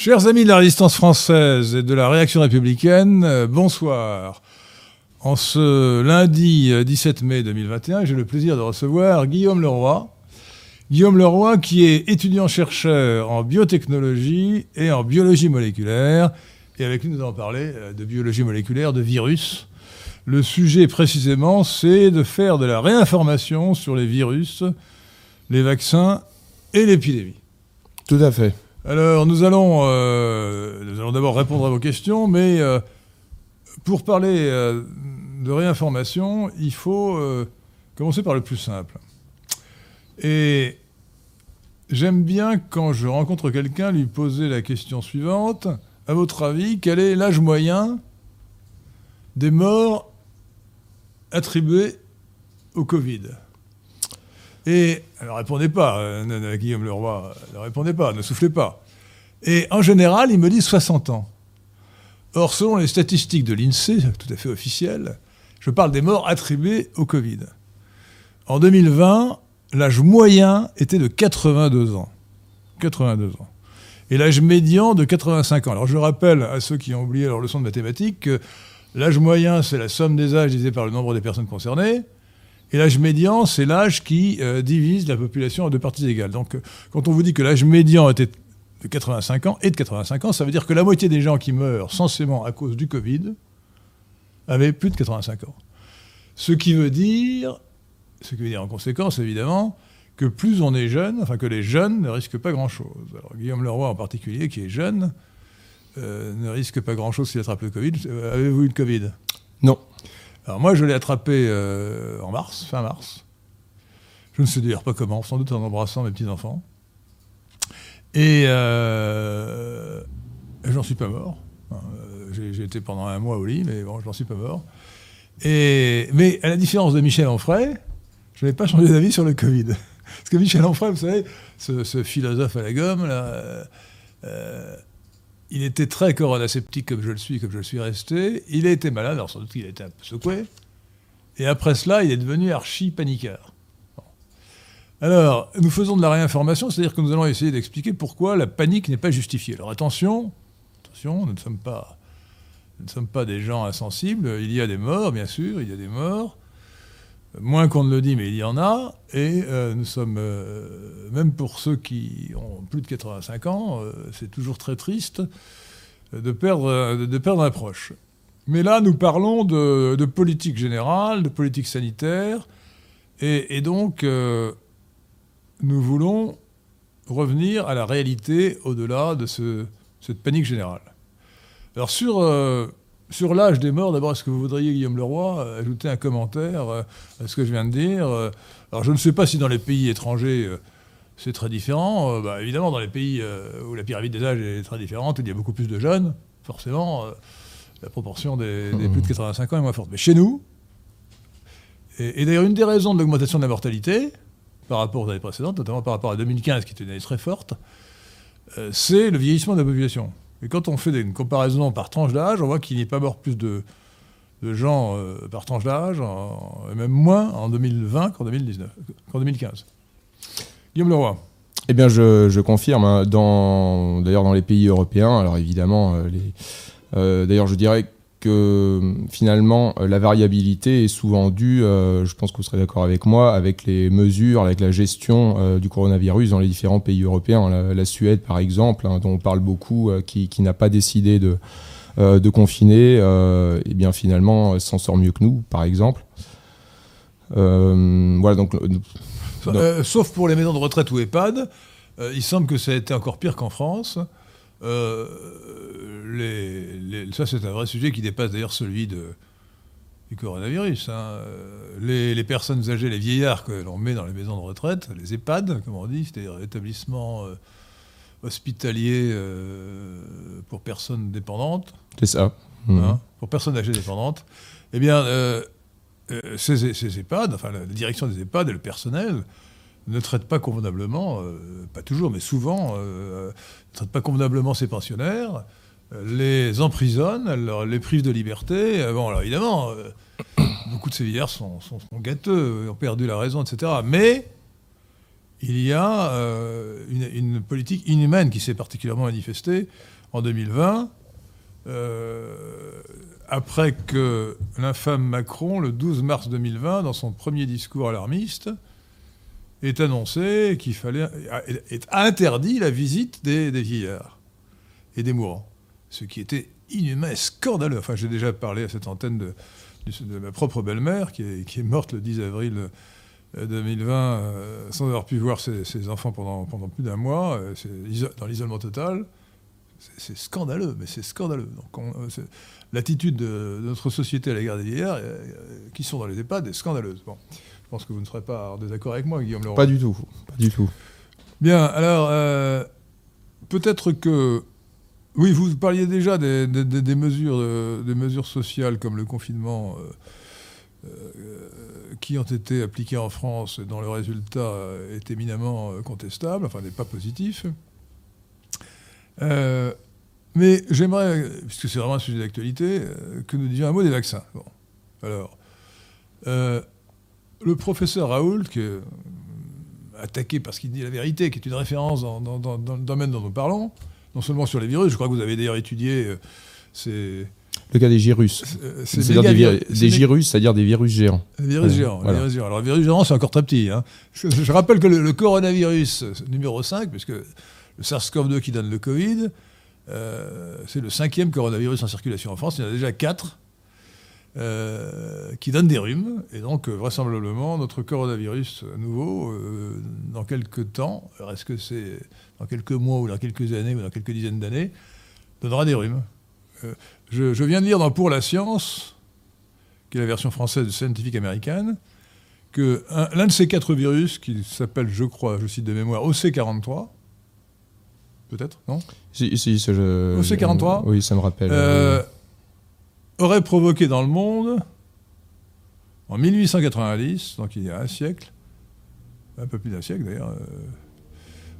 Chers amis de la résistance française et de la réaction républicaine, euh, bonsoir. En ce lundi 17 mai 2021, j'ai le plaisir de recevoir Guillaume Leroy. Guillaume Leroy qui est étudiant-chercheur en biotechnologie et en biologie moléculaire. Et avec lui, nous allons parler euh, de biologie moléculaire, de virus. Le sujet précisément, c'est de faire de la réinformation sur les virus, les vaccins et l'épidémie. Tout à fait. Alors, nous allons, euh, nous allons d'abord répondre à vos questions, mais euh, pour parler euh, de réinformation, il faut commencer par le plus simple. Et j'aime bien, quand je rencontre quelqu'un, lui poser la question suivante. À votre avis, quel est l'âge moyen des morts attribués au Covid? Et ne répondez pas, euh, Guillaume Leroy, ne répondez pas, ne soufflez pas. Et en général, il me dit 60 ans. Or, selon les statistiques de l'INSEE, tout à fait officielles, je parle des morts attribuées au Covid. En 2020, l'âge moyen était de 82 ans. 82 ans. Et l'âge médian de 85 ans. Alors je rappelle à ceux qui ont oublié leur leçon de mathématiques que l'âge moyen, c'est la somme des âges divisée par le nombre des personnes concernées. Et l'âge médian, c'est l'âge qui euh, divise la population en deux parties égales. Donc, euh, quand on vous dit que l'âge médian était de 85 ans et de 85 ans, ça veut dire que la moitié des gens qui meurent censément à cause du Covid avaient plus de 85 ans. Ce qui veut dire, ce qui veut dire en conséquence, évidemment, que plus on est jeune, enfin que les jeunes ne risquent pas grand-chose. Alors Guillaume Leroy en particulier, qui est jeune, euh, ne risque pas grand-chose s'il attrape le Covid. Avez-vous eu le Covid? Non. Alors moi, je l'ai attrapé euh, en mars, fin mars. Je ne sais d'ailleurs pas comment, sans doute en embrassant mes petits-enfants. Et euh, j'en suis pas mort. Euh, j'ai été pendant un mois au lit, mais bon, je n'en suis pas mort. Et, mais à la différence de Michel Onfray, je n'ai pas changé d'avis sur le Covid. Parce que Michel Onfray, vous savez, ce, philosophe à la gomme, là, il était très coronasceptique comme je le suis, comme je le suis resté. Il a été malade, alors sans doute qu'il a été un peu secoué. Et après cela, il est devenu archi-paniqueur. Alors, nous faisons de la réinformation, c'est-à-dire que nous allons essayer d'expliquer pourquoi la panique n'est pas justifiée. Alors attention, attention, nous ne sommes pas des gens insensibles. Il y a des morts, bien sûr, il y a des morts. Moins qu'on ne le dit, mais il y en a. Et euh, nous sommes, euh, même pour ceux qui ont plus de 85 ans, euh, c'est toujours très triste de perdre, de perdre un proche. Mais là, nous parlons de, politique générale, de politique sanitaire. Et, donc, nous voulons revenir à la réalité au-delà de ce, cette panique générale. Alors, sur sur l'âge des morts, d'abord, est-ce que vous voudriez, Guillaume Leroy, euh, ajouter un commentaire euh, à ce que je viens de dire euh, Alors, je ne sais pas si dans les pays étrangers, c'est très différent. Bah, évidemment, dans les pays où la pyramide des âges est très différente, il y a beaucoup plus de jeunes, forcément, la proportion des, plus de 85 ans est moins forte. Mais chez nous, et, d'ailleurs, une des raisons de l'augmentation de la mortalité, par rapport aux années précédentes, notamment par rapport à 2015, qui était une année très forte, c'est le vieillissement de la population. Et quand on fait une comparaison par tranche d'âge, on voit qu'il n'y a pas mort plus de, gens euh, par tranche d'âge, et même moins en 2020 qu'en 2019, qu'en 2015. Guillaume Leroy. Eh bien, je, confirme. Hein, d'ailleurs, dans les pays européens, alors évidemment, euh, euh, d'ailleurs, je dirais que finalement euh, la variabilité est souvent due, euh, je pense que vous serez d'accord avec moi, avec les mesures, avec la gestion euh, du coronavirus dans les différents pays européens. La, Suède, par exemple, hein, dont on parle beaucoup, qui, n'a pas décidé de, de confiner, et bien finalement s'en sort mieux que nous, par exemple. voilà, donc, sauf pour les maisons de retraite ou EHPAD, il semble que ça a été encore pire qu'en France. Euh, les, ça, c'est un vrai sujet qui dépasse d'ailleurs celui de, du coronavirus. Hein. Les, personnes âgées, les vieillards que l'on met dans les maisons de retraite, les EHPAD, comme on dit, c'est-à-dire établissements euh, hospitaliers euh, pour personnes dépendantes. C'est ça. Hein, mmh. Pour personnes âgées dépendantes. Eh bien, ces, ces, EHPAD, enfin la direction des EHPAD et le personnel, ne traite pas convenablement, euh, pas toujours, mais souvent, euh, ne traite pas convenablement ses pensionnaires, euh, les emprisonne, les prive de liberté. Bon, alors évidemment, beaucoup de ces vieillards sont, gâteux, ont perdu la raison, etc. Mais il y a euh, une, politique inhumaine qui s'est particulièrement manifestée en 2020, euh, après que l'infâme Macron, le 12 mars 2020, dans son premier discours alarmiste, ait annoncé qu'il fallait ait interdit la visite des, des vieillards et des mourants, ce qui était inhumain et scandaleux. Enfin, j'ai déjà parlé à cette antenne de, de- de ma propre belle-mère, qui est, qui est morte le 10 avril euh, 2020, euh, sans avoir pu voir ses, ses enfants pendant, pendant plus d'un mois, euh, dans l'isolement total. C'est- scandaleux, mais c'est scandaleux. Euh, l'attitude de, de notre société à l'égard des vieillards, euh, euh, qui sont dans les EHPAD, est scandaleuse. Bon, je pense que vous ne serez pas en désaccord avec moi, Guillaume Laurent. Pas du tout, pas du tout. Bien, alors, euh, peut-être que. Oui, vous parliez déjà des, des- mesures, sociales comme le confinement euh, euh, qui ont été appliquées en France et dont le résultat euh, est éminemment euh, contestable, enfin n'est pas positif. Euh, mais j'aimerais, puisque c'est vraiment un sujet d'actualité, euh, que nous disions un mot des vaccins. Alors, euh, le professeur Raoult, qui est attaqué parce qu'il dit la vérité, qui est une référence dans le domaine dont nous parlons, non seulement sur les virus, je crois que vous avez d'ailleurs étudié euh, ces, Le cas des girus. euh, ces C'est-à-dire des, vir- des girus, c'est-à-dire des virus géants. les virus Ouais, géants. les voilà. virus géants. Alors, les virus géants, c'est encore très petit. hein. Je, je rappelle que le, le coronavirus numéro 5, puisque le SARS-CoV-2 qui donne le Covid, euh, c'est le cinquième coronavirus en circulation en France. Il y en a déjà quatre euh, qui donnent des rhumes. Et donc, euh, vraisemblablement, notre coronavirus nouveau, euh, dans quelques temps, alors est-ce que c'est dans quelques mois ou dans quelques années ou dans quelques dizaines d'années, donnera des rhumes. Euh, je, je viens de lire dans Pour la science, qui est la version française de Scientific American, que un- l'un de ces quatre virus, qui s'appelle, je crois, je cite de mémoire, OC43, peut-être, non? Si, si, je- Au C43? Oui, ça me rappelle. Euh, aurait provoqué dans le monde, en 1890, donc il y a un siècle, un peu plus d'un siècle d'ailleurs, euh,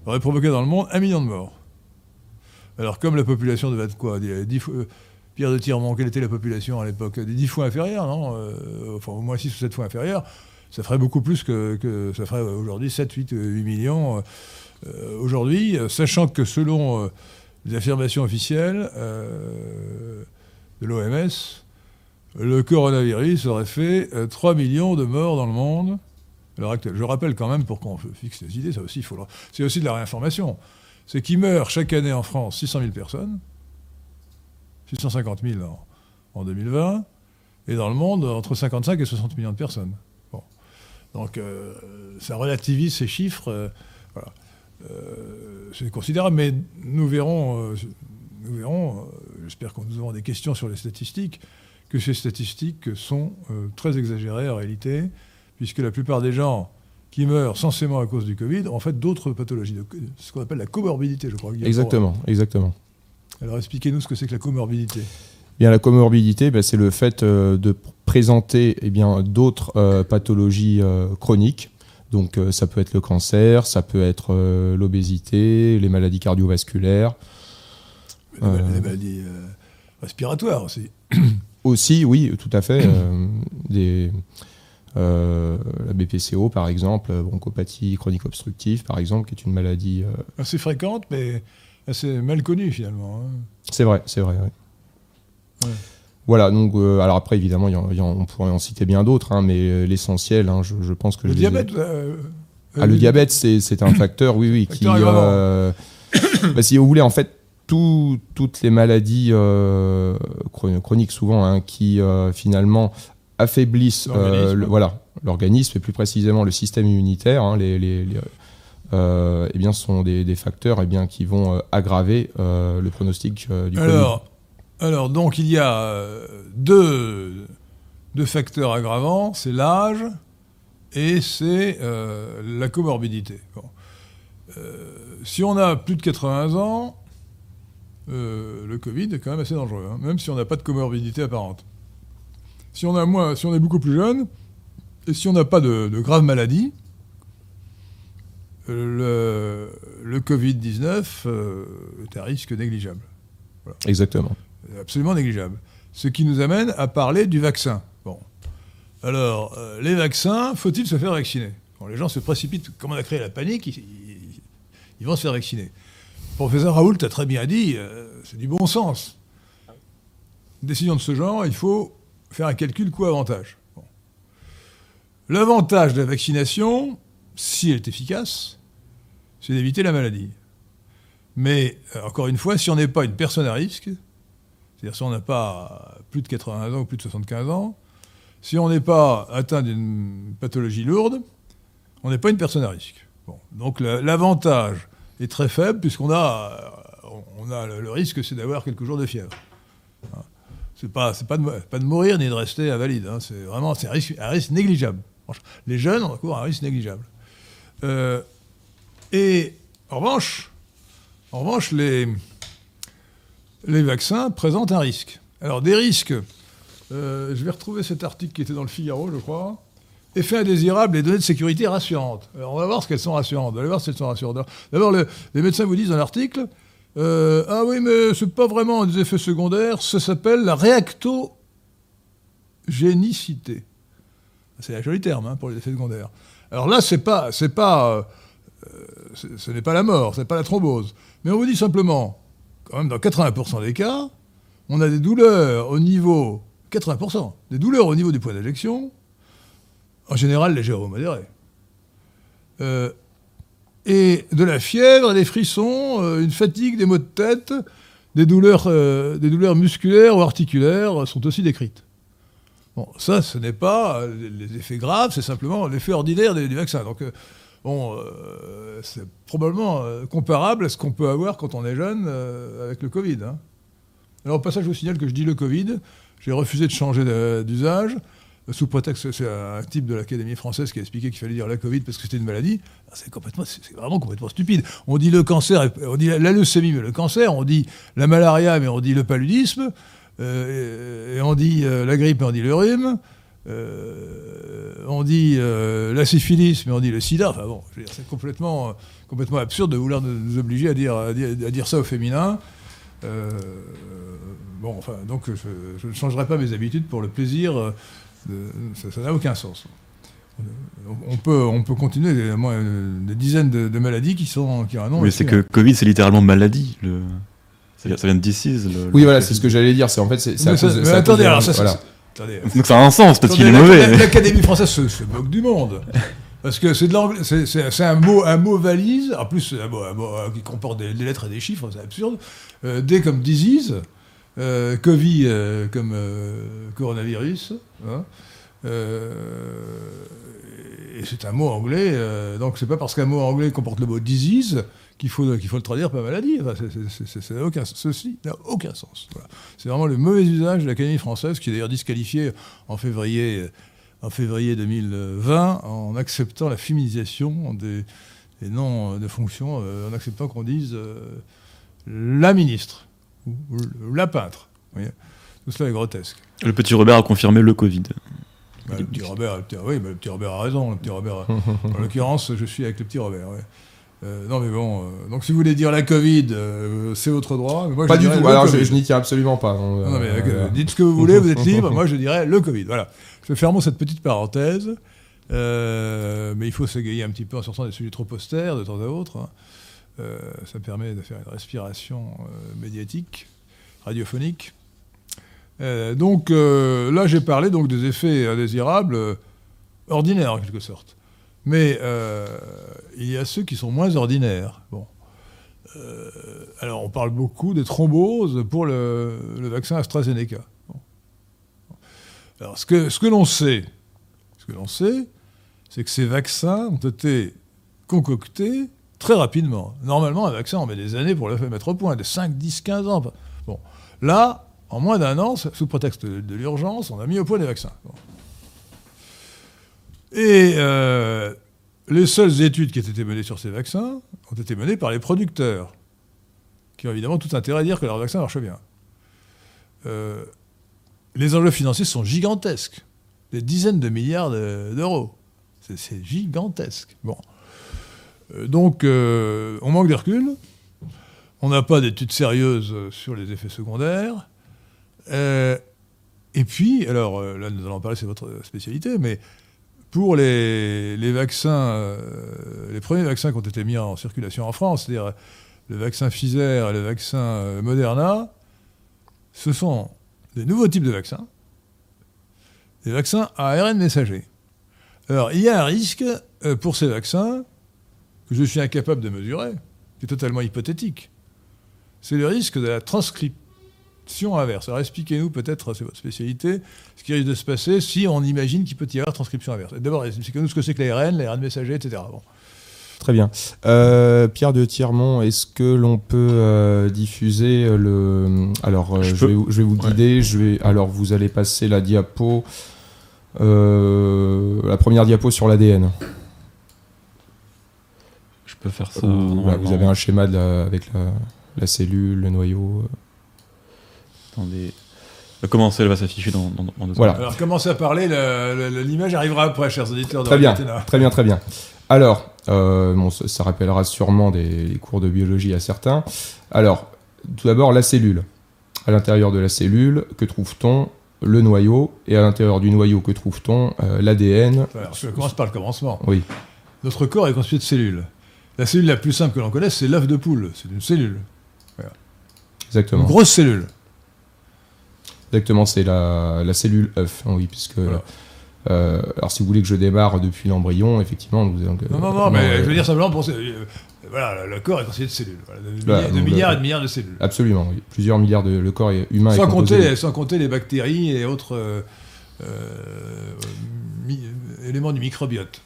aurait provoqué dans le monde un million de morts. Alors comme la population devait être quoi dix fois- euh, Pierre de Tiremont, quelle était la population à l'époque? Des 10 fois inférieure, non Euh, Enfin au moins 6 ou 7 fois inférieure. Ça ferait beaucoup plus que, ça ferait aujourd'hui 7, 8, 8 millions. Euh, aujourd'hui, euh, sachant que selon euh, les affirmations officielles euh, de l'OMS, le coronavirus aurait fait euh, 3 millions de morts dans le monde. Je rappelle quand même, pour qu'on fixe les idées, ça aussi, faudra. C'est aussi de la réinformation. C'est qu'il meurt chaque année en France 600 000 personnes, 650 000 en, en 2020, et dans le monde, entre 55 et 60 millions de personnes. Donc, euh, ça relativise ces chiffres. euh. Euh, c'est considérable, mais nous verrons, euh, nous verrons euh, j'espère que nous aurons des questions sur les statistiques, que ces statistiques sont euh, très exagérées en réalité, puisque la plupart des gens qui meurent censément à cause du Covid ont en fait d'autres pathologies, ce qu'on appelle la comorbidité, je crois. Exactement, exactement. Alors expliquez-nous ce que c'est que la comorbidité. Bien, la comorbidité, ben, c'est le fait euh, de pr- présenter eh bien, d'autres euh, pathologies euh, chroniques. Donc, ça peut être le cancer, ça peut être l'obésité, les maladies cardiovasculaires. Les, mal- Euh. maladies euh, respiratoires aussi. Aussi, oui, tout à fait. euh, des, la BPCO, par exemple, bronchopathie chronique obstructive, par exemple, qui est une maladie. Assez fréquente, mais assez mal connue finalement. hein. C'est vrai, c'est vrai. oui. Ouais. Voilà, donc, euh, alors après, évidemment, y en- il y en- on pourrait en citer bien d'autres, hein, mais l'essentiel, hein, je, je pense que Le je les ai- diabète. euh, Ah, euh, le diabète, c'est un facteur, oui, oui, qui. Facteur bah, si vous voulez, en fait, tout- toutes les maladies euh, chron- chroniques, souvent, hein, qui euh, finalement affaiblissent euh, L'organisme. le- voilà, l'organisme et plus précisément le système immunitaire, hein, les, les- les, eh bien, sont des, des facteurs eh bien, qui vont aggraver le pronostic du. Alors, alors, donc, il y a deux, deux facteurs aggravants, c'est l'âge et c'est la comorbidité. Bon. Euh, si on a plus de 80 ans, euh, le Covid est quand même assez dangereux, hein, même si on n'a pas de comorbidité apparente. Si on, a moins, si on est beaucoup plus jeune, et si on n'a pas de, de graves maladies, euh, le, le Covid-19 euh, est un risque négligeable Exactement. absolument négligeable. Ce qui nous amène à parler du vaccin. Bon. Alors, euh, les vaccins, faut-il se faire vacciner? Quand les gens se précipitent, comme on a créé la panique, ils, ils vont se faire vacciner. Professeur Raoult a très bien dit, euh, c'est du bon sens. Une décision de ce genre, il faut faire un calcul coût-avantage. L'avantage de la vaccination, si elle est efficace, c'est d'éviter la maladie. Mais, euh, encore une fois, si on n'est pas une personne à risque, c'est-à-dire si on n'a pas plus de 80 ans ou plus de 75 ans, si on n'est pas atteint d'une pathologie lourde, on n'est pas une personne à risque. Donc l'avantage est très faible puisqu'on a, on a le, risque, c'est d'avoir quelques jours de fièvre. Hein. C'est pas, pas de, pas de mourir ni de rester invalide. Hein. C'est vraiment un risque, un risque négligeable. Les jeunes ont un risque négligeable. Euh, et en revanche, en revanche, les, les vaccins présentent un risque. Alors des risques, euh, je vais retrouver cet article qui était dans le Figaro, je crois. Effet indésirable et données de sécurité rassurantes. On va voir ce qu'elles sont rassurantes. Vous allez. D'abord, les médecins vous disent dans l'article euh, Ah oui, mais ce n'est pas vraiment des effets secondaires, ça s'appelle la réactogénicité. C'est un joli terme hein, pour les effets secondaires. Alors là, c'est c'est euh, ce n'est pas la mort, ce n'est pas la thrombose. Mais on vous dit simplement, quand même dans 80% des cas, on a des douleurs au niveau, 80%, des douleurs au niveau du point d'injection, en général légères ou modérées. Euh, et de la fièvre, des frissons, euh, une fatigue, des maux de tête, des douleurs, euh, des douleurs musculaires ou articulaires sont aussi décrites. Bon, ça, ce n'est pas les effets graves, c'est simplement l'effet ordinaire du vaccin. Donc, bon, c'est probablement comparable à ce qu'on peut avoir quand on est jeune avec le Covid. Hein. Alors, au passage, je vous signale que je dis le Covid. J'ai refusé de changer d'usage sous prétexte c'est un type de l'Académie française qui a expliqué qu'il fallait dire la Covid parce que c'était une maladie, ah, c'est complètement, c'est vraiment complètement stupide. On dit le cancer, on dit la leucémie, mais le cancer, on dit la malaria, mais on dit le paludisme, euh, et on dit euh, la grippe, mais on dit le rhume. Euh, on dit la syphilis, mais on dit le sida. Enfin bon, c'est complètement, complètement absurde de vouloir nous obliger à dire, à dire, ça au féminin. bon, enfin, donc je, je, ne changerai pas mes habitudes pour le plaisir ça n'a aucun sens. On peut, on peut continuer des, des dizaines de, maladies qui sont qui ont un nom. Mais c'est que Covid, c'est littéralement maladie. Le... Ça, vient de disease. oui, voilà, c'est ce que j'allais dire. C'est en fait, c'est mais, attendez, alors ça, attendez. Donc ça a un sens parce qu'il est mauvais. L'Académie française se, moque du monde. Parce que c'est de l'anglais, c'est un mot, un mot valise. En plus, un mot, un mot qui comporte des, lettres et des chiffres, c'est absurde. Euh, D comme disease, euh, Covid euh, comme euh, coronavirus. Hein? et c'est un mot anglais, donc c'est pas parce qu'un mot anglais comporte le mot disease qu'il faut, qu'il faut le traduire par maladie. aucun, ceci n'a aucun sens. C'est vraiment le mauvais usage de l'Académie française, qui est d'ailleurs disqualifiée en février, en février 2020 en acceptant la féminisation des, noms de fonctions, en acceptant qu'on dise la ministre la peintre. Tout cela est grotesque. Le petit Robert a confirmé le Covid. Bah, le petit Robert, oui, le petit Robert a raison. Le petit Robert, en l'occurrence, je suis avec le petit Robert. Euh, non mais bon, euh, donc si vous voulez dire la Covid, euh, c'est votre droit. pas du tout. Alors je, n'y tiens absolument pas. Non, mais, dites ce que vous voulez, vous êtes libre. moi je dirais le Covid. Voilà. Je ferme cette petite parenthèse, mais il faut s'égayer un petit peu en sortant des sujets trop austères de temps à autre. Hein. Euh, ça permet de faire une respiration euh, médiatique, radiophonique. Euh, donc là, j'ai parlé donc des effets indésirables ordinaires en quelque sorte. Mais il y a ceux qui sont moins ordinaires. Bon. alors, on parle beaucoup des thromboses pour le, vaccin AstraZeneca. Alors, ce que, ce que l'on sait, ce que l'on sait, c'est que ces vaccins ont été concoctés très rapidement. Normalement, un vaccin, on met des années pour le mettre au point, de 5, 10, 15 ans. Bon. Là, en moins d'un an, sous prétexte de, l'urgence, on a mis au point des vaccins. Et euh, les seules études qui ont été menées sur ces vaccins ont été menées par les producteurs, qui ont évidemment tout intérêt à dire que leur vaccin marche bien. Euh, les enjeux financiers sont gigantesques, des dizaines de milliards d'euros. C'est gigantesque. Bon. Euh, donc, on manque de recul. On n'a pas d'études sérieuses sur les effets secondaires. Euh, et puis, alors là, nous allons parler, c'est votre spécialité, mais pour les, vaccins, euh, les premiers vaccins qui ont été mis en circulation en France, c'est-à-dire le vaccin Pfizer et le vaccin euh, Moderna, ce sont des nouveaux types de vaccins, des vaccins à ARN messager. Alors, il y a un risque euh, pour ces vaccins que je suis incapable de mesurer, qui est totalement hypothétique. C'est le risque de la transcription inverse. Alors, expliquez-nous peut-être, c'est votre spécialité, ce qui risque de se passer si on imagine qu'il peut y avoir transcription inverse. D'abord, expliquez-nous ce que c'est que l'ARN, l'ARN messager, etc. Bon. Très bien. Euh, Pierre de Tirmont, est-ce que l'on peut euh, diffuser le. Alors, euh, Je vais, je vais vous guider. Je vais... Alors, vous allez passer la diapo. euh, la première diapo sur l'ADN. Je peux faire ça. Vous avez un schéma de la- avec la, la cellule, le noyau. Attendez. Euh, Comment ça, elle va s'afficher dans, dans, dans deux Voilà. secondes Alors, commencez à parler, le- le- le- l'image arrivera après, chers auditeurs Très bien, très bien, très bien. Alors, euh, bon, ça, ça rappellera sûrement des, des cours de biologie à certains. Alors, tout d'abord, la cellule. À l'intérieur de la cellule, que trouve-t-on Le noyau. Et à l'intérieur du noyau, que trouve-t-on Euh, L'ADN. Alors, je commence par le commencement. Oui, Notre corps est constitué de cellules. La cellule la plus simple que l'on connaisse, c'est l'œuf de poule. C'est une cellule. Une exactement. grosse cellule. Exactement, c'est la, la cellule œuf. hein, oui, puisque. Voilà. euh, alors, si vous voulez que je démarre depuis l'embryon, effectivement. Vous, Non, non, non, mais euh, je veux dire simplement pour. euh, voilà, le corps est constitué de cellules. Voilà, de, Voilà, milliards- de donc, milliards le- et de milliards de cellules. Absolument, oui. Plusieurs milliards de. Le corps est- humain est Sans composé compter, de- sans compter les bactéries et autres euh, euh, mi- éléments du microbiote.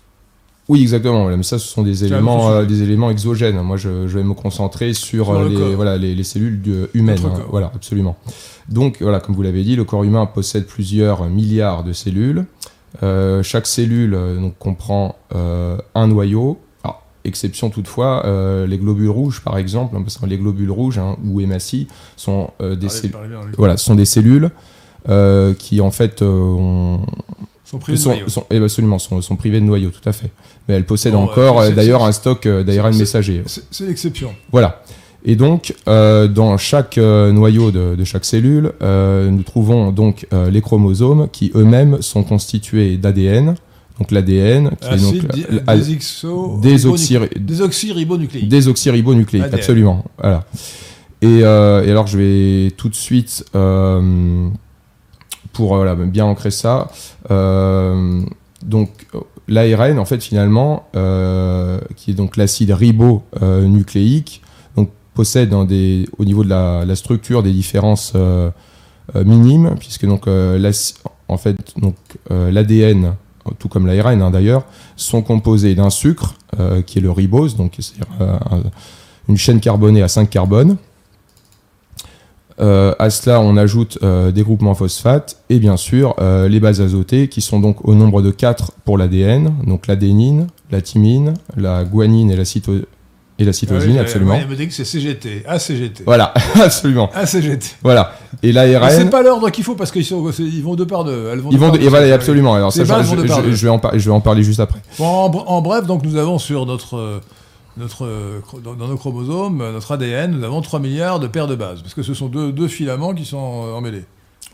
Oui, exactement. Mais ça, ce sont des éléments, euh, des éléments exogènes. Moi, je, je vais me concentrer sur, euh, le les, voilà, les, les cellules du- humaines. Hein. Voilà, absolument. Donc, voilà, comme vous l'avez dit, le corps humain possède plusieurs milliards de cellules. Euh, chaque cellule euh, donc, comprend euh, un noyau. Alors, exception toutefois, euh, les globules rouges, par exemple, hein, parce que les globules rouges hein, ou hématies sont euh, des cellules. Voilà, sont des cellules euh, qui en fait euh, ont, Sont privés de noyau. sont- eh absolument, sont, sont privées de noyau, tout à fait. Mais elles possèdent Bon, encore euh, d'ailleurs un stock euh, d'ARN messager. C'est l'exception. Voilà. Et donc, euh, dans chaque euh, noyau de, de chaque cellule, euh, nous trouvons donc les chromosomes qui eux-mêmes sont constitués d'ADN. Donc l'ADN, qui est donc di- euh, al- désoxo- désoxy- ribonucléique. désoxyribonucléique. désoxyribonucléique, absolument. Voilà. Et, et alors, je vais tout de suite, pour euh, bien ancrer ça, euh, donc euh, l'ARN, en fait, finalement, qui est donc l'acide ribonucléique, donc possède des, au niveau de la, structure des différences minimes, puisque donc l'ADN, tout comme l'ARN hein, d'ailleurs, sont composés d'un sucre qui est le ribose, donc c'est un- une chaîne carbonée à 5 carbones. Euh, à cela, on ajoute euh, des groupements phosphates et bien sûr euh, les bases azotées qui sont donc au nombre de 4 pour l'ADN, donc l'adénine, la thymine, la guanine et la, cyto- et la cytosine, Ah oui, absolument. Il me dit que c'est CGT. ACGT. Voilà, absolument. ACGT. Voilà. Et Mais l'ARN. c'est pas l'ordre qu'il faut parce qu'ils ils vont deux par deux. Elles vont Ils deux vont deux, et voilà, absolument. Alors ça, je, vais en je vais en parler juste après. Bon, en, en bref, donc nous avons sur notre, euh, notre dans, nos chromosomes, notre ADN, nous avons 3 milliards de paires de bases, parce que ce sont deux, deux filaments qui sont euh, emmêlés,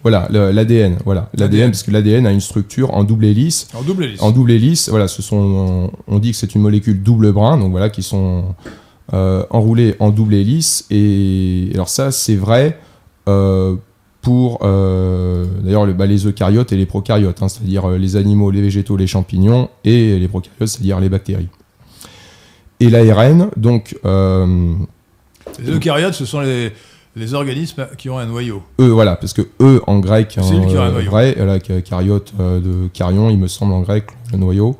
Voilà, l'ADN. Voilà, L'ADN. parce que l'ADN a une structure en double hélice. en double hélice. En double hélice, voilà, ce sont, on dit que c'est une molécule double brin, donc voilà, qui sont euh, enroulées en double hélice. Et alors ça, c'est vrai euh, pour euh, d'ailleurs le- bah, les eucaryotes et les prokaryotes, hein, c'est-à-dire les animaux, les végétaux, les champignons, et les prokaryotes, c'est-à-dire les bactéries. Et l'ARN, donc, euh, Les eucaryotes, ce sont les, les organismes qui ont un noyau. eux, voilà, parce que eux en grec, C'est lui qui a un euh, noyau. vrai, là, ca- cariote euh, de carion, il me semble en grec, le noyau,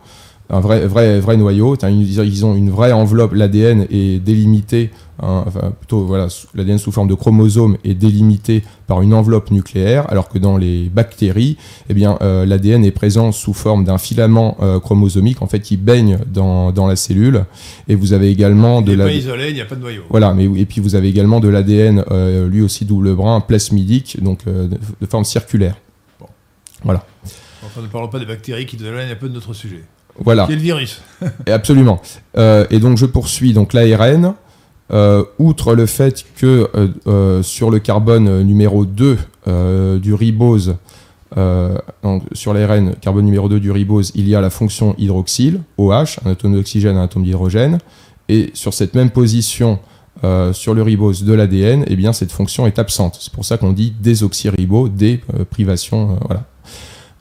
un vrai, vrai, vrai noyau. Ils ont une vraie enveloppe. L'ADN est délimité, hein, enfin plutôt voilà, l'ADN sous forme de chromosome est délimité par une enveloppe nucléaire, alors que dans les bactéries, eh bien euh, l'ADN est présent sous forme d'un filament euh, chromosomique en fait qui baigne dans, dans la cellule. Et vous avez également Il de n'est la pas isolé, il n'y a pas de noyau. voilà, mais et puis vous avez également de l'ADN, euh, lui aussi double brin, plasmidique, donc de, de forme circulaire. Bon. Voilà, Enfin, ne parlons pas des bactéries qui éloignent un peu de notre sujet. Voilà, Qui est le virus. et absolument. Euh, et donc je poursuis donc l'ARN. Euh, outre le fait que euh, sur le carbone numéro 2 euh, du ribose, donc, sur l'ARN carbone numéro 2 du ribose, il y a la fonction hydroxyle, OH, un atome d'oxygène, un atome d'hydrogène. Et sur cette même position euh, sur le ribose de l'ADN, eh bien, cette fonction est absente. C'est pour ça qu'on dit désoxyribo, des euh, privations. euh, voilà.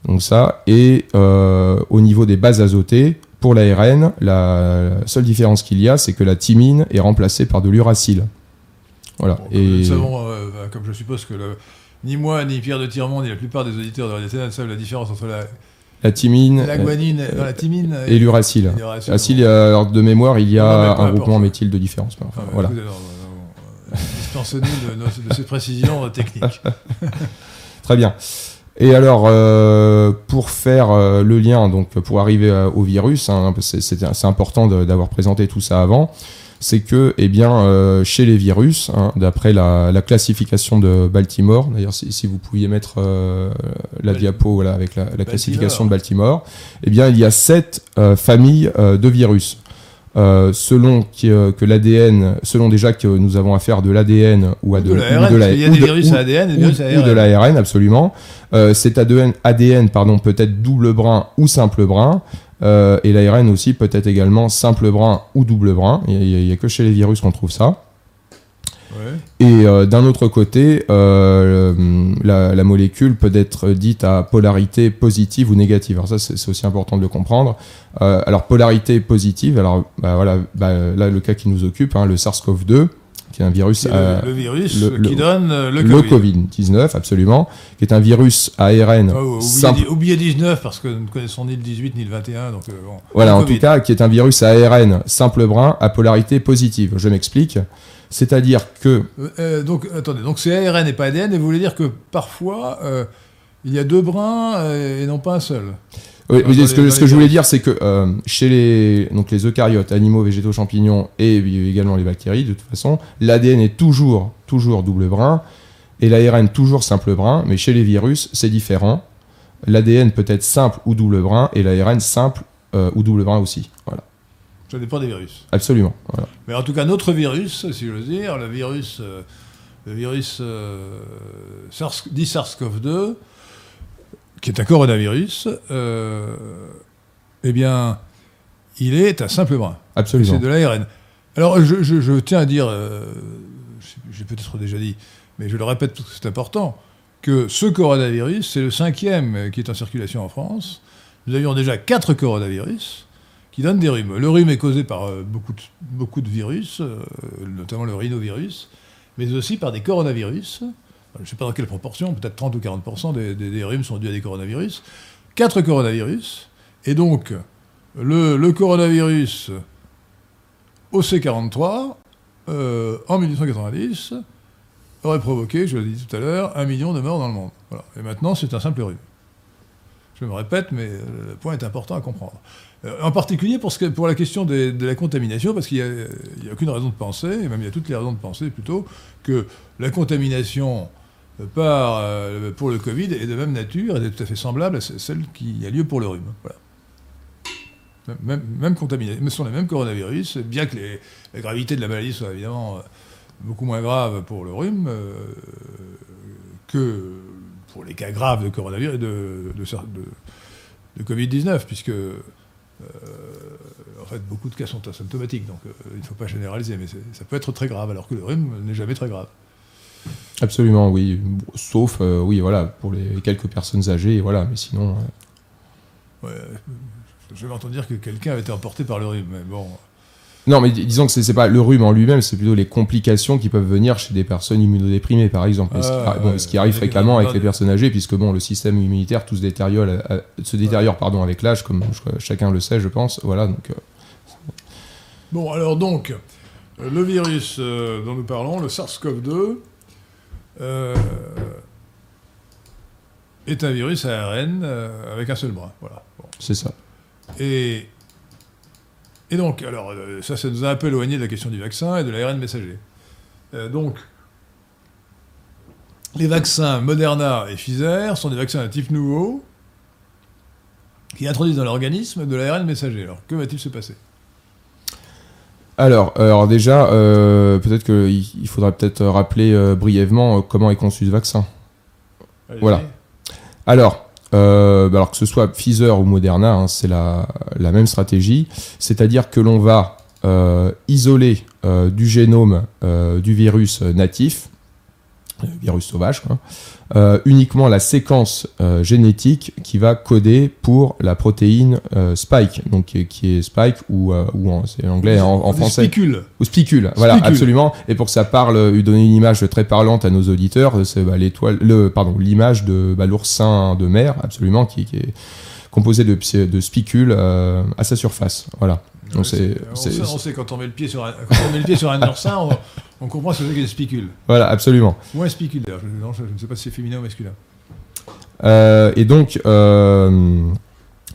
Donc ça, et euh, au niveau des bases azotées, pour l'ARN, la seule différence qu'il y a, c'est que la thymine est remplacée par de l'uracile. Voilà. Bon, comme et nous savons, euh, comme je suppose que le- ni moi, ni Pierre de Tirmont, ni la plupart des auditeurs de Ténèbres savent la différence entre la, la thymine la guanine, non, la thymine euh, et l'uracile. Acide, euh, alors, de mémoire, il y Non, a peu un groupement méthyle de différence. enfin, Ah, voilà. non, non, non, euh, Dispensez-nous de, ces précisions euh, techniques. Très bien. Et alors, euh, pour faire euh, le lien, donc pour arriver euh, au virus, hein, c'est important d'avoir présenté tout ça avant, c'est que, eh bien, euh, chez les virus, hein, d'après la, la classification de Baltimore, d'ailleurs, si, si vous pouviez mettre euh, la diapo voilà, avec la, la classification de Baltimore. Baltimore, eh bien, il y a sept euh, familles euh, de virus. Euh, selon qui, euh, que l'ADN, selon déjà que nous avons affaire de l'ADN ou à de, de l'ARN, de la- y a ou des de- virus ou- à ADN et des ou, virus à ou de ARN. l'ARN, absolument. Euh, cet ADN, ADN pardon, peut être double brin ou simple brin. Euh, et l'ARN aussi peut être également simple brin ou double brin. Il n'y a, que chez les virus qu'on trouve ça. Ouais. Et euh, d'un autre côté, euh, la, la molécule peut être dite à polarité positive ou négative. Alors ça, c'est aussi important de le comprendre. Euh, alors polarité positive, alors bah, voilà, bah, là le cas qui nous occupe, hein, le SARS-CoV-2, qui est un virus C'est à- le, le virus le- qui le- donne le, le Covid. Covid-19, absolument, qui est un virus ARN Oh, oubliez, oubliez 19 parce que nous ne connaissons ni le 18 ni le 21. Donc, bon. Voilà, en Covid. tout cas, qui est un virus ARN simple brin à polarité positive. Je m'explique. C'est-à-dire que Euh, euh, donc, attendez, donc c'est ARN et pas ADN, et vous voulez dire que parfois, euh, il y a deux brins et non pas un seul Oui, ce que, ce je voulais dire, c'est que euh, chez les, donc les eucaryotes, animaux, végétaux, champignons et également les bactéries, de toute façon, l'ADN est toujours, toujours double brin et l'ARN toujours simple brin, mais chez les virus, c'est différent. L'ADN peut être simple ou double brin et l'ARN simple euh, ou double brin aussi. Ça dépend des virus. absolument. Voilà. Mais en tout cas, notre virus, si j'ose dire, le virus, euh, le virus euh, SARS, dit SARS-CoV-2, qui est un coronavirus, euh, eh bien, il est un simple brin. Absolument. C'est de l'ARN. Alors, je, je- je tiens à dire, j'ai peut-être déjà dit, mais je le répète parce que c'est important, que ce coronavirus, c'est le cinquième qui est en circulation en France. Nous avions déjà quatre coronavirus qui donnent des rhumes. Le rhume est causé par euh, beaucoup, de, virus, euh, notamment le rhinovirus, mais aussi par des coronavirus. Je ne sais pas dans quelle proportion, peut-être 30 ou 40% des, des- des rhumes sont dus à des coronavirus. Quatre coronavirus. Et donc, le, le coronavirus OC43, euh, en 1890, aurait provoqué, je l'ai dit tout à l'heure, un million de morts dans le monde. Et maintenant, c'est un simple rhume. Je me répète, mais euh, le point est important à comprendre. Euh, en particulier pour, la question de la contamination, parce qu'il n'y a, aucune raison de penser, et même il y a toutes les raisons de penser plutôt, que la contamination euh, par, euh, pour le Covid est de même nature et est tout à fait semblable à ce- celle qui a lieu pour le rhume. Même, même contaminés, mais ce sont les mêmes coronavirus, bien que la gravité de la maladie soit évidemment beaucoup moins grave pour le rhume que pour les cas graves de coronavirus de, de, de- de Covid-19, puisque en fait beaucoup de cas sont asymptomatiques, donc euh, il ne faut pas généraliser, mais ça peut être très grave, alors que le rhume n'est jamais très grave. Absolument, oui. Sauf, euh, oui, voilà, pour les quelques personnes âgées, voilà, mais sinon. euh, Ouais, J'avais entendu dire que quelqu'un avait été emporté par le rhume, mais bon. Non, mais dis- disons que c'est pas le rhume en lui-même, c'est plutôt les complications qui peuvent venir chez des personnes immunodéprimées, par exemple. Ce, qui, Ah, bon, ouais. ce qui arrive fréquemment avec les personnes âgées, puisque bon, le système immunitaire tout se détériore, euh, se détériore pardon, avec l'âge, comme je- chacun le sait, je pense. Voilà, donc. euh, Bon, alors donc, euh, le virus dont nous parlons, le SARS-CoV-2, euh, est un virus ARN euh, avec un seul bras. Voilà. Bon. c'est ça. Et, et donc, alors, euh, ça, ça nous a un peu éloigné de la question du vaccin et de l'ARN messager. Euh, donc, les vaccins Moderna et Pfizer sont des vaccins de type nouveau qui introduisent dans l'organisme de l'ARN messager. Alors, que va-t-il se passer? Alors, euh, alors déjà, euh, peut-être qu'il il faudrait peut-être rappeler euh, brièvement comment est conçu ce vaccin. Voilà. Alors, euh, alors que ce soit Pfizer ou Moderna, hein, c'est la, même stratégie, c'est-à-dire que l'on va euh, isoler euh, du génome du virus natif, virus sauvage, quoi, euh, uniquement la séquence euh, génétique qui va coder pour la protéine euh, spike, donc qui est, qui est spike ou, euh, ou en, c'est anglais, en, en On français. spicule. Ou spicule, voilà, Spicule. absolument. Et pour que ça parle, euh, donner une image très parlante à nos auditeurs, c'est bah, l'étoile, le, pardon, l'image de bah, l'oursin de mer, absolument, qui, qui est composé de, de spicules euh, à sa surface. Voilà. Donc c'est, on, c'est- sait, on sait quand on met le pied sur un, quand on met le pied sur un oursin, on, on comprend ce que c'est que des spicules. voilà, absolument. Ou un spicule d'ailleurs. Je, non, je- je ne sais pas si c'est féminin ou masculin. Euh, et donc, euh,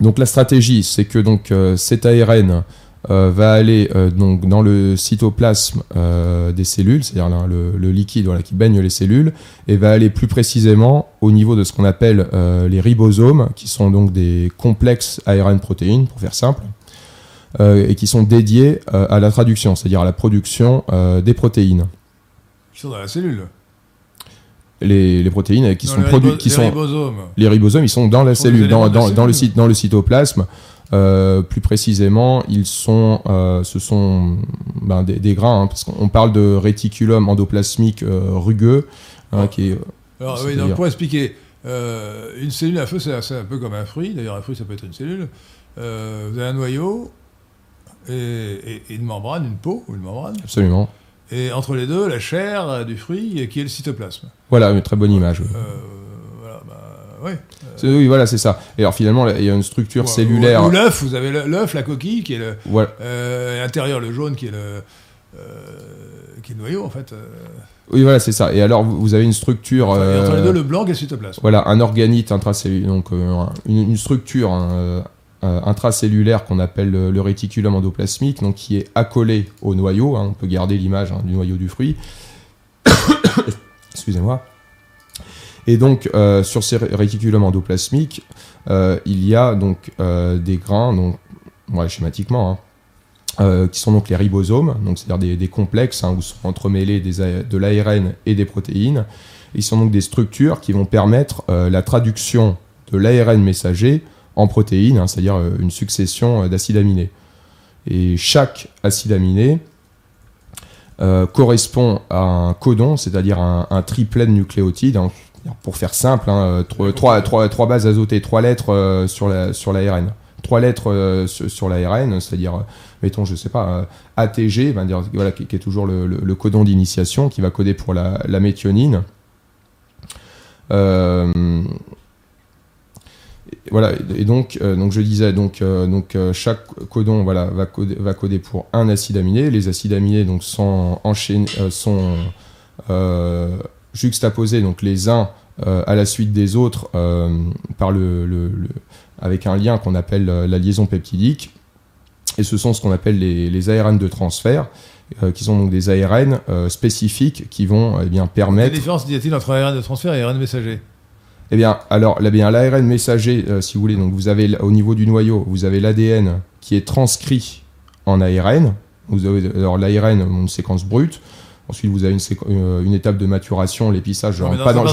donc la stratégie, c'est que donc euh, cet ARN va aller donc dans le cytoplasme des cellules, c'est-à-dire là, le, le liquide voilà, qui baigne les cellules, et va aller plus précisément au niveau de ce qu'on appelle les ribosomes, qui sont donc des complexes ARN protéines, pour faire simple, et qui sont dédiés euh, à la traduction, c'est-à-dire à la production euh, des protéines. Qui sont dans la cellule. Les, les protéines qui sont produites, qui les sont ribosomes. les ribosomes, ils sont dans la cellule, dans, dans, le, cyte- dans le cytoplasme. Euh, plus précisément, ils sont, euh, ce sont ben, des, des grains, hein, parce qu'on parle de réticulum endoplasmique euh, rugueux, hein, qui est, Alors, oui, donc pour expliquer, euh, une cellule à feu, c'est un peu comme un fruit. D'ailleurs, un fruit, ça peut être une cellule. Euh, vous avez un noyau et, et- et une membrane, une peau ou une membrane. absolument. Et entre les deux, la chair euh, du fruit qui est le cytoplasme. Voilà, une très bonne image. oui. Euh, voilà, bah, ouais. C'est- Oui, voilà, c'est ça. Et alors finalement, il y a une structure Ou- cellulaire. Ou, ou l'œuf, vous avez l'œuf, la coquille, qui est le. Voilà, Euh, à l'intérieur, le jaune, qui est le. euh, qui est le noyau, en fait. euh. oui, voilà, c'est ça. Et alors, vous avez une structure. Enfin, et entre les euh, deux, le blanc qui est le cytoplasme. Voilà, un organite intracellulaire, donc euh, une, une structure euh, euh, intracellulaire qu'on appelle le, réticulum endoplasmique, donc qui est accolé au noyau. hein, on peut garder l'image hein, du noyau du fruit. Excusez-moi. Et donc euh, sur ces ré- réticulums endoplasmiques, euh, il y a donc euh, des grains, donc schématiquement, hein, euh, qui sont donc les ribosomes, donc c'est-à-dire des, des complexes où sont entremêlés des de l'ARN et des protéines. Ils sont donc des structures qui vont permettre euh, la traduction de l'ARN messager en protéines, hein, c'est-à-dire euh, une succession euh, d'acides aminés. Et chaque acide aminé euh, correspond à un codon, c'est-à-dire un, un triplet de nucléotides. hein. pour faire simple, hein, trois, trois, trois- trois bases azotées, trois lettres euh, sur la sur l'ARN. Trois lettres euh, sur, sur l'ARN, c'est-à-dire, mettons, je sais pas, ATG, ben, dire, voilà, qui, qui est toujours le, le- le codon d'initiation, qui va coder pour la, la méthionine. Voilà, et donc, euh, donc je disais, donc, euh, donc euh, chaque codon voilà, va, coder, va coder pour un acide aminé. Les acides aminés donc, sont, enchaînés, sont juxtaposés donc, les uns à la suite des autres par le, avec un lien qu'on appelle la liaison peptidique. Et ce sont ce qu'on appelle les, les ARN de transfert, qui sont donc des ARN spécifiques qui vont eh bien, Quelle permettre différence y a-t-il entre ARN de transfert et ARN messager? Eh bien, alors, là, bien, l'ARN messager, euh, si vous voulez, donc vous avez au niveau du noyau, vous avez l'ADN qui est transcrit en ARN. Vous avez alors l'ARN, une séquence brute. Ensuite, vous avez une, euh, une étape de maturation, l'épissage. Je mais rentre pas dans-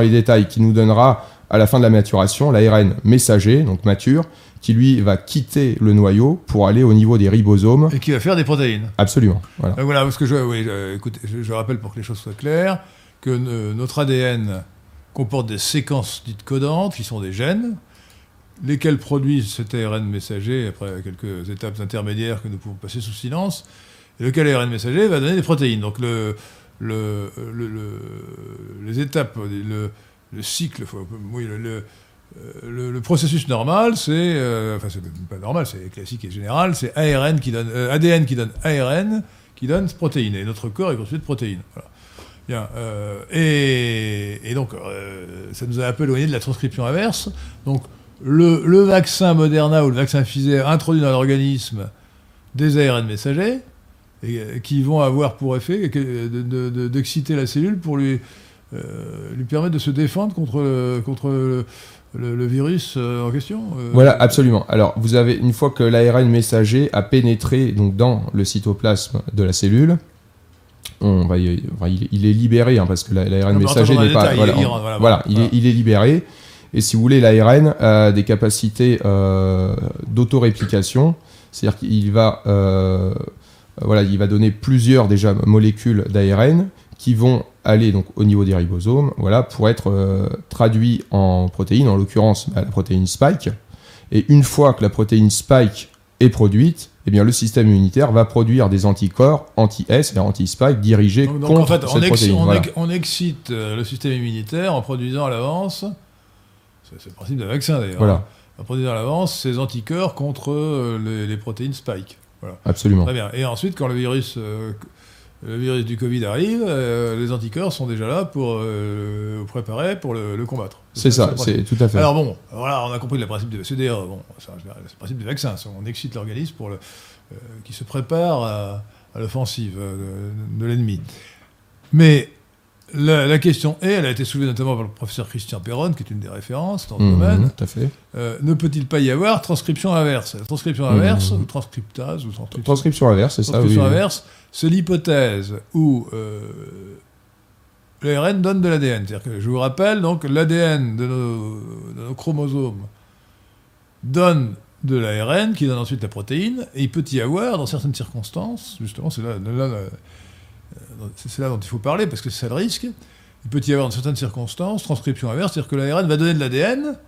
les détails. qui nous donnera à la fin de la maturation l'ARN messager, donc mature, qui lui va quitter le noyau pour aller au niveau des ribosomes. Et qui va faire des protéines. Absolument. Voilà. Voilà, parce que je, oui, je- écoutez, je, je rappelle pour que les choses soient claires que ne- notre ADN comporte des séquences dites codantes, qui sont des gènes, lesquels produisent cet ARN messager après quelques étapes intermédiaires que nous pouvons passer sous silence, et lequel ARN messager va donner des protéines. Donc le, le, le- le- les étapes, le, le cycle, le processus normal, c'est, euh, enfin c'est pas normal, c'est classique et général, c'est ARN qui donne, euh, ADN qui donne ARN, qui donne protéines. Et notre corps est constitué de protéines. Voilà. Euh, et, donc, euh, ça nous a un peu éloigné de la transcription inverse. Donc, le, vaccin Moderna ou le vaccin Pfizer introduit dans l'organisme des ARN messagers euh, qui vont avoir pour effet d'exciter la cellule pour lui, permettre de se défendre contre, le- virus en question. Voilà, absolument. Alors, vous avez une fois que l'ARN messager a pénétré donc dans le cytoplasme de la cellule, on va y- enfin, il, il est libéré hein, parce que la- l'ARN messager n'est pas. détails, Voilà, il est- on- voilà, voilà, il, voilà. Est, il est libéré. Et si vous voulez, l'ARN a des capacités euh, d'autoréplication, c'est-à-dire qu'il va, euh, voilà, il va donner plusieurs déjà molécules d'ARN qui vont aller donc au niveau des ribosomes, voilà, pour être euh, traduits en protéines, en l'occurrence bah, la protéine spike. Et une fois que la protéine spike est produite, eh bien, le système immunitaire va produire des anticorps anti-S et anti-spike dirigés Donc, donc, contre en fait, on, cette ex- protéine. on voilà. on excite euh, le système immunitaire en produisant à l'avance, c'est le principe d'un vaccin d'ailleurs, Voilà, en produisant à l'avance ces anticorps contre euh, les, les protéines spike. absolument. Très bien. Et ensuite, quand le virus, euh, le virus du Covid arrive, euh, les anticorps sont déjà là pour euh, le préparer pour le, le combattre. C'est ça, le c'est tout à fait. Alors bon, voilà, on a compris le principe de c'est d'ailleurs, bon, c'est le principe des vaccins. On excite l'organisme pour le, euh, qui se prépare à, à l'offensive euh, de, de l'ennemi. Mais la, la question est, elle a été soulevée notamment par le professeur Christian Perron, qui est une des références dans ce Mhm, domaine. tout à fait. Euh, ne peut-il pas y avoir transcription inverse? Transcription Mhm. inverse, ou transcriptase, ou transcription, Transcription inverse, c'est ça, transcription oui. inverse, c'est l'hypothèse où euh, l'ARN donne de l'ADN. Je vous rappelle, donc l'ADN de nos, chromosomes donne de l'ARN qui donne ensuite la protéine, et il peut y avoir, dans certaines circonstances, justement, c'est là, là, là dont il faut parler, parce que c'est ça le risque, il peut y avoir, dans certaines circonstances, transcription inverse, c'est-à-dire que l'ARN va donner de l'ADN,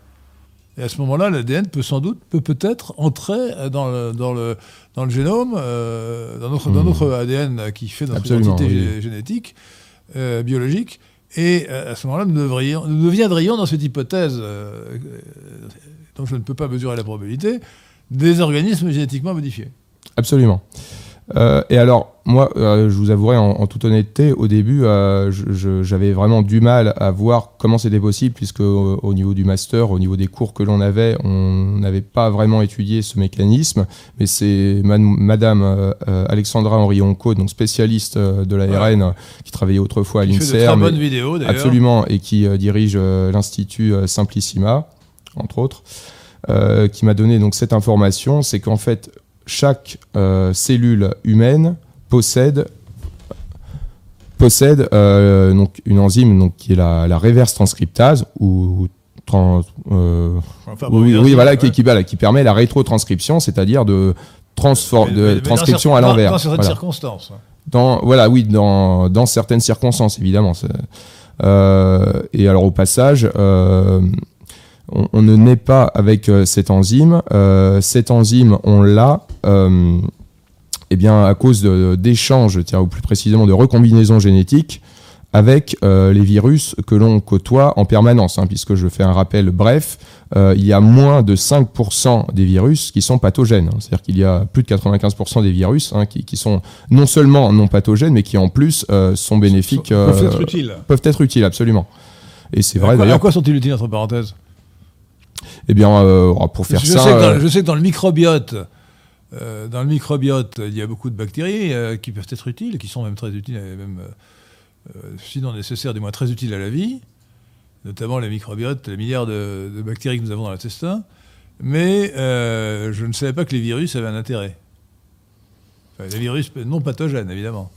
et à ce moment-là, l'ADN peut sans doute, peut peut-être entrer dans le, dans le, dans le génome, euh, dans, notre, dans Mhm. notre ADN qui fait notre Absolument, identité oui. génétique, euh, biologique, et euh, à ce moment-là, nous, nous deviendrions dans cette hypothèse, euh, dont je ne peux pas mesurer la probabilité, des organismes génétiquement modifiés. Absolument. Euh, et alors, moi, euh, je vous avouerai en, en toute honnêteté, au début, euh, j'avais vraiment du mal à voir comment c'était possible, puisque au, au niveau du master, au niveau des cours que l'on avait, on n'avait pas vraiment étudié ce mécanisme. Mais c'est Madame euh, euh, Alexandra Henry-Onco, donc spécialiste euh, de l'ARN, euh, qui travaillait autrefois à l'INSERM, vidéos, d'ailleurs. Absolument, et qui dirige l'Institut Simplissima, entre autres, euh, qui m'a donné donc cette information, c'est qu'en fait, chaque euh, cellule humaine possède possède euh, donc une enzyme donc qui est la, la reverse transcriptase ou trans- euh, Enfin, bon, oui, voilà ouais. qui, qui, voilà, qui permet la rétrotranscription, c'est-à-dire de de mais- mais dans transcription à l'envers. Dans certaines Voilà. circonstances. Dans, voilà, oui, dans, dans certaines circonstances, évidemment. Euh, et alors, au passage, on, on ne naît pas avec euh, cette enzyme. Euh, cette enzyme, on l'a euh, eh bien, à cause d'échanges, tiens, ou plus précisément de recombinaisons génétiques avec euh, les virus que l'on côtoie en permanence. hein, puisque je fais un rappel bref, euh, il y a moins de 5% des virus qui sont pathogènes. hein. C'est-à-dire qu'il y a plus de 95% des virus hein, qui, qui sont non seulement non pathogènes, mais qui en plus euh, sont bénéfiques. Peuvent être utiles. peuvent être utiles, absolument. Et c'est vrai d'ailleurs. À quoi sont-ils utiles, entre parenthèses? Eh bien, euh, pour faire je, ça. sais que dans, euh, je sais que dans le microbiote, euh, dans le microbiote, il y a beaucoup de bactéries qui peuvent être utiles, qui sont même très utiles, même, sinon nécessaires, du moins très utiles à la vie, notamment les microbiotes, les milliards de, de bactéries que nous avons dans l'intestin. Mais euh, je ne savais pas que les virus avaient un intérêt. Enfin, les virus non pathogènes, évidemment.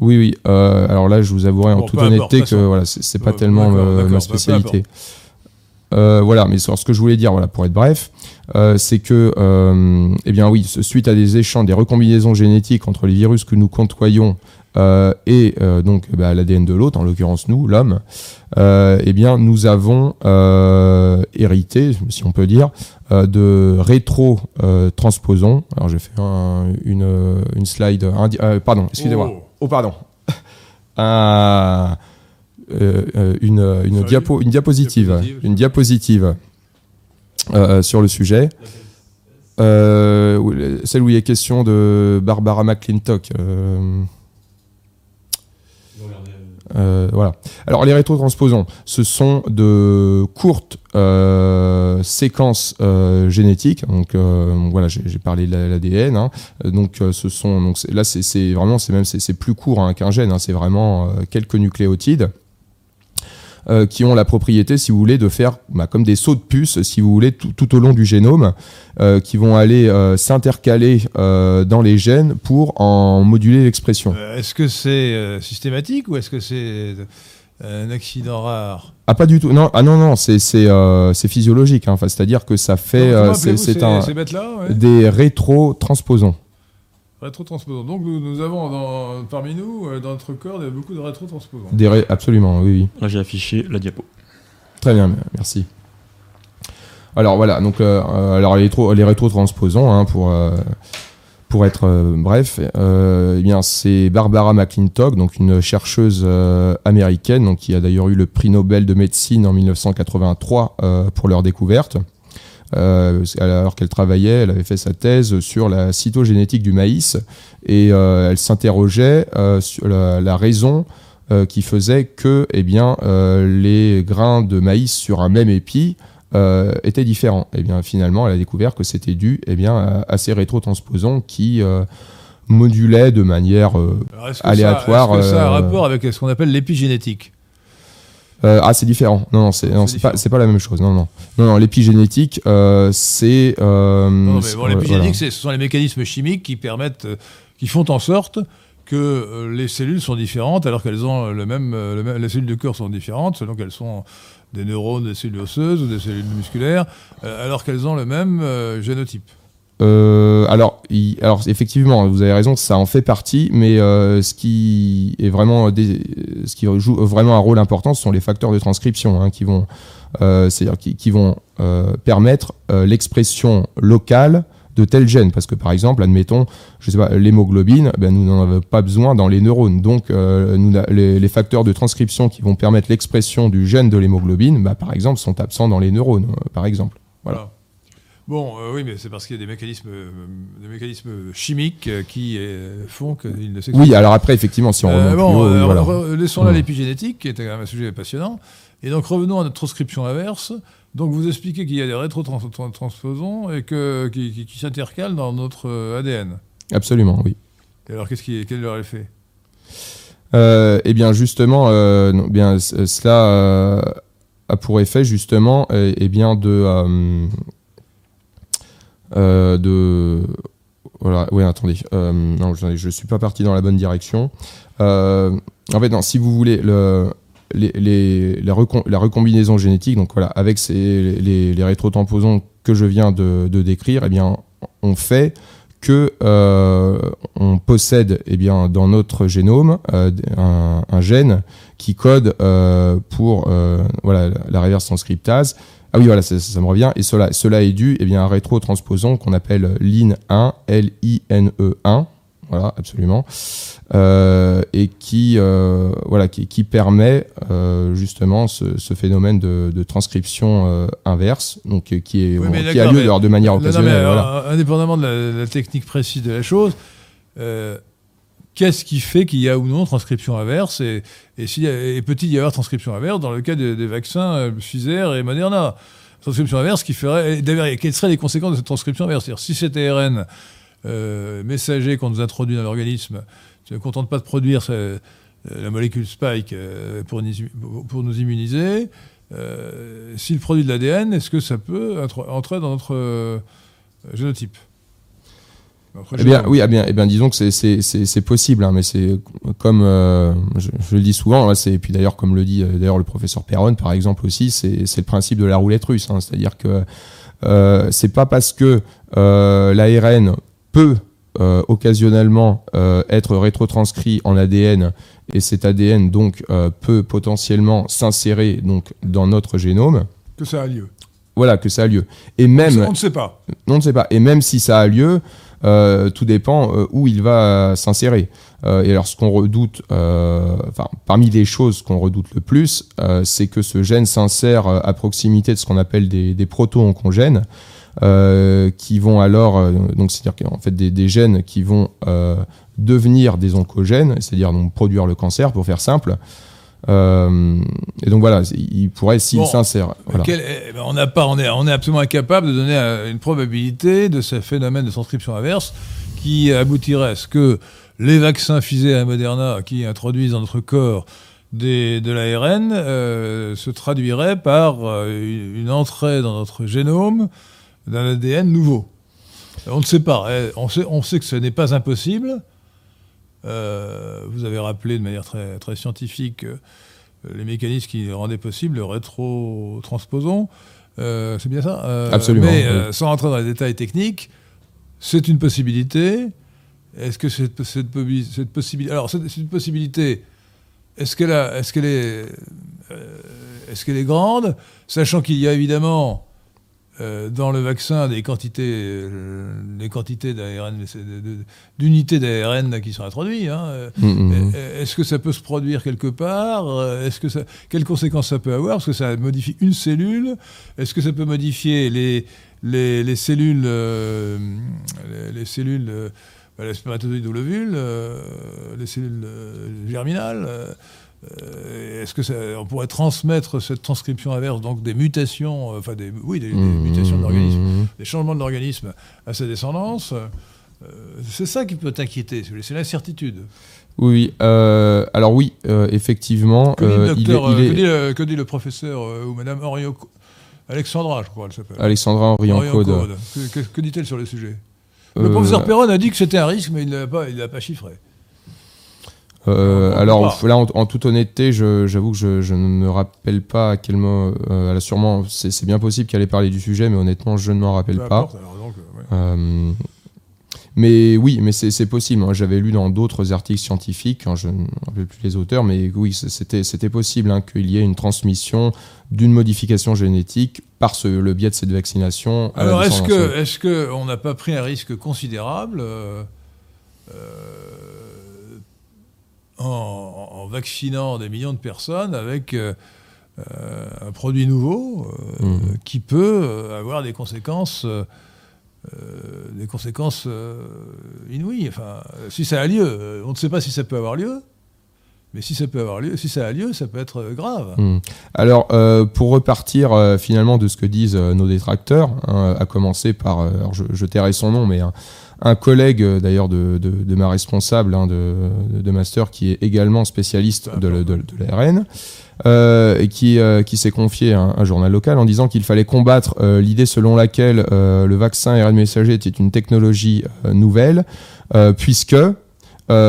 Oui, oui. euh, alors là, je vous avouerai en toute importe, honnêteté que façon. voilà, c'est pas tellement ma spécialité. Euh, voilà, mais ce que je voulais dire, voilà, pour être bref, euh, c'est que, euh, eh bien oui, suite à des échanges, des recombinaisons génétiques entre les virus que nous côtoyons et donc bah, l'ADN de l'autre, en l'occurrence nous, l'homme, eh bien nous avons hérité, si on peut dire, de rétro-transposons. Alors j'ai fait un- une, une slide, pardon, excusez-moi. Oh. Oh, pardon. Un- euh, euh, une, une, Salut. diapo, une diapositive, une diapositive euh, sur le sujet. Euh, celle où il est question de Barbara McClintock. euh, euh, voilà. Alors les rétrotransposons, ce sont de courtes euh, séquences euh, génétiques. Donc euh, voilà, j'ai parlé de la- l'ADN. hein. Euh, Donc euh, ce sont donc là c'est- vraiment c'est même c'est plus court hein, qu'un gène. hein. C'est vraiment euh, quelques nucléotides. Euh, qui ont la propriété, si vous voulez, de faire bah, comme des sauts de puce, si vous voulez, tout, tout au long du génome, euh, qui vont aller euh, s'intercaler dans les gènes pour en moduler l'expression. Est-ce que c'est systématique ou est-ce que c'est un accident rare? Ah pas du tout, non, ah non non, c'est c'est euh, c'est physiologique, hein. enfin, c'est-à-dire que ça fait, euh, c'est c'est ces- un ouais? des rétrotransposons. Rétrotransposons. Donc nous, nous avons dans- parmi nous, euh, dans notre corps, il y a beaucoup de rétrotransposons. Des ré- absolument, oui oui. Là, j'ai affiché la diapo. Très bien, merci. Alors voilà, donc euh, alors les, rétro, les rétrotransposons, hein, pour, euh, pour être euh, bref, euh, eh bien c'est Barbara McClintock, donc une chercheuse euh, américaine, donc qui a d'ailleurs eu le prix Nobel de médecine en 1983 euh, pour leur découverte. Euh, alors qu'elle travaillait, elle avait fait sa thèse sur la cytogénétique du maïs et euh, elle s'interrogeait euh, sur la, la raison qui faisait que eh bien, les grains de maïs sur un même épi euh, étaient différents. Et bien finalement, elle a découvert que c'était dû eh bien, à, à ces rétrotransposons qui euh, modulaient de manière euh, aléatoire, Ça, est-ce que ça a un rapport avec ce qu'on appelle l'épigénétique? Euh, ah, c'est différent. Non, non, c'est pas, différent. c'est pas la même chose. Non, non, non, non l'épigénétique, euh, c'est. euh, Non, mais c'est- bon, l'épigénétique, voilà. ce sont les mécanismes chimiques qui permettent, euh, qui font en sorte que euh, les cellules sont différentes alors qu'elles ont le même, le même- les cellules de cœur sont différentes selon qu'elles sont des neurones, des cellules osseuses ou des cellules musculaires, alors qu'elles ont le même génotype. Euh, alors, alors, effectivement, vous avez raison, ça en fait partie, mais euh, ce qui est vraiment, des- ce qui joue vraiment un rôle important, ce sont les facteurs de transcription hein, qui vont, euh, c'est-à-dire qui, vont euh, permettre euh, l'expression locale de tel gène. Parce que par exemple, admettons, je sais pas, l'hémoglobine, ben, nous n'en avons pas besoin dans les neurones. Donc, nous, les, les facteurs de transcription qui vont permettre l'expression du gène de l'hémoglobine, bah, par exemple, sont absents dans les neurones, par exemple. Voilà. Bon, euh, oui, mais c'est parce qu'il y a des mécanismes, euh, des mécanismes chimiques euh, qui font qu'ils ne s'expriment Oui, alors après, effectivement, si on Euh, remonte bon, plus haut, voilà. re- laissons là Hmm. l'épigénétique, qui était quand même un sujet passionnant. Et donc revenons à notre transcription inverse. Donc vous expliquez qu'il y a des rétrotransposons et que, qui, qui- qui s'intercalent dans notre ADN. Absolument, oui. Et alors qu'est-ce qui, quel est leur effet? Euh, eh bien, justement, non, bien, cela a pour effet, justement, eh bien, de. euh, euh, de voilà, oui, attendez. euh, non, je ne suis pas parti dans la bonne direction. Euh, en fait, non, si vous voulez, la, recombinaison génétique, donc voilà, avec ces, les, les rétrotamposons que je viens de, décrire, eh bien, on fait que on possède eh bien, dans notre génome un, gène qui code pour voilà, la reverse transcriptase. Ah oui, voilà, ça, ça me revient. Et cela, cela est dû eh bien, à un rétrotransposon qu'on appelle LIN1, L-I-N-E1. Voilà, absolument. Euh, et qui, euh, voilà, qui, qui permet euh, justement ce, ce phénomène de, de transcription inverse, donc qui, est, Oui, bon, mais qui a lieu mais- de manière Non, non, mais occasionnelle. alors, voilà. Indépendamment de la, technique précise de la chose, euh, qu'est-ce qui fait qu'il y a ou non transcription inverse et, peut-il y avoir transcription inverse dans le cas des, vaccins euh, Pfizer et Moderna? Transcription inverse qui ferait. quelles seraient les conséquences de cette transcription inverse C'est-à-dire, si cet ARN euh, messager qu'on nous introduit dans l'organisme ne contente pas de produire ce- la molécule spike euh, pour, nous- immuniser, euh, s'il produit de l'ADN, est-ce que ça peut entrer dans notre euh, génotype? Après, Eh bien, oui, eh bien, eh bien, disons que c'est- possible, hein, mais c'est comme euh, je, je le dis souvent, hein, c'est et puis d'ailleurs comme le dit euh, d'ailleurs le professeur Perron par exemple aussi, c'est c'est le principe de la roulette russe, hein, c'est-à-dire que euh, c'est pas parce que euh, l'ARN peut euh, occasionnellement euh, être rétrotranscrit en ADN et cet ADN donc euh, peut potentiellement s'insérer donc dans notre génome, que ça a lieu. voilà que ça a lieu. Et même on ne sait pas. on ne sait pas. Et même si ça a lieu, euh, tout dépend euh, où il va s'insérer. Euh, et alors, redoute, parmi les choses qu'on redoute le plus, c'est que ce gène s'insère à proximité de ce qu'on appelle des, proto-oncogènes, qui vont alors, donc c'est-à-dire qu'en fait des, gènes qui vont devenir des oncogènes, c'est-à-dire donc produire le cancer, pour faire simple. Euh, et donc voilà, il pourrait s'il Bon. s'insère. Voilà. Quel- eh ben, on, n'a pas, on, est, on est absolument incapable de donner euh, une probabilité de ce phénomène de transcription inverse qui aboutirait à ce que les vaccins Pfizer et Moderna qui introduisent dans notre corps des, de l'ARN se traduirait par une entrée dans notre génome d'un ADN nouveau. On ne sait pas. Eh, on sait, on sait que ce n'est pas impossible. Vous avez rappelé de manière très, très scientifique les mécanismes qui rendaient possible le rétro-transposons. c'est bien ça Absolument. Mais sans rentrer dans les détails techniques, c'est une possibilité. Est-ce que cette, cette, cette possibilité. Alors, c'est une possibilité. Est-ce qu'elle est, qu'elle est, euh, est, qu'elle est grande? Sachant qu'il y a évidemment euh, dans le vaccin des quantités, euh, quantités d'ARN, d'unités d'ARN qui sont introduites. Hein. Mm, mm, mm. Est-ce que ça peut se produire quelque part? Est-ce que ça, quelles conséquences ça peut avoir? Parce que ça modifie une cellule? Est-ce que ça peut modifier les, les, cellules, euh, les, cellules, euh, bah, les spermatozoïdes l'ovule, euh, les cellules germinales. Est-ce que ça, on pourrait transmettre cette transcription inverse, donc des mutations, enfin des, oui, des, mmh, mutations de l'organisme, mmh, mmh. des changements de l'organisme à sa descendance C'est ça qui peut t'inquiéter, c'est l'incertitude. Oui, alors oui, effectivement. Que dit, le que, dit le, professeur ou Madame Henriot Alexandra, je crois, elle s'appelle. Alexandra Henri Code. Que, dit-elle sur le sujet? Euh, Le professeur Perron a dit que c'était un risque, mais il ne l'a pas, chiffré. Euh, alors là, en, toute honnêteté, j'avoue que je, ne me rappelle pas à quel mot. Euh, sûrement, c'est bien possible qu'elle ait parlé du sujet, mais honnêtement, je ne m'en rappelle pas. Mais oui, mais c'est possible. Moi, j'avais lu dans d'autres articles scientifiques, hein, je ne rappelle plus les auteurs, mais oui, c'était possible hein, qu'il y ait une transmission d'une modification génétique par le biais de cette vaccination. Alors, est-ce que, est que on n'a pas pris un risque considérable euh, euh, en, vaccinant des millions de personnes avec euh, un produit nouveau mmh. qui peut avoir des conséquences euh, des conséquences euh, inouïes. Enfin, si ça a lieu, euh, on ne sait pas si ça peut avoir lieu. Mais si ça peut avoir lieu, si ça a lieu, ça peut être grave. Hmm. Alors, pour repartir finalement de ce que disent nos détracteurs, hein, à commencer par, alors je, tairai son nom, mais un, collègue d'ailleurs de, ma responsable hein, de, master qui est également spécialiste de, l'ARN, euh, et qui, euh, qui s'est confié à un, journal local en disant qu'il fallait combattre euh, l'idée selon laquelle le vaccin RN messager était une technologie nouvelle, puisque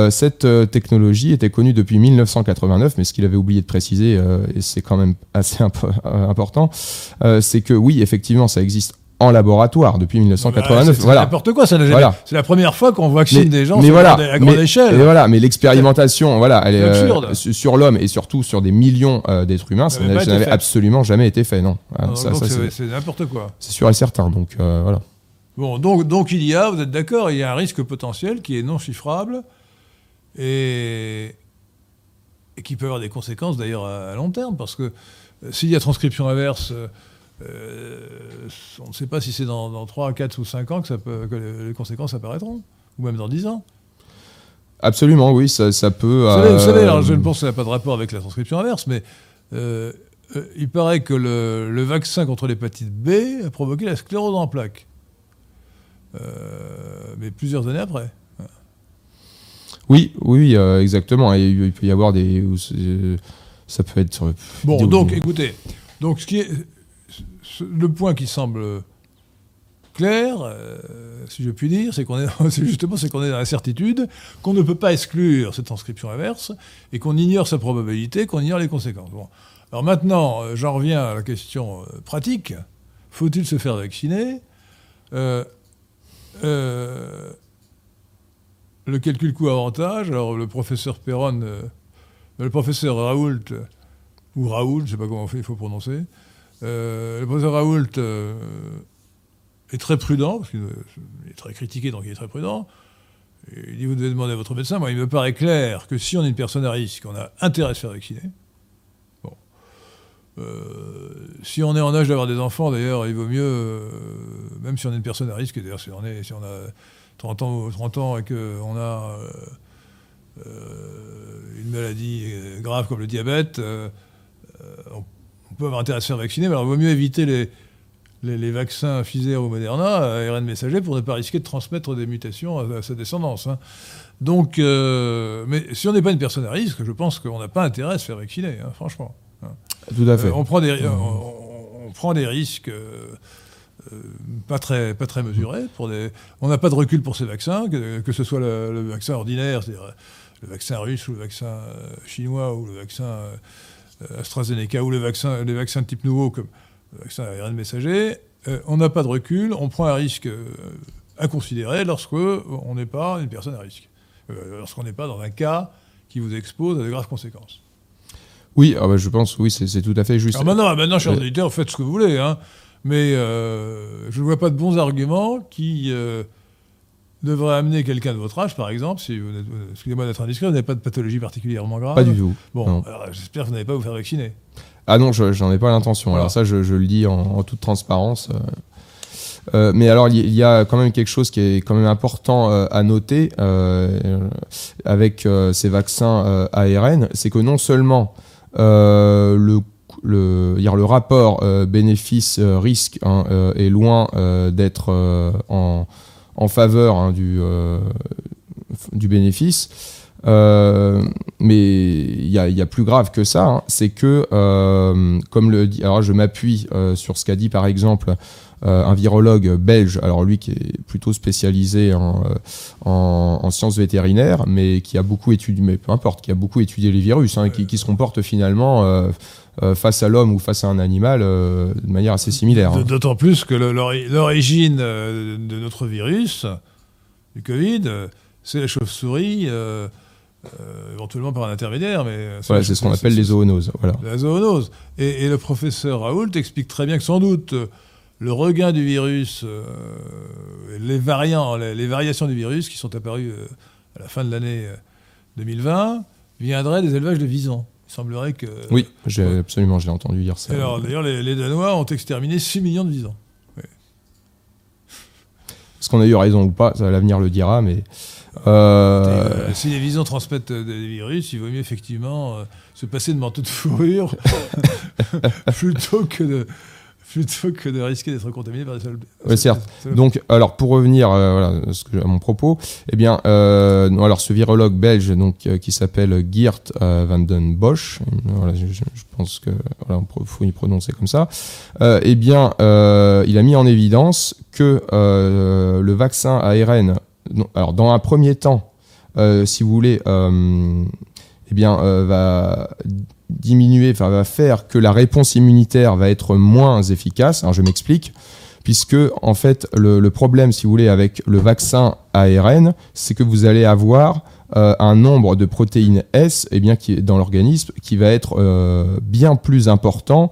cette technologie était connue depuis 1989, mais ce qu'il avait oublié de préciser, et c'est quand même assez important, c'est que oui, effectivement, ça existe en laboratoire depuis 1989. c'est voilà. n'importe quoi, ça C'est la première fois qu'on vaccine des gens mais voilà, à grande échelle. Mais voilà, mais l'expérimentation, voilà, elle est, euh, sur l'homme et surtout sur des millions euh, d'êtres humains, ça n'avait absolument jamais été fait, non. Ah, ça, c'est n'importe quoi. C'est sûr et certain, donc euh, voilà. Bon, donc, donc il y a, vous êtes d'accord, il y a un risque potentiel qui est non chiffrable et, et qui peut avoir des conséquences d'ailleurs à, long terme, parce que s'il y a transcription inverse euh, on ne sait pas si c'est dans, 3, 4 ou 5 ans que, ça peut, les conséquences apparaîtront, ou même dans 10 ans. Absolument, oui, ça, peut. Vous savez, euh, je ne pense que ça n'a pas de rapport avec la transcription inverse, mais euh, il paraît que le, vaccin contre l'hépatite B a provoqué la sclérose en plaques. mais plusieurs années après. Oui, oui, exactement. il peut y avoir des. ça peut être. Bon, donc écoutez, donc ce qui est le point qui semble clair, euh, si je puis dire, c'est qu'on est, justement c'est qu'on est dans la certitude qu'on ne peut pas exclure cette transcription inverse et qu'on ignore sa probabilité, qu'on ignore les conséquences. Alors maintenant, euh, j'en reviens à la question euh, pratique. Faut-il se faire vacciner? Le calcul coût-avantage, alors le professeur Perron, le professeur Raoult, ou Raoult, je ne sais pas comment il faut prononcer, le professeur Raoult euh, est très prudent, parce qu'il est très critiqué, donc il est très prudent. il dit Vous devez demander à votre médecin. Moi, il me paraît clair que si on est une personne à risque, on a intérêt à se faire vacciner. Bon. Euh, si on est en âge d'avoir des enfants, d'ailleurs, il vaut mieux, même si on est une personne à risque, d'ailleurs, si on, a 30 ans, 30 ans et qu'on a une maladie grave comme le diabète, on peut avoir intérêt à se faire vacciner, mais alors il vaut mieux éviter les, les, les vaccins Pfizer ou Moderna ARN messager pour ne pas risquer de transmettre des mutations à, à sa descendance. hein. Donc, euh, mais si on n'est pas une personne à risque, je pense qu'on n'a pas intérêt à se faire vacciner, hein, franchement. Tout à fait. Euh, on, prend des, on, on- prend des risques euh, euh, pas, très, pas très mesurés. Pour des, on n'a pas de recul pour ces vaccins, que, que ce soit le, le vaccin ordinaire, c'est-à-dire euh, le vaccin russe ou le vaccin euh, chinois ou le vaccin euh, AstraZeneca ou le vaccin, les vaccins de type nouveau comme le vaccin ARN messager. Euh, on n'a pas de recul, on prend un risque euh, inconsidéré lorsque on n'est pas une personne à risque. Euh, lorsqu'on n'est pas dans un cas qui vous expose à de graves conséquences. Oui, ah bah, je pense, oui, c'est tout à fait juste. Alors maintenant, maintenant, chers Euh, auditeurs, faites ce que vous voulez, hein. mais euh, je ne vois pas de bons arguments qui euh, devraient amener quelqu'un de votre âge, par exemple, si vous excusez-moi d'être indiscret, vous n'avez pas de pathologie particulièrement grave. Pas du tout. Bon, j'espère que vous n'allez pas vous faire vacciner. Ah non, je j'en ai pas l'intention. Alors ça, je, je le dis en, en toute transparence. euh. Euh, mais alors, il y- a quand même quelque chose qui est quand même important euh, à noter euh, avec ces vaccins ARN, c'est que non seulement le le, dire le rapport bénéfice-risque hein, est loin d'être en, en faveur hein, du, euh, du bénéfice, euh, mais il y a, plus grave que ça, hein, c'est que, euh, comme le dit, alors je m'appuie sur ce qu'a dit par exemple un virologue belge, alors lui qui est plutôt spécialisé en, en, en sciences vétérinaires, mais qui a beaucoup étudié, mais peu importe, qui a beaucoup étudié les virus, hein, qui, qui se comporte finalement euh, face à l'homme ou face à un animal euh, de manière assez similaire. hein. D'autant plus que l'origine euh, de notre virus, du Covid, c'est la chauve-souris, euh, éventuellement par un intermédiaire, mais... Voilà, c'est ce qu'on appelle les zoonoses. Voilà. la zoonose. Et, et le professeur Raoult explique très bien que sans doute le regain du virus, euh, les, variants, les, les variations du virus qui sont apparues euh, à la fin de l'année euh, 2020 viendraient des élevages de visons. Il semblerait que... Oui, j'ai absolument, j'ai entendu dire ça. Alors d'ailleurs, les, les Danois ont exterminé 6 millions de visons. Est-ce qu'on a eu raison ou pas? Ça, l'avenir le dira, mais. Euh, euh, si les visons transmettent euh, des virus, il vaut mieux effectivement se passer de manteau de fourrure plutôt que de plutôt que de risquer d'être contaminé par des salopes. Ouais, certes. Donc, alors pour revenir euh, voilà, à ce que- à mon propos, eh bien, euh, non, alors ce virologue belge donc euh, qui s'appelle Geert euh, van den Bosch, voilà, je, pense que voilà, faut y prononcer comme ça. Eh bien, il a mis en évidence que le vaccin ARN, non, alors dans un premier temps, si vous voulez, eh bien, euh, va diminuer, enfin, va faire que la réponse immunitaire va être moins efficace. Alors, je m'explique puisque en fait le, le problème, si vous voulez, avec le vaccin ARN, c'est que vous allez avoir euh, un nombre de protéines S, eh bien, qui est dans l'organisme, qui va être euh, bien plus important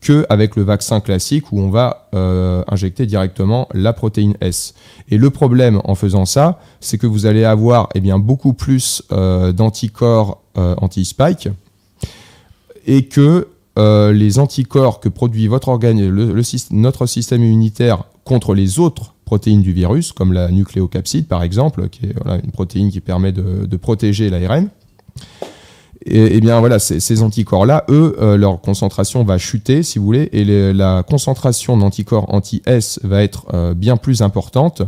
qu'avec le vaccin classique où on va euh, injecter directement la protéine S. Et le problème en faisant ça, c'est que vous allez avoir eh bien, beaucoup plus euh, d'anticorps euh, anti-spike et que les anticorps que produit votre organe, notre système immunitaire contre les autres protéines du virus, comme la nucléocapside par exemple, qui est une protéine qui permet de protéger l'ARN. Et, et bien voilà, ces, ces anticorps-là, eux, euh, leur concentration va chuter, si vous voulez, et les- la concentration d'anticorps anti-S va être euh, bien plus importante.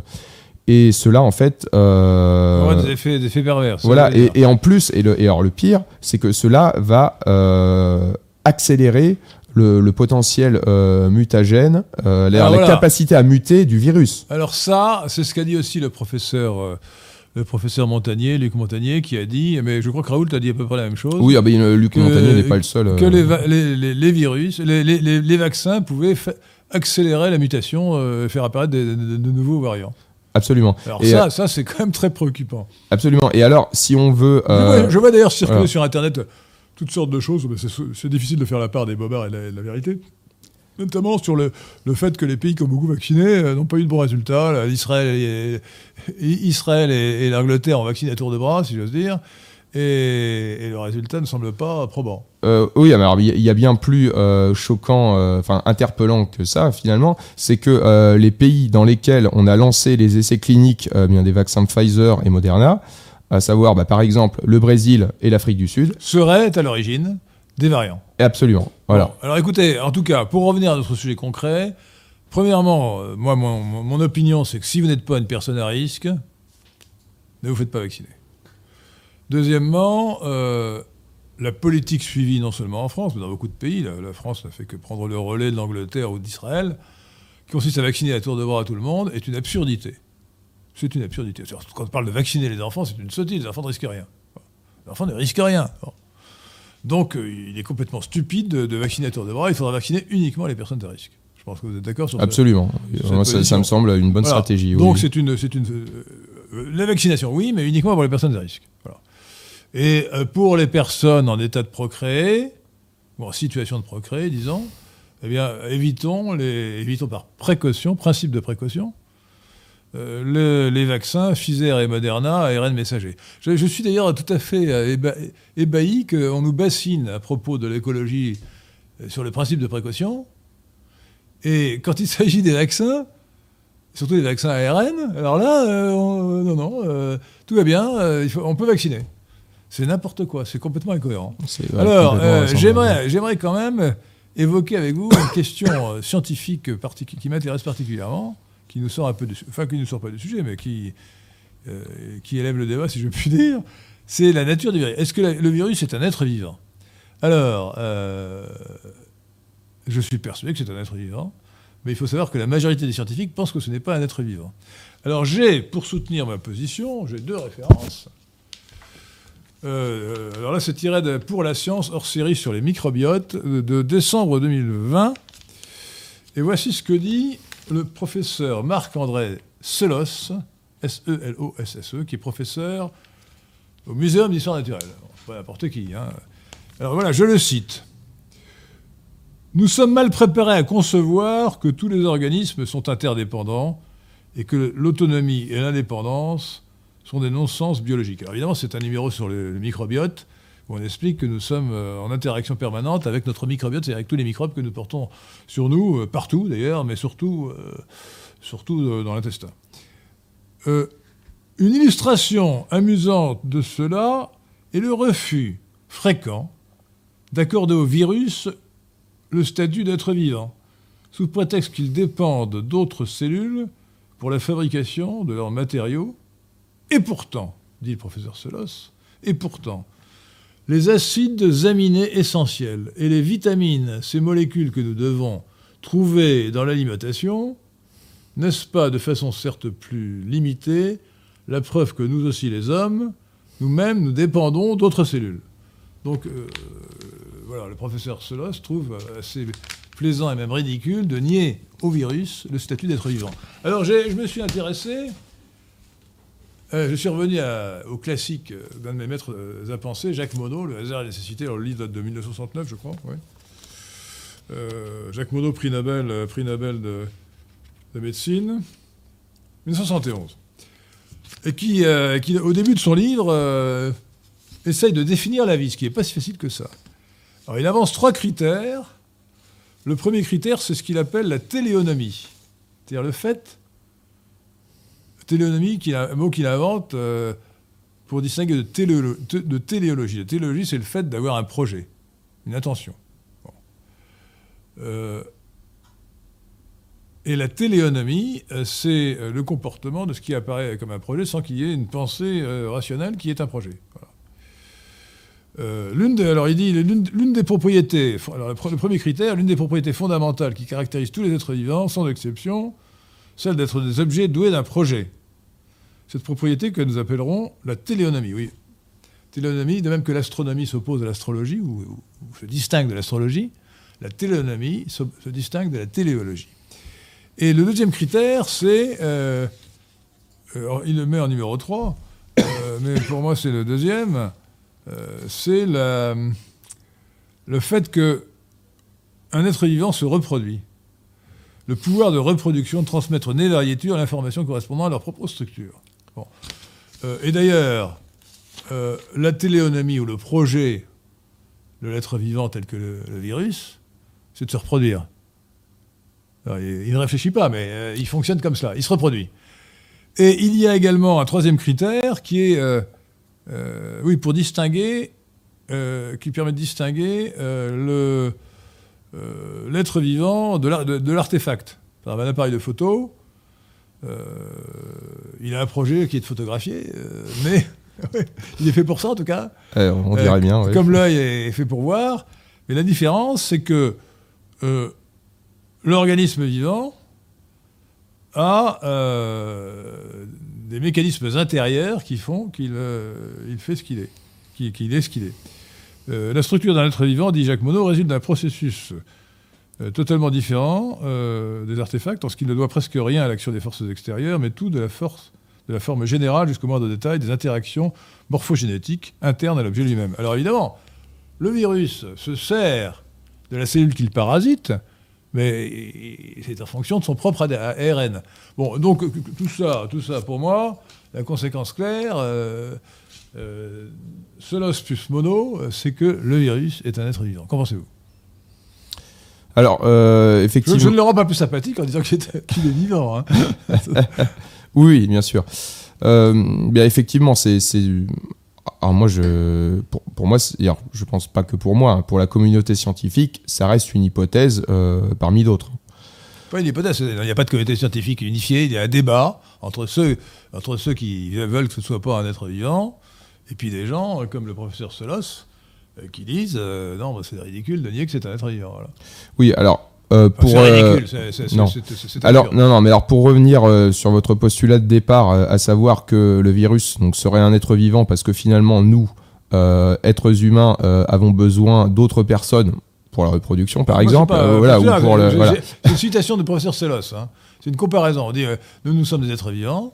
Et cela, en fait, euh, voit des effets, des effets pervers. voilà, et, et en plus, et, le, et alors le pire, c'est que cela va euh, accélérer le, le potentiel euh, mutagène, euh, la, Ah, voilà. capacité à muter du virus. Alors ça, c'est ce qu'a dit aussi le professeur, le professeur Montagnier, Luc Montagnier, qui a dit, mais je crois que Raoult a dit à peu près la même chose. Oui, ah ben, euh, Luc Que- Montagnier n'est pas le seul. que euh, les, va- les- les- les virus, les, vaccins pouvaient accélérer la mutation, euh, faire apparaître de, de nouveaux variants. Absolument. Alors Et, ça, ça c'est quand même très préoccupant. Absolument. Et alors, si on veut. Je euh, vois- je vois d'ailleurs circuler sur Internet euh, toutes sortes de choses, mais c'est- difficile de faire la part des bobards et de la, et de la vérité. Notamment sur le, le fait que les pays qui ont beaucoup vacciné euh, n'ont pas eu de bons résultats. Là, Israël et, Israël et, et l'Angleterre ont vacciné à tour de bras, si j'ose dire. Et, et le résultat ne semble pas probant. Euh, oui, mais alors, il y a- bien plus euh, choquant, euh, enfin interpellant que ça finalement, c'est que les pays dans lesquels on a lancé les essais cliniques bien des vaccins Pfizer et Moderna, à savoir bah, par exemple le Brésil et l'Afrique du Sud, Serait à l'origine des variants. et absolument. Voilà. Bon, alors écoutez, en tout cas, pour revenir à notre sujet concret, premièrement, euh, moi, mon, mon opinion, c'est que si vous n'êtes pas une personne à risque, ne vous faites pas vacciner. Deuxièmement, euh, la politique suivie non seulement en France, mais dans beaucoup de pays, la, la France n'a fait que prendre le relais de l'Angleterre ou d'Israël, qui consiste à vacciner à tour de bras à tout le monde, est une absurdité. C'est une absurdité. Quand on parle de vacciner les enfants, c'est une sottise. Les enfants ne risquent rien. Les enfants ne risquent rien. Bon. Donc, euh, il est complètement stupide de, de vacciner à tour de bras. Il faudra vacciner uniquement les personnes à risque. Je pense que vous êtes d'accord sur ça. Absolument. Cette ça, ça position. me semble une bonne Voilà. stratégie. oui. Donc c'est une, c'est une euh, euh, la vaccination, oui, mais uniquement pour les personnes à risque. Voilà. Et euh, pour les personnes en état de procréer, ou en situation de procréer, disons, eh bien, évitons, les, évitons par précaution, principe de précaution, euh, le- les vaccins Pfizer et Moderna ARN messager. Je, je suis d'ailleurs tout à fait euh, éba- ébahi qu'on nous bassine à propos de l'écologie euh, sur le principe de précaution. Et quand il s'agit des vaccins, surtout les vaccins ARN, alors là, euh, on- non, non, euh, tout va bien, il faut- on peut vacciner. C'est n'importe quoi, c'est complètement incohérent. Ouais, Alors, j'aimerais, j'aimerais quand même évoquer avec vous une question scientifique qui m'intéresse particulièrement, qui nous sort un peu su- enfin qui nous sort pas du sujet, mais qui euh, qui élève le débat, si je puis dire. C'est la nature du virus. Est-ce que le virus est un être vivant? Alors, euh, je suis persuadé que c'est un être vivant, mais il faut savoir que la majorité des scientifiques pensent que ce n'est pas un être vivant. Alors, j'ai, pour soutenir ma position, j'ai deux références. Euh, alors là, c'est tiré de Pour la science hors série sur les microbiotes de, de décembre 2020. Et voici ce que dit le professeur Marc-André Selos, S-E-L-O-S-S-E, qui est professeur au Muséum d'histoire naturelle. Pas n'importe qui. hein. Alors voilà, je le cite. Nous sommes mal préparés à concevoir que tous les organismes sont interdépendants et que l'autonomie et l'indépendance sont des non-sens biologiques. Alors évidemment, c'est un numéro sur le microbiote où on explique que nous sommes euh, en interaction permanente avec notre microbiote, c'est-à-dire avec tous les microbes que nous portons sur nous, euh, partout d'ailleurs, mais surtout, euh, dans l'intestin. Une illustration amusante de cela est le refus fréquent d'accorder au virus le statut d'être vivant, sous prétexte qu'ils dépendent d'autres cellules pour la fabrication de leurs matériaux. Et pourtant, dit le professeur Selos, et pourtant, les acides aminés essentiels et les vitamines, ces molécules que nous devons trouver dans l'alimentation, n'est-ce pas de façon certes plus limitée la preuve que nous aussi les hommes, nous-mêmes, nous dépendons d'autres cellules Donc, euh, voilà, le professeur Selos trouve assez plaisant et même ridicule de nier au virus le statut d'être vivant. Alors, je me suis intéressé, euh, je suis revenu au classique euh, d'un de mes maîtres euh, à penser, Jacques Monod, Le hasard et la nécessité. Alors, le livre date de 1969, je crois. Jacques Monod, prix Nobel, prix Nobel de, de médecine, 1971. Et qui, qui, au début de son livre, essaye de définir la vie, ce qui n'est pas si facile que ça. Alors, il avance trois critères. Le premier critère, c'est ce qu'il appelle la téléonomie. C'est-à-dire le fait, téléonomie, un mot qu'il invente euh, pour distinguer de, téléolo- té- de téléologie. La téléologie, c'est le fait d'avoir un projet, une intention. Euh, et la téléonomie, euh, c'est le comportement de ce qui apparaît comme un projet sans qu'il y ait une pensée rationnelle qui est un projet. L'une des, alors il dit l'une, des propriétés, le, pre- le premier critère, l'une des propriétés fondamentales qui caractérisent tous les êtres vivants, sans exception, celle d'être des objets doués d'un projet. Cette propriété que nous appellerons la téléonomie, oui. Téléonomie, de même que l'astronomie s'oppose à l'astrologie, ou, se distingue de l'astrologie, la téléonomie se, distingue de la téléologie. Et le deuxième critère, c'est, euh, alors, il le met en numéro 3, euh, mais pour moi c'est le deuxième, euh, c'est le fait que un être vivant se reproduit. Le pouvoir de reproduction, de transmettre né variétés à l'information correspondant à leur propre structure. Euh, et d'ailleurs, euh, la téléonomie ou le projet de l'être vivant tel que le, virus, c'est de se reproduire. Il, ne réfléchit pas, mais euh, il fonctionne comme cela, il se reproduit. Et il y a également un troisième critère qui est, oui, pour distinguer, qui permet de distinguer l'être vivant de, l'ar- de- de l'artefact. un appareil de photo. Euh, il a un projet qui est de photographier, euh, mais il est fait pour ça en tout cas. Eh, on dirait Euh, bien. ouais. Comme l'œil est fait pour voir. Mais la différence, c'est que l'organisme vivant a euh, des mécanismes intérieurs qui font qu'il euh, il fait ce qu'il est, qu'il est ce qu'il est. Euh, la structure d'un être vivant, dit Jacques Monod, résulte d'un processus totalement différent euh, des artefacts, en ce qu'il ne doit presque rien à l'action des forces extérieures, mais tout de la force, de la forme générale jusqu'au moindre détail des interactions morphogénétiques internes à l'objet lui-même. Alors évidemment, le virus se sert de la cellule qu'il parasite, mais c'est en fonction de son propre ARN. Bon, donc tout ça, tout ça, pour moi, la conséquence claire, euh, euh, plus mono, euh, c'est que le virus est un être vivant. Qu'en pensez-vous? Alors, euh, je, effectivement. je ne le rends pas plus sympathique en disant qu'il est, vivant. hein. Oui, bien sûr. Euh, bien effectivement, c'est. Alors moi, je, pour, pour moi, alors, je pense pas que pour moi, hein, pour la communauté scientifique, ça reste une hypothèse euh, parmi d'autres. Pas une hypothèse, il n'y a pas de communauté scientifique unifiée, il y a un débat entre ceux, entre ceux qui veulent que ce ne soit pas un être vivant, et puis des gens comme le professeur Solos, qui disent euh, non, bah, c'est ridicule de nier que c'est un être vivant. Voilà. Oui, alors euh, pour. c'est euh, ridicule, c'est- c'est- c'est- non. c'est- alors non, non, mais alors pour revenir euh, sur votre postulat de départ, euh, à savoir que le virus donc serait un être vivant parce que finalement nous, euh, êtres humains, euh, avons besoin d'autres personnes pour la reproduction, par Moi, exemple, pas- euh, voilà, ou c'est pour le. c'est- voilà. C'est une citation du professeur Solos. hein. C'est une comparaison. On dit euh, nous, nous sommes des êtres vivants,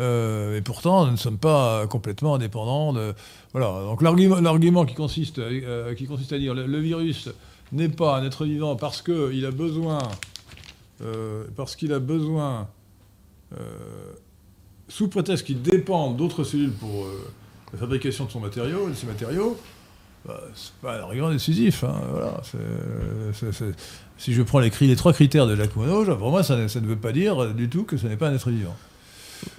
euh, et pourtant nous ne sommes pas complètement indépendants. De, voilà. Donc l'argument, l'argument qui consiste, euh, qui consiste à dire le, le virus n'est pas un être vivant parce qu'il a besoin, euh, parce qu'il a besoin, sous prétexte qu'il dépend d'autres cellules pour la fabrication de son de ses matériaux. Bah, c'est pas un argument décisif. hein, voilà, si je prends les, trois critères de Jacques Monod, pour moi, ça ne veut pas dire du tout que ce n'est pas un être vivant.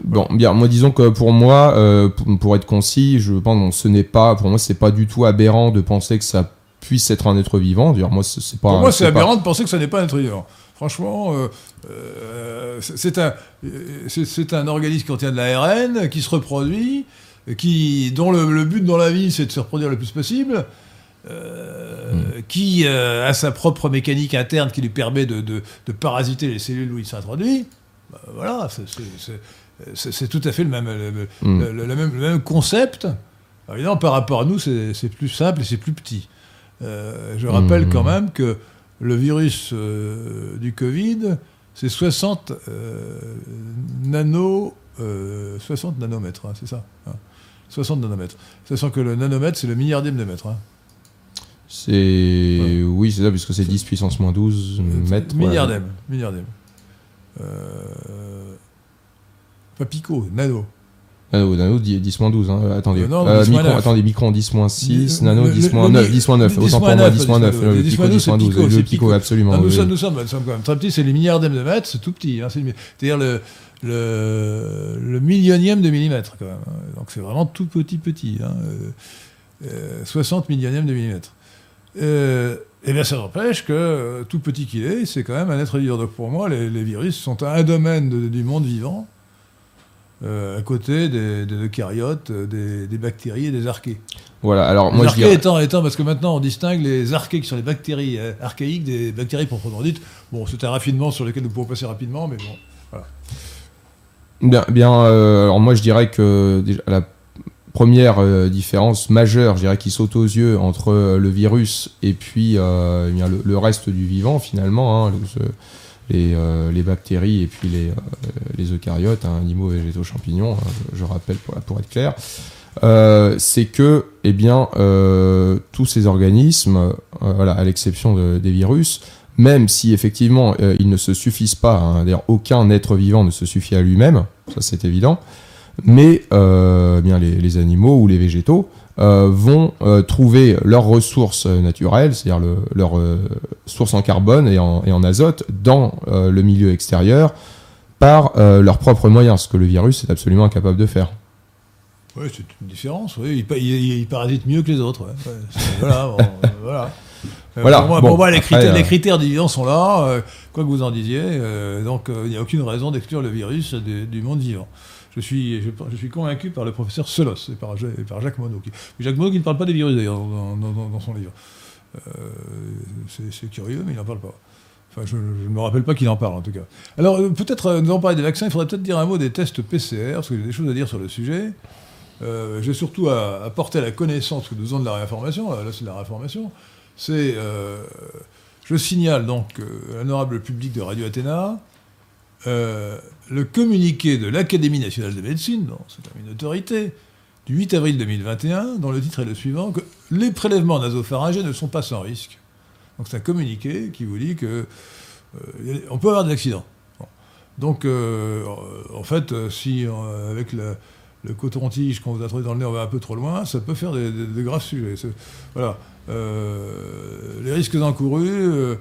Bon, bien, moi disons que pour moi, euh, pour, être concis, je pense que ce n'est pas, pour moi, c'est pas du tout aberrant de penser que ça puisse être un être vivant. Dire, moi, c'est pas. Pour moi, c'est pas- aberrant de penser que ce n'est pas un être vivant. Franchement, euh, euh, c'est un, c'est- un organisme qui contient de l'ARN, qui se reproduit, qui, dont le, le but dans la vie, c'est de se reproduire le plus possible, euh, qui euh, a sa propre mécanique interne qui lui permet de, de- de parasiter les cellules où il s'introduit. Bah, voilà, c'est- tout à fait le même, le, le- le- le même, le même concept. Alors, évidemment, par rapport à nous, c'est plus simple et c'est plus petit. Euh, je rappelle Mm. quand même que le virus euh, du Covid, c'est 60 euh, nano, euh, 60 nanomètres, hein, c'est ça hein. 60 nanomètres. Sachant que le nanomètre, c'est le milliardième de mètre. hein. C'est. Oui, c'est ça, puisque c'est 10 puissance moins 12 mètres. Milliardième. Milliardième. Euh, pas picot, nano. Nano, nano 10, 10 moins 12, hein. attendez. Euh, non, Euh, 10 moins micron, 9. attendez, micron 10 moins 6, Le- nano le- 10 moins le- 9, le- 10 moins 9, le 10 autant pour moi 9, 10 moins 9, le le 10 pico moins 9, 10 moins c'est 12, pico, le c'est pico, pico. absolument. Ah, nous, sommes, quand même très petits, c'est les milliardièmes de mètres, c'est tout petit. hein, C'est-à-dire le, le, le millionième de millimètre, quand même. hein. Donc c'est vraiment tout petit, petit. hein, euh, euh, 60 millionièmes de millimètre. Euh, et bien ça n'empêche que, euh, tout petit qu'il est, c'est quand même un être vivant. Donc pour moi, les, les virus sont un domaine de- du monde vivant, euh, à côté des, des eucaryotes, euh, des, des bactéries et des archées. Voilà, alors Les moi je dirais. étant, étant, parce que maintenant on distingue les archées qui sont les bactéries euh, archaïques des bactéries proprement dites. Bon, c'est un raffinement sur lequel nous pouvons passer rapidement, mais bon. Bien, bien euh, alors moi je dirais que déjà, la première différence majeure, je dirais, qui saute aux yeux entre le virus et puis eh bien, le, le reste du vivant finalement, hein, le- les, euh, les bactéries et puis les, euh, eucaryotes, hein, animaux, végétaux, champignons, hein, je, rappelle pour, être clair, euh, c'est que eh bien, tous ces organismes, voilà, à l'exception de- des virus, même si effectivement ils ne se suffisent pas, hein, d'ailleurs aucun être vivant ne se suffit à lui-même, ça c'est évident, mais bien les animaux ou les végétaux euh, vont euh, trouver leurs ressources euh, naturelles, c'est-à-dire le- leurs sources en carbone et en, et en azote dans le milieu extérieur par leurs propres moyens, ce que le virus est absolument incapable de faire. Oui, c'est une différence. Oui. Il, pa- il- il parasite mieux que les autres. ouais. Voilà, bon, voilà. Voilà, Pour moi, bon, pour moi, les, critères, les critères d'évidence sont là, euh, quoi que vous en disiez. euh, donc, euh, il n'y a aucune raison d'exclure le virus du, du monde vivant. Je suis, je, suis convaincu par le professeur Solos et par, Jacques Monod. Jacques Monod qui ne parle pas des virus d'ailleurs dans, dans- son livre. Euh, c'est curieux, mais il n'en parle pas. Enfin, je ne me rappelle pas qu'il en parle en tout cas. Alors, euh, peut-être, euh, nous allons parler des vaccins, il faudrait peut-être dire un mot des tests PCR, parce que j'ai des choses à dire sur le sujet. J'ai surtout à apporter à la connaissance, que nous avons de la réinformation, là, c'est de la réinformation, c'est, je signale donc à l'honorable public de Radio Athéna, le communiqué de l'Académie nationale de médecine, donc c'est une autorité, du 8 avril 2021, dont le titre est le suivant, que les prélèvements nasopharyngés ne sont pas sans risque. Donc c'est un communiqué qui vous dit que euh, on peut avoir des accidents. Bon. Donc, euh, en fait, euh, si avec le, coton-tige qu'on vous a trouvé dans le nez, on va un peu trop loin, ça peut faire des, des- graves sujets. Voilà. Les risques encourus,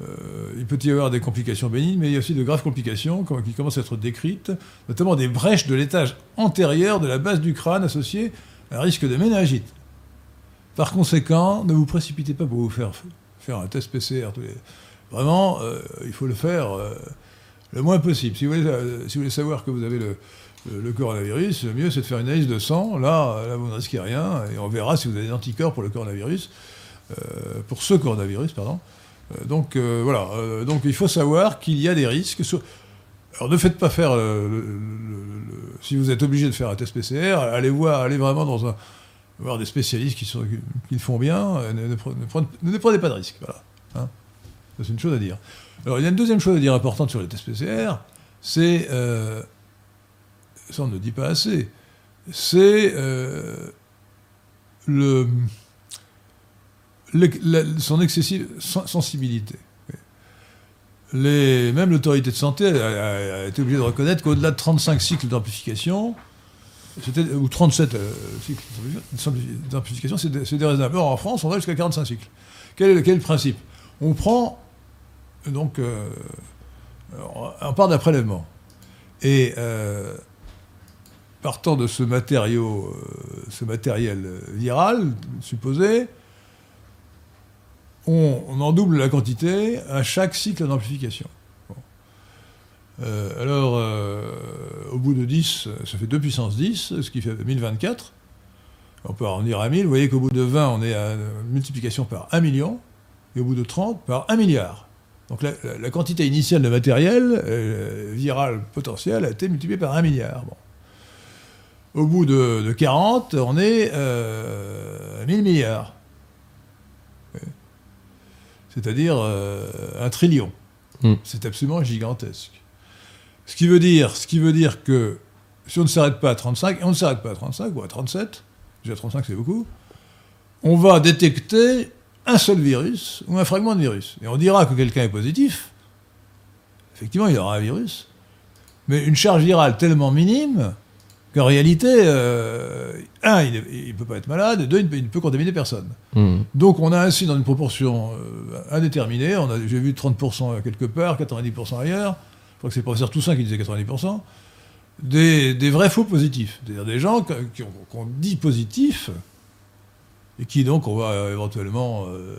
euh, il peut y avoir des complications bénignes, mais il y a aussi de graves complications qui commencent à être décrites, notamment des brèches de l'étage antérieur de la base du crâne associées à un risque de méningite. Par conséquent, ne vous précipitez pas pour vous faire, faire un test PCR. Vraiment, euh, il faut le faire euh, le moins possible. Si vous, voulez, savoir que vous avez le, le- coronavirus, le mieux c'est de faire une analyse de sang. Là, vous ne risquez rien et on verra si vous avez des anticorps pour le coronavirus, pour ce coronavirus, pardon. Euh, donc euh, voilà. Euh, donc il faut savoir qu'il y a des risques. Alors ne faites pas faire. si vous êtes obligé de faire un test PCR, allez voir, allez vraiment dans un voir des spécialistes qui, sont, qui le font bien. Ne, ne prenez, ne prenez- ne prenez pas de risques. Voilà. Hein. C'est une chose à dire. Alors il y a une deuxième chose à dire importante sur les tests PCR, c'est ça on ne dit pas assez. C'est le son excessive sen- sensibilité. Les, même l'autorité de santé a, été obligée de reconnaître qu'au-delà de 35 cycles d'amplification, ou 37 euh, cycles d'amplification, c'est dé- c'est déraisonnable. Or, en France, on va jusqu'à 45 cycles. Quel est, le- principe? On prend, donc, euh, on part d'un prélèvement. Et euh, partant de ce matériau, ce matériel viral supposé, on, en double la quantité à chaque cycle d'amplification. Euh, alors, euh, au bout de 10, ça fait 2 puissance 10, ce qui fait 1024. On peut arrondir à 1000. Vous voyez qu'au bout de 20, on est à multiplication par 1 million, et au bout de 30, par 1 milliard. Donc la, quantité initiale de matériel euh, viral potentiel a été multipliée par 1 milliard. Au bout de, de 40, on est à 1000 milliards. C'est-à-dire euh, un trillion. Hmm. C'est absolument gigantesque. Ce qui veut dire, ce qui veut dire que si on ne s'arrête pas à 35, et on ne s'arrête pas à 35 ou à 37, déjà 35 c'est beaucoup, on va détecter un seul virus ou un fragment de virus. Et on dira que quelqu'un est positif. Effectivement, il aura un virus. Mais une charge virale tellement minime qu'en réalité, euh, un, il ne peut pas être malade, et deux, il ne peut, il ne peut contaminer personne. Hmm. Donc on a ainsi, dans une proportion euh, indéterminée, on a, j'ai vu 30% quelque part, 90% ailleurs, je crois que c'est le professeur Toussaint qui disait 90%, des, des vrais faux positifs. C'est-à-dire des gens que- qui ont- qu'on dit positifs, et qui donc on va éventuellement, euh,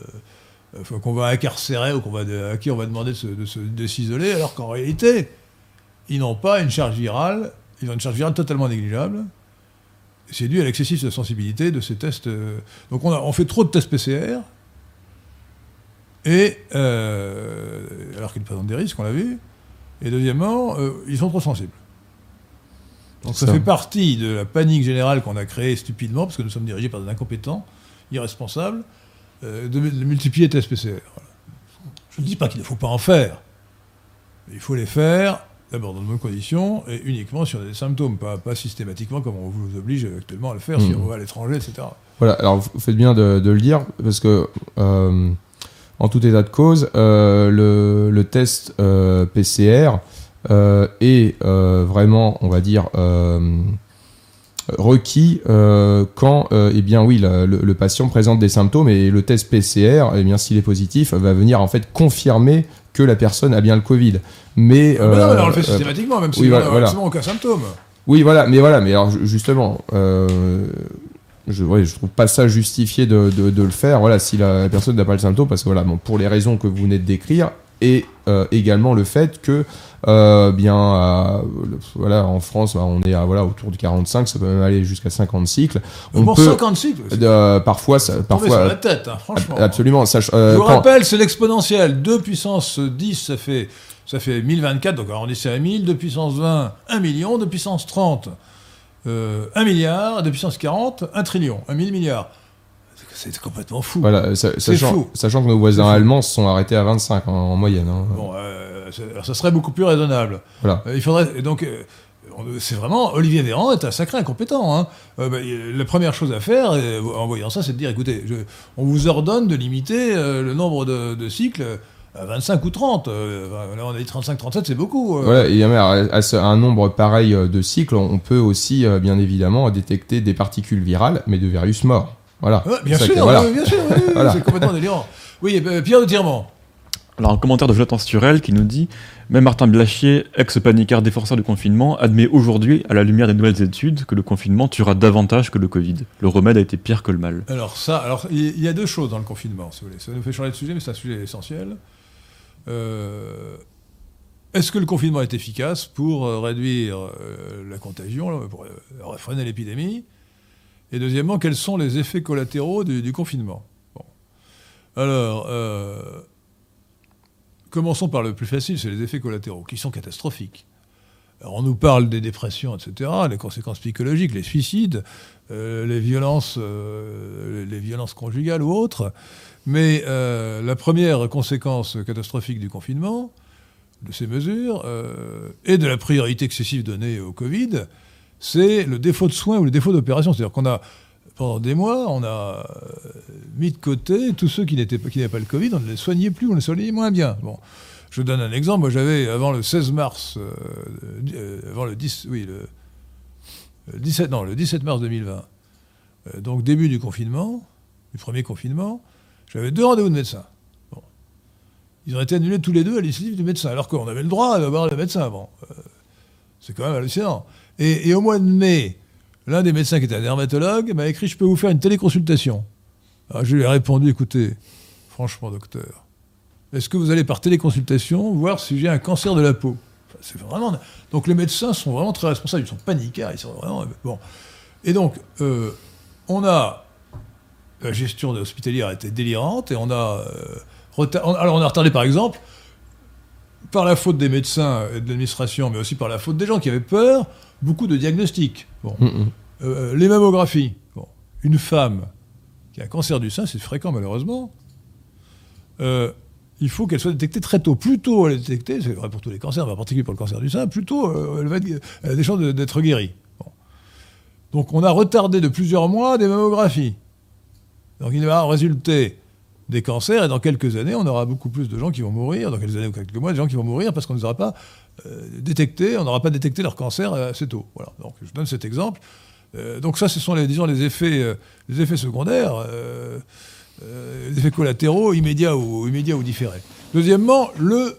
qu'on va incarcérer ou qu'on va, à qui on va demander de, se- de se- de s'isoler, alors qu'en réalité, ils n'ont pas une charge virale, ils ont une charge virale totalement négligeable. C'est dû à l'excessive sensibilité de ces tests. euh, Donc on, a- on fait trop de tests PCR, et euh, alors qu'ils présentent des risques, on l'a vu. Et deuxièmement, euh, ils sont trop sensibles. Donc ça, Ça. fait partie de la panique générale qu'on a créée stupidement, parce que nous sommes dirigés par des incompétents, irresponsables, euh, de, de multiplier les tests PCR. Voilà. Je ne dis pas qu'il ne faut pas en faire. Mais il faut les faire, d'abord dans de bonnes conditions, et uniquement si on a des symptômes, pas, pas systématiquement comme on vous oblige actuellement à le faire si Mhm. on va à l'étranger, etc. Voilà, alors vous faites bien de, de le dire, parce que euh, en tout état de cause, euh, le, le test euh, PCR est vraiment, on va dire, requis euh, quand, euh, eh bien oui, le patient présente des symptômes et le test PCR, eh bien s'il est positif, va venir en fait confirmer que la personne a bien le Covid. Mais, Ah bah non, mais on le fait euh, systématiquement, même si oui, on voilà, n'a voilà. absolument aucun symptôme. oui, voilà, mais voilà, mais alors ju- justement, euh, je, ouais, je trouve pas ça justifié de, de, de le faire. Voilà, si la personne n'a pas le symptôme, parce que voilà, bon, pour les raisons que vous venez de décrire, et euh, également le fait que euh, bien euh, voilà en France bah, on est à voilà autour de 45 ça peut même aller jusqu'à 50 cycles on Pour peut 50 cycles, euh, parfois ça, tombé sur la parfois tête, hein, franchement. absolument ça, euh, Je vous rappelle, c'est l'exponentielle. 2 puissance 10, ça fait, ça fait 1024, donc arrondissez à 1000. 2 puissance 20, 1 million. 2 puissance 30, euh, 1 milliard. 2 puissance 40, 1 trillion. 1 000 milliards. C'est complètement fou. voilà, sachant, fou. sachant que nos voisins allemands se sont arrêtés à 25 en, en moyenne hein. Bon, euh, ça serait beaucoup plus raisonnable. voilà Euh, Il faudrait donc. euh, c'est vraiment Olivier Véran est un sacré incompétent. hein. Euh, bah, il- la première chose à faire, euh, en voyant ça, c'est de dire écoutez, je- on vous ordonne de limiter euh, le nombre de, de cycles à 25 ou 30. Euh, enfin, là, on a dit 35-37, c'est beaucoup. euh. Voilà, et à, à ce- à un nombre pareil euh, de cycles, on peut aussi, euh, bien évidemment, détecter des particules virales, mais de virus morts. Voilà. Ouais, bien sûr, que- voilà. ouais, bien sûr, oui, oui, Voilà. c'est complètement délirant. Oui, euh, Pierre de Tirement. Alors, un commentaire de Jonathan Sturel qui nous dit Même Martin Blachier, ex-paniqueur défenseur du confinement, admet aujourd'hui, à la lumière des nouvelles études, que le confinement tuera davantage que le Covid. Le remède a été pire que le mal. Alors ça, alors il y a deux choses dans le confinement, si vous voulez. Ça nous fait changer de sujet, mais c'est un sujet essentiel. Euh, Est-ce que le confinement est efficace pour euh, réduire euh, la contagion, pour euh, freiner l'épidémie? Et deuxièmement, quels sont les effets collatéraux du, confinement. Alors, euh, commençons par le plus facile, c'est les effets collatéraux, qui sont catastrophiques. Alors, on nous parle des dépressions, etc., les conséquences psychologiques, les suicides, euh, les violences, euh, les violences conjugales ou autres. Mais la première conséquence catastrophique du confinement, de ces mesures, et de la priorité excessive donnée au Covid, c'est le défaut de soins ou le défaut d'opération. C'est-à-dire qu'on a, pendant des mois, on a euh, mis de côté tous ceux qui n'avaient pas le Covid, on ne les soignait plus, on les soignait moins bien. Bon. Je donne un exemple. Moi, j'avais, avant le 16 mars, euh, euh, avant le 10, oui, le, le 17, non, le 17 mars 2020, euh, donc début du confinement, du premier confinement, j'avais deux rendez-vous de médecin. Bon. Ils ont été annulés tous les deux à l'initiative du médecin, alors qu'on avait le droit d'avoir le médecin. Euh, c'est quand même hallucinant. Et, au mois de mai, l'un des médecins qui était un dermatologue m'a écrit Je peux vous faire une téléconsultation. Alors je lui ai répondu Écoutez, franchement, docteur, est-ce que vous allez par téléconsultation voir si j'ai un cancer de la peau? Enfin, C'est vraiment. Donc les médecins sont vraiment très responsables, ils sont paniquards, ils sont vraiment. Bon. Et donc, euh, on a. La gestion hospitalière a été délirante et euh, alors on a retardé par exemple, par la faute des médecins et de l'administration, mais aussi par la faute des gens qui avaient peur, beaucoup de diagnostics. Bon. Mm, mm. Euh, les mammographies. Bon. Une femme qui a un cancer du sein, c'est fréquent malheureusement, euh, il faut qu'elle soit détectée très tôt. Plus tôt elle est détectée, c'est vrai pour tous les cancers, mais en particulier pour le cancer du sein, plus tôt euh, elle, va être- elle a des chances de- d'être guérie. Bon. Donc on a retardé de plusieurs mois des mammographies. Donc il va en résulter des cancers, et dans quelques années, on aura beaucoup plus de gens qui vont mourir, dans quelques années ou quelques mois, des gens qui vont mourir parce qu'on ne les aura pas euh, détectés, on n'aura pas détecté leur cancer euh, assez tôt. Voilà. Donc je donne cet exemple. Euh, donc ça, ce sont les, disons, les effets, les effets secondaires, les effets collatéraux immédiats ou, immédiats ou différés. Deuxièmement, le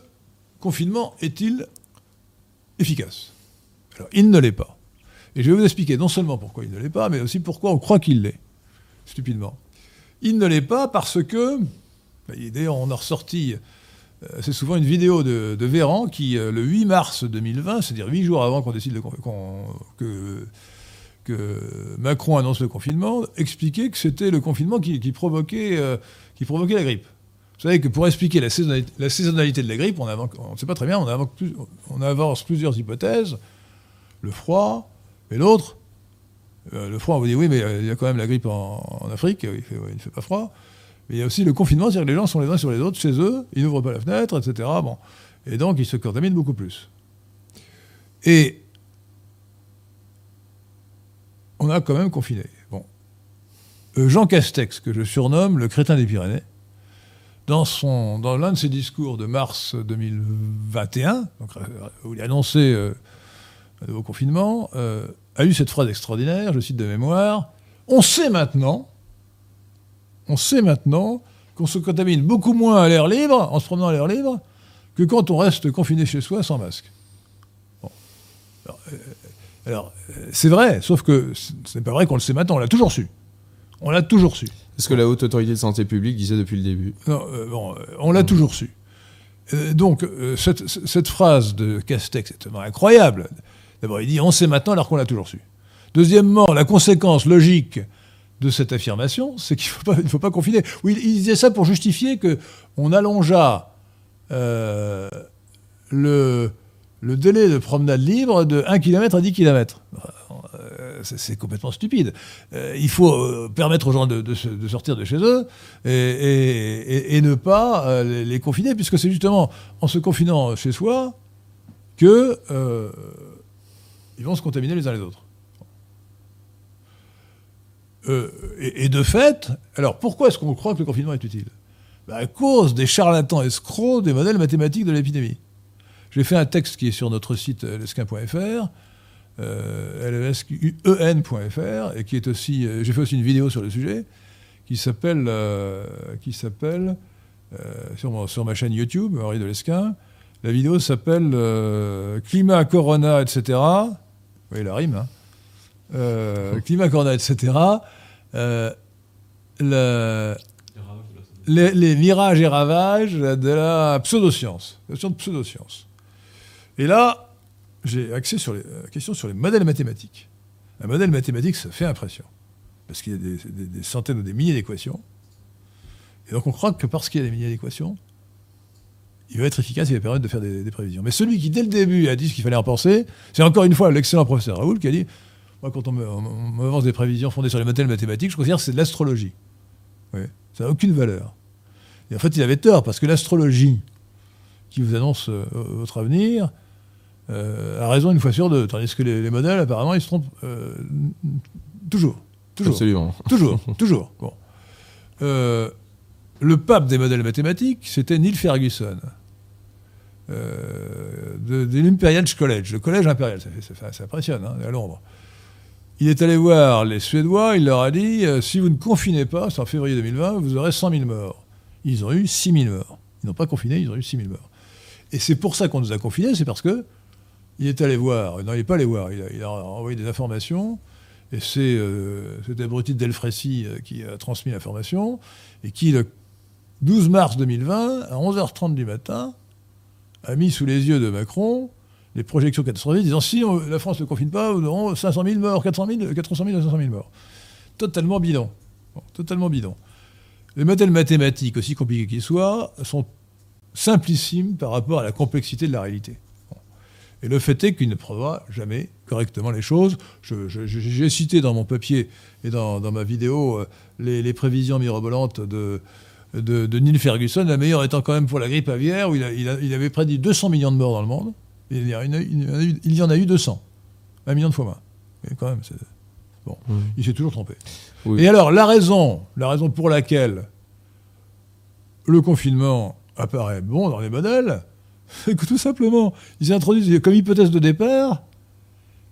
confinement est-il efficace? Alors, il ne l'est pas. Et je vais vous expliquer non seulement pourquoi il ne l'est pas, mais aussi pourquoi on croit qu'il l'est, stupidement. Il ne l'est pas parce que, bah, d'ailleurs on a ressorti, euh, c'est souvent une vidéo de, Véran qui, euh, le 8 mars 2020, c'est-à-dire huit jours avant qu'on décide que, Macron annonce le confinement, expliquait que c'était le confinement qui, euh, provoquait la grippe. Vous savez que pour expliquer la saisonnalité, de la grippe, on ne sait pas très bien, on avance, on avance plusieurs hypothèses. Le froid, et l'autre, le froid, on vous dit oui, mais euh, il y a quand même la grippe en, Afrique, il, ne fait pas froid. Mais il y a aussi le confinement, c'est-à-dire que les gens sont les uns sur les autres chez eux, ils n'ouvrent pas la fenêtre, etc. Et donc, ils se contaminent beaucoup plus. Et on a quand même confiné. Bon. Euh, Jean Castex, que je surnomme le crétin des Pyrénées, dans, l'un de ses discours de mars 2021, donc, euh, où il a annoncé euh, un nouveau confinement, euh, a eu cette phrase extraordinaire, je cite de mémoire, on sait maintenant, on sait maintenant qu'on se contamine beaucoup moins à l'air libre, en se promenant à l'air libre, que quand on reste confiné chez soi sans masque. Bon. Alors, euh, alors, euh, c'est vrai, sauf que ce n'est pas vrai qu'on le sait maintenant, on l'a toujours su. On l'a toujours su. C'est ce que la Haute Autorité de Santé Publique disait depuis le début? Non, euh, bon, euh, on l'a toujours su. Euh, donc, euh, cette, cette phrase de Castex est tellement incroyable. D'abord, il dit on sait maintenant alors qu'on l'a toujours su. Deuxièmement, la conséquence logique de cette affirmation, c'est qu'il ne faut, pas- confiner. Oui, il disait ça pour justifier qu'on allongea euh, le, délai de promenade libre de 1 km à 10 km. C'est c'est complètement stupide. Euh, il faut euh, permettre aux gens de, sortir de chez eux et, ne pas euh, les, confiner, puisque c'est justement en se confinant chez soi que euh, ils vont se contaminer les uns les autres. Euh, et, de fait, alors pourquoi est-ce qu'on croit que le confinement est utile? Ben, À cause des charlatans escrocs des modèles mathématiques de l'épidémie. J'ai fait un texte qui est sur notre site euh, lesquin.fr, euh, lesquen.fr, et qui est aussi. euh, J'ai fait aussi une vidéo sur le sujet qui s'appelle, euh, euh, sur, sur ma chaîne YouTube, Henri de Lesquin. La vidéo s'appelle euh, Climat, Corona, etc. Oui, la rime. Hein. Euh, climat, Corona, etc. Euh, le- les, les mirages et ravages de la pseudoscience, la notion de pseudoscience. Et là, j'ai axé sur les euh, questions sur les modèles mathématiques. Un modèle mathématique, ça fait impression. Parce qu'il y a des, des- des centaines ou des milliers d'équations. Et donc on croit que parce qu'il y a des milliers d'équations, il va être efficace, il va permettre de faire des, des prévisions. Mais celui qui, dès le début, a dit ce qu'il fallait en penser, c'est encore une fois l'excellent professeur Raoul qui a dit Moi, quand on m'avance des prévisions fondées sur les modèles mathématiques, je considère que c'est de l'astrologie. Oui. Ça n'a aucune valeur. Et en fait, il avait tort, parce que l'astrologie qui vous annonce euh, votre avenir euh, a raison une fois sur deux, tandis que les, les modèles, apparemment, ils se trompent euh, toujours. Toujours. Absolument. Toujours, toujours. Bon. Le pape des modèles mathématiques, c'était Neil Ferguson, de, de l'Imperial College, le collège impérial, ça, impressionne, hein, à Londres. Il est allé voir les Suédois, il leur a dit euh, si vous ne confinez pas, c'est en février 2020, vous aurez 100 000 morts. Ils ont eu 6 000 morts. Ils n'ont pas confiné, ils ont eu 6 000 morts. Et c'est pour ça qu'on nous a confinés, c'est parce que il est allé voir, non, il n'est pas allé voir, il a, envoyé des informations, et c'est euh, cet abruti de Delfrécy euh, qui a transmis l'information, et qui, le 12 mars 2020, à 11h30 du matin, a mis sous les yeux de Macron les projections catastrophiques, disant si la France ne confine pas, nous aurons 500 000 morts, 400 000, 400 000 à 500 000 morts. Totalement bidon. Totalement bidon. Les modèles mathématiques, aussi compliqués qu'ils soient, sont simplissimes par rapport à la complexité de la réalité. Et le fait est qu'il ne prévoit jamais correctement les choses. J'ai cité dans mon papier et dans, dans ma vidéo euh, les, les prévisions mirobolantes de, de, de Neil Ferguson, la meilleure étant quand même pour la grippe aviaire, où il, a- il a- il avait prédit 200 millions de morts dans le monde. Et il, y en a, eu, il y en a eu 200. Un million de fois moins. Mais quand même, bon, il s'est toujours trompé. Oui. Et alors, la raison, la raison pour laquelle le confinement apparaît bon dans les modèles, c'est que tout simplement, ils introduisent comme hypothèse de départ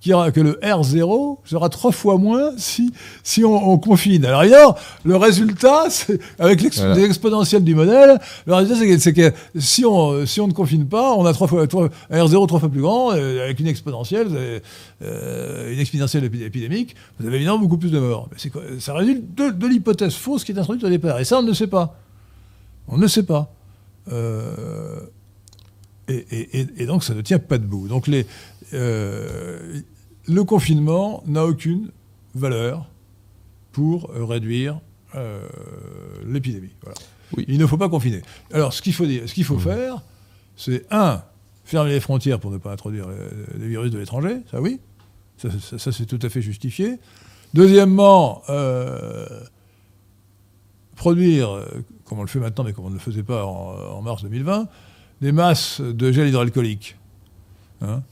que le R0 sera trois fois moins si, si on, on confine. Alors évidemment, le résultat, avec l'ex- Voilà. l'exponentielle du modèle, le résultat, c'est que, si, on, si on ne confine pas, on a trois fois, trois- un R0 trois fois plus grand, euh, avec une exponentielle, avez, euh, une exponentielle épi- épidémique, vous avez évidemment beaucoup plus de morts. Mais ça résulte de, de l'hypothèse fausse qui est introduite au départ. Et ça, on ne sait pas. On ne sait pas. Euh, et, et- et- et donc, ça ne tient pas debout. Donc, les, euh, le confinement n'a aucune valeur pour euh, réduire euh, l'épidémie. Voilà. Oui. Il ne faut pas confiner. Alors, ce qu'il faut, dire, ce qu'il faut faire, c'est un, fermer les frontières pour ne pas introduire les, les virus de l'étranger, ça oui, ça, ça- ça, c'est tout à fait justifié. Deuxièmement, euh, produire, comme on le fait maintenant, mais comme on ne le faisait pas en, en mars 2020, des masses de gel hydroalcoolique. Hein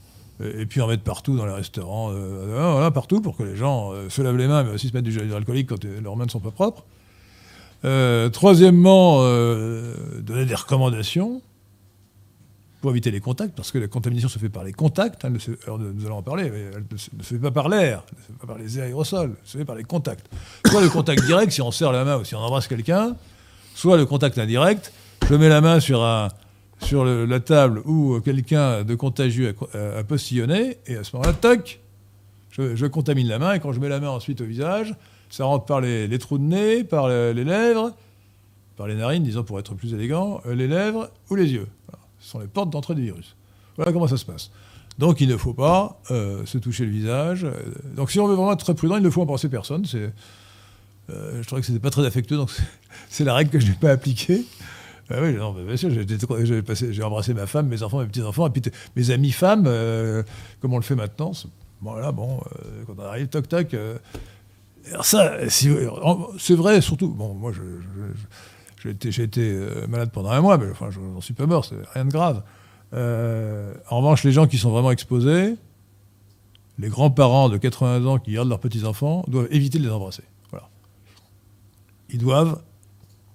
et, puis en mettre partout dans les restaurants, euh, voilà, partout, pour que les gens euh, se lavent les mains, mais aussi se mettent du gel hydroalcoolique quand euh, leurs mains ne sont pas propres. Troisièmement, donner des recommandations pour éviter les contacts, parce que la contamination se fait par les contacts. hein, nous allons en parler, mais elle ne se, ne se fait pas par l'air, ne se fait pas par les aérosols, elle se fait par les contacts. Soit le contact direct, si on serre la main ou si on embrasse quelqu'un, soit le contact indirect. Je mets la main sur, un, sur la table où quelqu'un de contagieux a, postillonné, et à ce moment-là, toc, je, contamine la main, et quand je mets la main ensuite au visage, Ça rentre par les, trous de nez, par le- les lèvres, par les narines, disons pour être plus élégant, euh, les lèvres ou les yeux. Ce sont les portes d'entrée du virus. Voilà comment ça se passe. Donc il ne faut pas euh, se toucher le visage. Euh, Donc si on veut vraiment être très prudent, il ne faut embrasser personne. Euh, je trouvais que c'était pas très affectueux, donc c'est la règle que je n'ai pas appliquée. Ah oui, non, mais bien sûr, j'ai, embrassé ma femme, mes enfants, mes petits-enfants, et puis mes amis femmes, euh, comme on le fait maintenant. Voilà, bon, euh, quand on arrive, toc, toc. euh, alors ça, c'est vrai, surtout, bon, moi, j'ai été, été, malade pendant un mois, mais enfin, je n'en suis pas mort, c'est rien de grave. En revanche, les gens qui sont vraiment exposés, les grands-parents de 80 ans qui gardent leurs petits-enfants, doivent éviter de les embrasser. Voilà. Ils doivent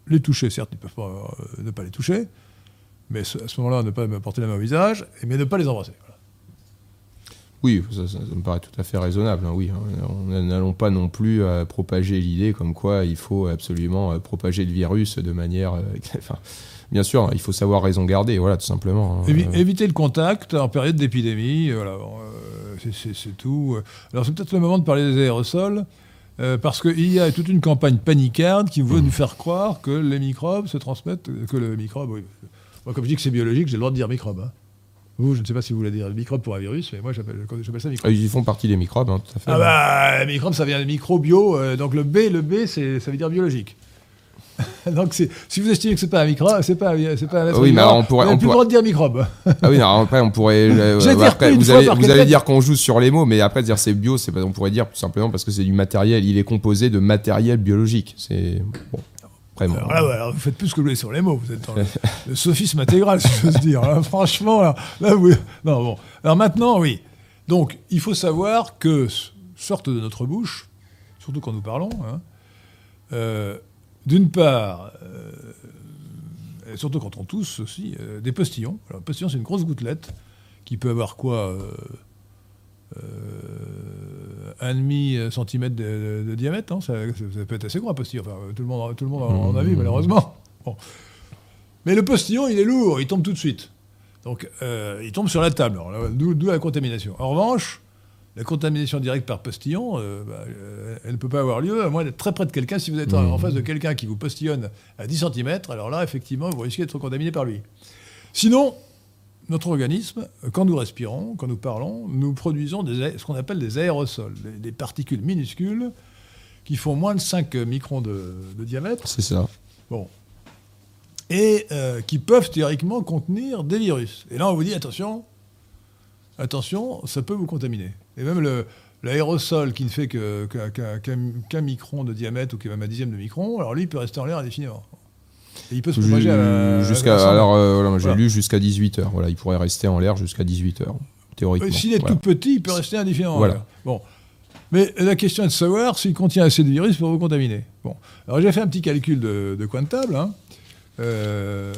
les toucher. Certes, ils ne peuvent pas euh, ne pas les toucher, mais à ce moment-là, ne pas me porter la main au visage, mais ne pas les embrasser. Voilà. Oui, ça, me paraît tout à fait raisonnable. hein, oui, hein. On- n'allons pas non plus euh, propager l'idée comme quoi il faut absolument euh, propager le virus de manière. enfin, bien sûr, il faut savoir raison garder, voilà, tout simplement. hein. Évi- Éviter le contact en période d'épidémie, voilà, c'est tout. Alors c'est peut-être le moment de parler des aérosols, euh, parce qu'il y a toute une campagne panicarde qui veut nous faire croire que les microbes se transmettent, que le microbe, oui. Moi comme je dis que c'est biologique, j'ai le droit de dire microbe. hein. Vous, je ne sais pas si vous voulez dire microbe pour un virus, mais moi j'appelle ça microbe. Ils font partie des microbes, hein, tout à fait. Ah bah, microbe, ça vient de microbio, euh, donc le B, le B, ça veut dire biologique. donc si vous estimez que c'est pas un microbe, c'est pas, c'est pas un être Oui, mais alors on pourrait- on plus le pourrait- droit de dire microbe. Ah oui, non, après on pourrait. euh, après, vous allez, vous dire qu'on joue sur les mots, mais après dire c'est bio, c'est on pourrait dire tout simplement parce que c'est du matériel. Il est composé de matériel biologique. C'est bon. Après, bon, Alors là, ouais, alors vous faites plus que vous voulez sur les mots. Vous êtes dans le, le sophisme intégral, si j'ose dire. Là, franchement, là, là, vous... Non, bon. Alors maintenant, oui. Donc, il faut savoir que sortent de notre bouche, surtout quand nous parlons, hein, euh, d'une part, euh, et surtout quand on tousse aussi, euh, des postillons. Alors, le postillon, c'est une grosse gouttelette qui peut avoir quoi euh, euh, un demi centimètre de, de- de diamètre, hein, ça, ça- ça peut être assez gros un postillon. Enfin, tout le monde, tout le monde en, a vu, malheureusement. Bon. Mais le postillon, il est lourd, il tombe tout de suite. Donc, euh, il tombe sur la table. D'où la contamination. En revanche, la contamination directe par postillon, euh, bah, euh, elle ne peut pas avoir lieu à moins d'être très près de quelqu'un. Si vous êtes en- en face de quelqu'un qui vous postillonne à 10 cm, alors là, effectivement, vous risquez d'être contaminé par lui. Sinon, notre organisme, quand nous respirons, quand nous parlons, nous produisons des ce qu'on appelle des aérosols, des, des particules minuscules qui font moins de 5 microns de, de diamètre c'est ça. bon, et euh, qui peuvent théoriquement contenir des virus. Et là, on vous dit attention, attention, ça peut vous contaminer. Et même le- l'aérosol qui ne fait que- qu'un micron de diamètre ou qui est même un dixième de micron, alors lui, il peut rester en l'air indéfiniment. Et il peut se propager Jusqu'à alors euh, voilà, j'ai Voilà. lu jusqu'à 18 heures. Voilà, il pourrait rester en l'air jusqu'à 18 heures théoriquement. S'il est Voilà. tout petit, il peut rester indéfiniment. Voilà. Bon. Mais la question est de savoir s'il contient assez de virus pour vous contaminer. Bon. Alors j'ai fait un petit calcul de, de coin de table. hein. Euh,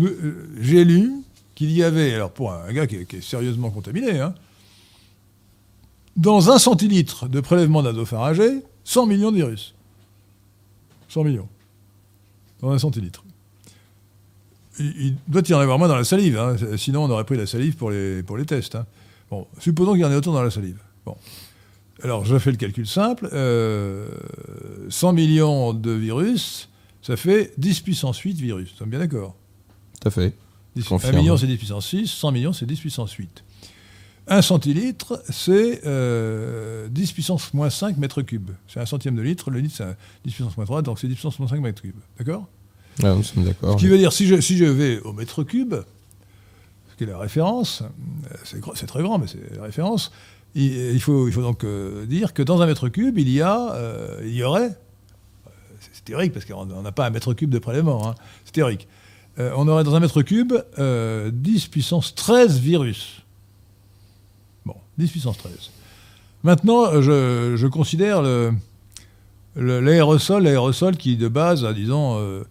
euh, j'ai lu qu'il y avait, alors pour un gars qui est, qui est sérieusement contaminé, hein, dans un centilitre de prélèvement nasopharyngé, 100 millions de virus. 100 millions. Dans un centilitre. Il, il doit y en avoir moins dans la salive, hein, sinon on aurait pris la salive pour les, pour les tests. hein. Bon, supposons qu'il y en ait autant dans la salive. Bon. Alors, je fais le calcul simple. euh, 100 millions de virus, ça fait 10 puissance 8 virus. Nous sommes bien d'accord? Tout à fait. 10 Confirme. 1 million, c'est 10 puissance 6. 100 millions, c'est 10 puissance 8. 1 centilitre, c'est euh, 10 puissance moins 5 mètres cubes. C'est un centième de litre. Le litre, c'est un 10 puissance moins 3, donc c'est 10 puissance moins 5 mètres cubes. D'accord? Ouais, nous sommes d'accord. Ce qui veut dire, si je, si je vais au mètre cube, ce qui est la référence, euh, c'est très grand, mais c'est la référence, il, il faut, il faut donc euh, dire que dans un mètre cube, il y, a, euh, il y aurait, euh, c'est théorique parce qu'on on n'a pas un mètre cube de prélèvement, hein, c'est théorique, Euh, on aurait dans un mètre cube euh, 10 puissance 13 virus. Bon, 10 puissance 13. Maintenant, euh, je, considère l'aérosol, l'aérosol qui de base a, disons, euh,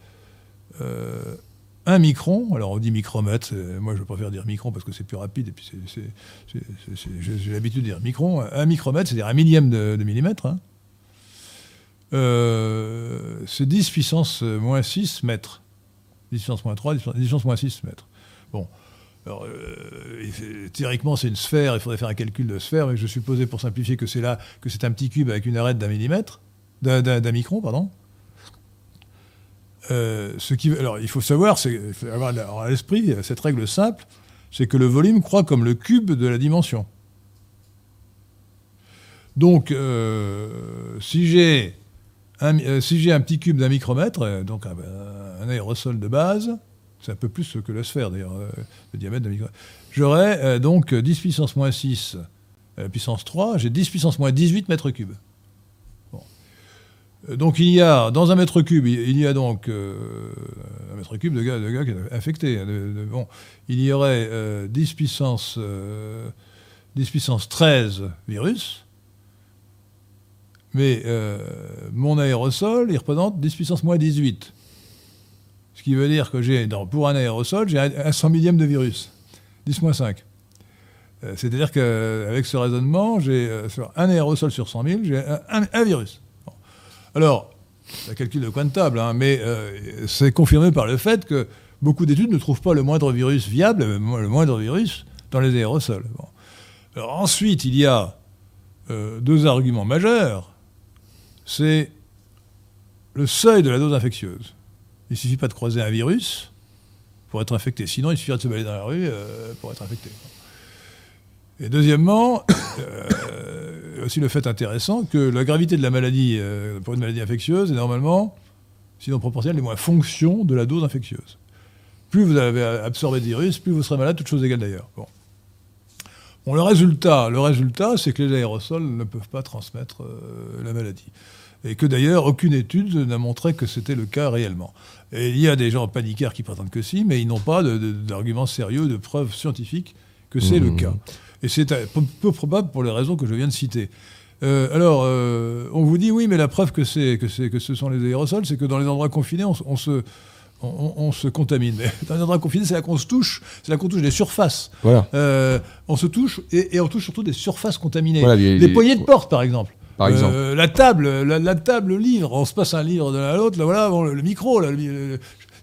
euh, un micron, alors on dit micromètre, moi je préfère dire micron parce que c'est plus rapide et puis j'ai l'habitude de dire micron. Un micromètre, c'est-à-dire un millième de, millimètre, hein. Euh, c'est 10 puissance moins 6 mètres. 10 puissance moins 3, 10 puissance- 10 puissance moins 6 mètres. Bon. Alors, euh, théoriquement, c'est une sphère, il faudrait faire un calcul de sphère, mais je supposais pour simplifier que c'est là, que c'est un petit cube avec une arête d'un millimètre, d'un micron, pardon. Euh, ce qui, alors, il faut savoir, c'est, avoir à l'esprit cette règle simple, c'est que le volume croît comme le cube de la dimension. Donc, euh, si j'ai un, petit cube d'un micromètre, donc un, aérosol de base, c'est un peu plus que la sphère d'ailleurs, le diamètre d'un micromètre, j'aurais donc 10 puissance moins 6 puissance 3, j'ai 10 puissance moins 18 mètres cubes. Euh, donc il y a, dans un mètre cube, il y a donc euh, un mètre cube de gars, de qui est infecté. Hein, bon, il y aurait 10, euh, puissance, 10 puissance 13 virus, mais mon aérosol, il représente 10 puissance moins 18. Ce qui veut dire que j'ai, pour un aérosol, j'ai un, 100 millième de virus, 10 moins 5. C'est-à-dire qu'avec ce raisonnement, j'ai sur un aérosol sur 100 000, j'ai un virus. Alors, c'est un calcul de comptable, hein, mais euh, c'est confirmé par le fait que beaucoup d'études ne trouvent pas le moindre virus viable, le moindre virus, dans les aérosols. Ensuite, il y a euh, deux arguments majeurs. C'est le seuil de la dose infectieuse. Il ne suffit pas de croiser un virus pour être infecté. Sinon, il suffirait de se balader dans la rue euh, pour être infecté. Et deuxièmement, aussi le fait intéressant que la gravité de la maladie euh, pour une maladie infectieuse est normalement, sinon proportionnelle, les moins fonction de la dose infectieuse. Plus vous avez absorbé de virus, plus vous serez malade, toutes choses égales d'ailleurs. Bon. le résultat, le résultat, c'est que les aérosols ne peuvent pas transmettre euh, la maladie. Et que d'ailleurs, aucune étude n'a montré que c'était le cas réellement. Et il y a des gens paniquaires qui prétendent que si, mais ils n'ont pas d'arguments sérieux, de preuves scientifiques que c'est le mmh. cas. Et c'est peu probable pour les raisons que je viens de citer. Euh, alors, euh, on vous dit oui, mais la preuve que, c'est, que, que ce sont les aérosols, c'est que dans les endroits confinés, on, se, on, se contamine. Mais dans les endroits confinés, c'est là qu'on se touche, c'est là qu'on touche des surfaces. Voilà. Euh, on se touche et, on touche surtout des surfaces contaminées. des poignées de porte, par exemple. Par exemple. la table, la, table livre, on se passe un livre de l'un à l'autre, là, voilà, le, micro, là,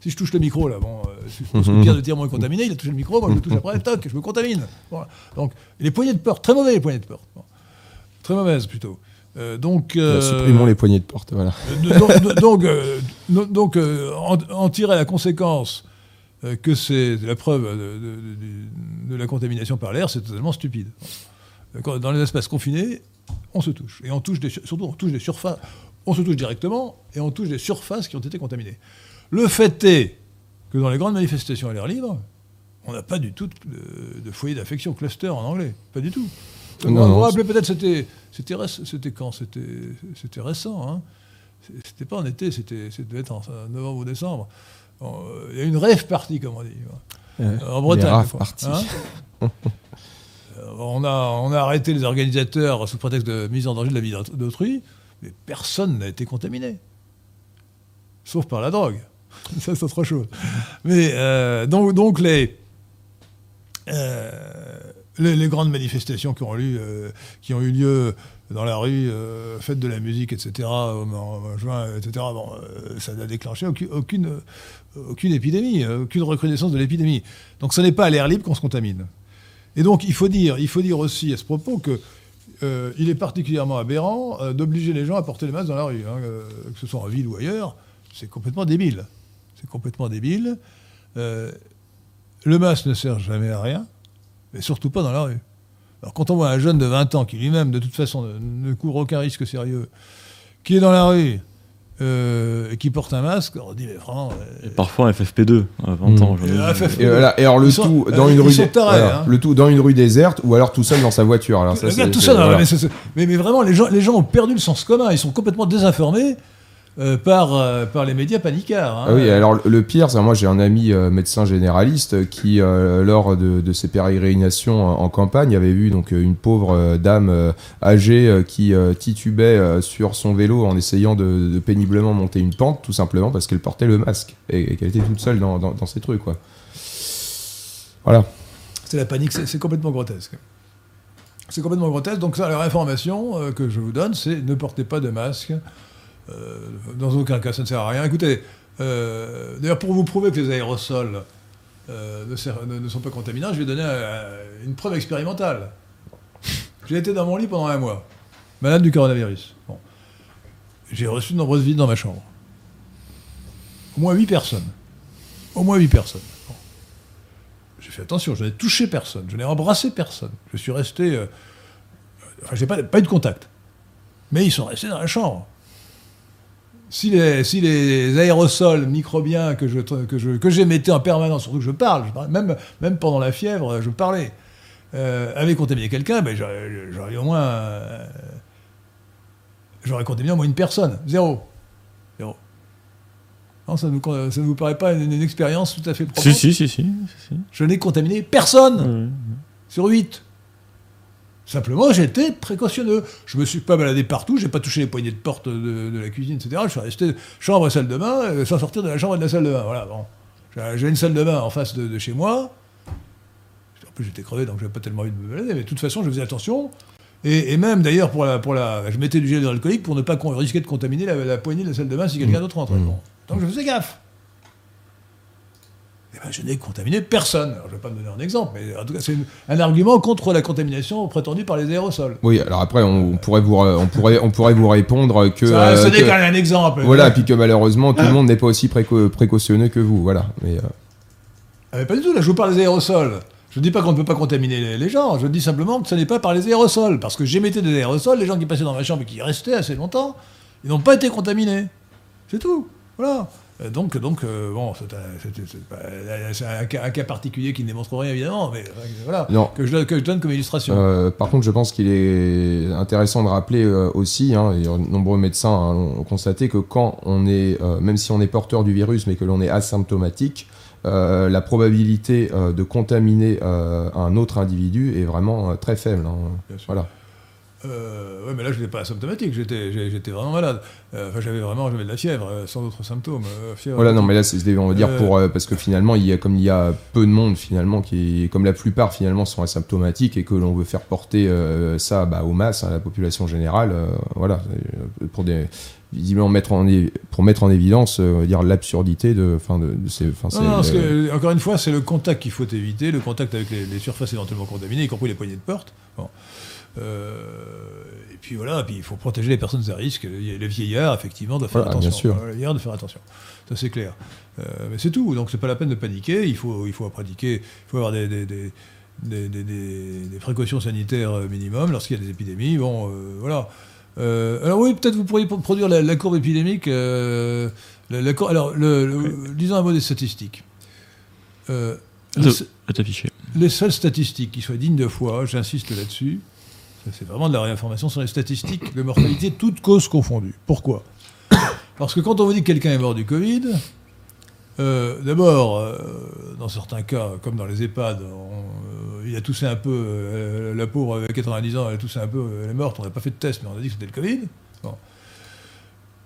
si je touche le micro, là, bon, euh, que Pierre de Tirement est contaminé, il a touché le micro, moi je le touche après, toc, je me contamine. Donc, les poignées de porte, très mauvais les poignées de porte. Très mauvaises plutôt. Euh, donc, euh, supprimons les poignées de porte, voilà. donc, donc, en, tirer la conséquence que c'est la preuve de, la contamination par l'air, c'est totalement stupide. Dans les espaces confinés, on se touche. Et on touche des, surtout, on touche des surfaces. On se touche directement et on touche des surfaces qui ont été contaminées. Le fait est que dans les grandes manifestations à l'air libre, on n'a pas du tout de, foyer d'affection, cluster en anglais. Pas du tout. vous vous rappelez peut-être, c'était, c'était, quand? C'était, récent. Hein c'était pas en été, c'était, devait être en novembre ou décembre. Il y a une rêve partie, comme on dit. en Bretagne. Hein on, a, on a arrêté les organisateurs sous prétexte de mise en danger de la vie d'autrui, mais personne n'a été contaminé. Sauf par la drogue. ça c'est autre chose. Mais euh, donc, donc les, euh, les, grandes manifestations qui ont, eu, euh, qui ont eu lieu dans la rue, fête de la musique, etc., en, juin, etc., ça n'a déclenché aucune, aucune, aucune, épidémie, aucune recrudescence de l'épidémie. Donc ce n'est pas à l'air libre qu'on se contamine. Et donc il faut dire, il faut dire aussi à ce propos que il est particulièrement aberrant d'obliger les gens à porter les masques dans la rue, hein, que ce soit en ville ou ailleurs. C'est complètement débile. C'est complètement débile. Euh, le masque ne sert jamais à rien, mais surtout pas dans la rue. Alors quand on voit un jeune de 20 ans qui lui-même, de toute façon, ne, court aucun risque sérieux, qui est dans la rue euh, qui porte un masque, on dit mais vraiment. Euh, et parfois FFP2 à 20 ans. Et, et, alors le tout dans une rue, hein. le tout dans une rue déserte ou alors tout seul dans sa voiture. Alors ça, tout seul, mais, mais, vraiment les gens, les gens ont perdu le sens commun, ils sont complètement désinformés. Euh, par, euh, par les médias paniquards. Hein. Ah oui, alors le pire, c'est moi j'ai un ami euh, médecin généraliste qui, lors de, de, ses pérégrinations en, campagne, avait vu donc une pauvre dame âgée qui titubait sur son vélo en essayant de, péniblement monter une pente, tout simplement parce qu'elle portait le masque et, qu'elle était toute seule dans, dans, dans, ces trucs. Quoi. Voilà. C'est la panique, c'est complètement grotesque. C'est complètement grotesque. Donc ça, la information que je vous donne, c'est ne portez pas de masque. Euh, dans aucun cas, ça ne sert à rien. Écoutez, euh, d'ailleurs, pour vous prouver que les aérosols euh, ne, sont pas contaminants, je vais donner une preuve expérimentale. J'ai été dans mon lit pendant un mois, malade du coronavirus. Bon. J'ai reçu de nombreuses visites dans ma chambre. Au moins 8 personnes. Au moins 8 personnes. J'ai fait attention, je n'ai touché personne, je n'ai embrassé personne. Je suis resté. enfin, j'ai pas, pas eu de contact. Mais ils sont restés dans la chambre. Si les, si les aérosols microbiens que je que je que j'émettais en permanence, surtout que je parle, je parle- même même pendant la fièvre, je parlais, euh, avaient contaminé quelqu'un, ben j'aurais au moins euh, j'aurais contaminé au moins une personne, zéro, zéro. Non, ça ne vous, ça ne vous paraît pas une, une expérience tout à fait propre Si, si, si, si. si. Je n'ai contaminé personne sur 8. Simplement, j'étais précautionneux. Je me suis pas baladé partout, j'ai pas touché les poignées de porte de, de la cuisine, etc. Je suis resté chambre et salle de bain, euh, sans sortir de la chambre et de la salle de bain. Voilà, bon. J'ai- une salle de bain en face de, de chez moi. En plus, j'étais crevé, donc j'avais pas tellement envie de me balader, mais de toute façon, je faisais attention. Et, et même, d'ailleurs, pour la, pour la, je mettais du gel hydroalcoolique pour ne pas risquer de contaminer la, la poignée de la salle de bain si quelqu'un d'autre rentrait. Mmh. Bon. Donc, je faisais gaffe. Eh ben, je n'ai contaminé personne. Alors, je ne vais pas me donner un exemple, mais en tout cas, c'est un argument contre la contamination prétendue par les aérosols. Oui, alors après, on, pourrait vous, on pourrait, on pourrait vous répondre que. ça, euh, ce n'est que- qu'un exemple. voilà, puis que malheureusement, tout le monde n'est pas aussi préco- précautionneux que vous. Voilà. Mais, euh, Ah, mais pas du tout, là, je vous parle des aérosols. Je ne dis pas qu'on ne peut pas contaminer les, les gens, je dis simplement que ce n'est pas par les aérosols. Parce que j'émettais des aérosols, les gens qui passaient dans ma chambre et qui y restaient assez longtemps, ils n'ont pas été contaminés. C'est tout. Voilà. Euh, Donc, donc euh, bon, c'est un, cas, un cas particulier qui ne démontre rien, évidemment, mais euh, voilà, Non. que je, donne- que je donne comme illustration. Euh, par contre, je pense qu'il est intéressant de rappeler euh, aussi, hein, et nombreux médecins hein, ont constaté que quand on est, même si on est porteur du virus, mais que l'on est asymptomatique, la probabilité de contaminer un autre individu est vraiment très faible. hein. Voilà. Euh, ouais, mais là, je n'étais pas asymptomatique, j'étais, vraiment malade. Euh, Enfin, j'avais vraiment j'avais de la fièvre, euh, sans autres symptômes. euh, fièvre, Voilà, non, mais là, c'est, on va dire pour, parce que finalement, il y a, comme il y a peu de monde finalement, qui, comme la plupart finalement sont asymptomatiques et que l'on veut faire porter ça bah, aux masses, à la population générale, voilà, pour des, visiblement mettre en, pour mettre en évidence, euh, dire l'absurdité de, enfin, de, de ces, Non, non, euh, que, encore une fois, c'est le contact qu'il faut éviter, le contact avec les, les surfaces éventuellement contaminées, y compris les poignées de porte. Bon. Euh, et puis voilà, puis il faut protéger les personnes à risque. Les vieillards, effectivement, doivent faire Voilà, attention. bien sûr. Les vieillards doivent faire attention. Ça, c'est clair. Euh, mais c'est tout. Donc, c'est pas la peine de paniquer. Il faut, il faut pratiquer, il faut avoir des, des, des, des- des- des- des précautions sanitaires euh, minimum lorsqu'il y a des épidémies. Bon, euh, voilà. Euh, alors oui, peut-être vous pourriez pro- produire la, la courbe épidémique. euh, la- la cour- alors, le, le- disons un mot des statistiques. Euh, les, les seules statistiques qui soient dignes de foi, j'insiste là-dessus, c'est vraiment de la réinformation sur les statistiques de mortalité, toutes causes confondues. Pourquoi? Parce que quand on vous dit que quelqu'un est mort du Covid, euh, d'abord, euh, dans certains cas, comme dans les EHPAD, euh, il a toussé un peu, la pauvre avait 90 ans, elle a toussé un peu, elle est morte, on n'a pas fait de test, mais on a dit que c'était le Covid.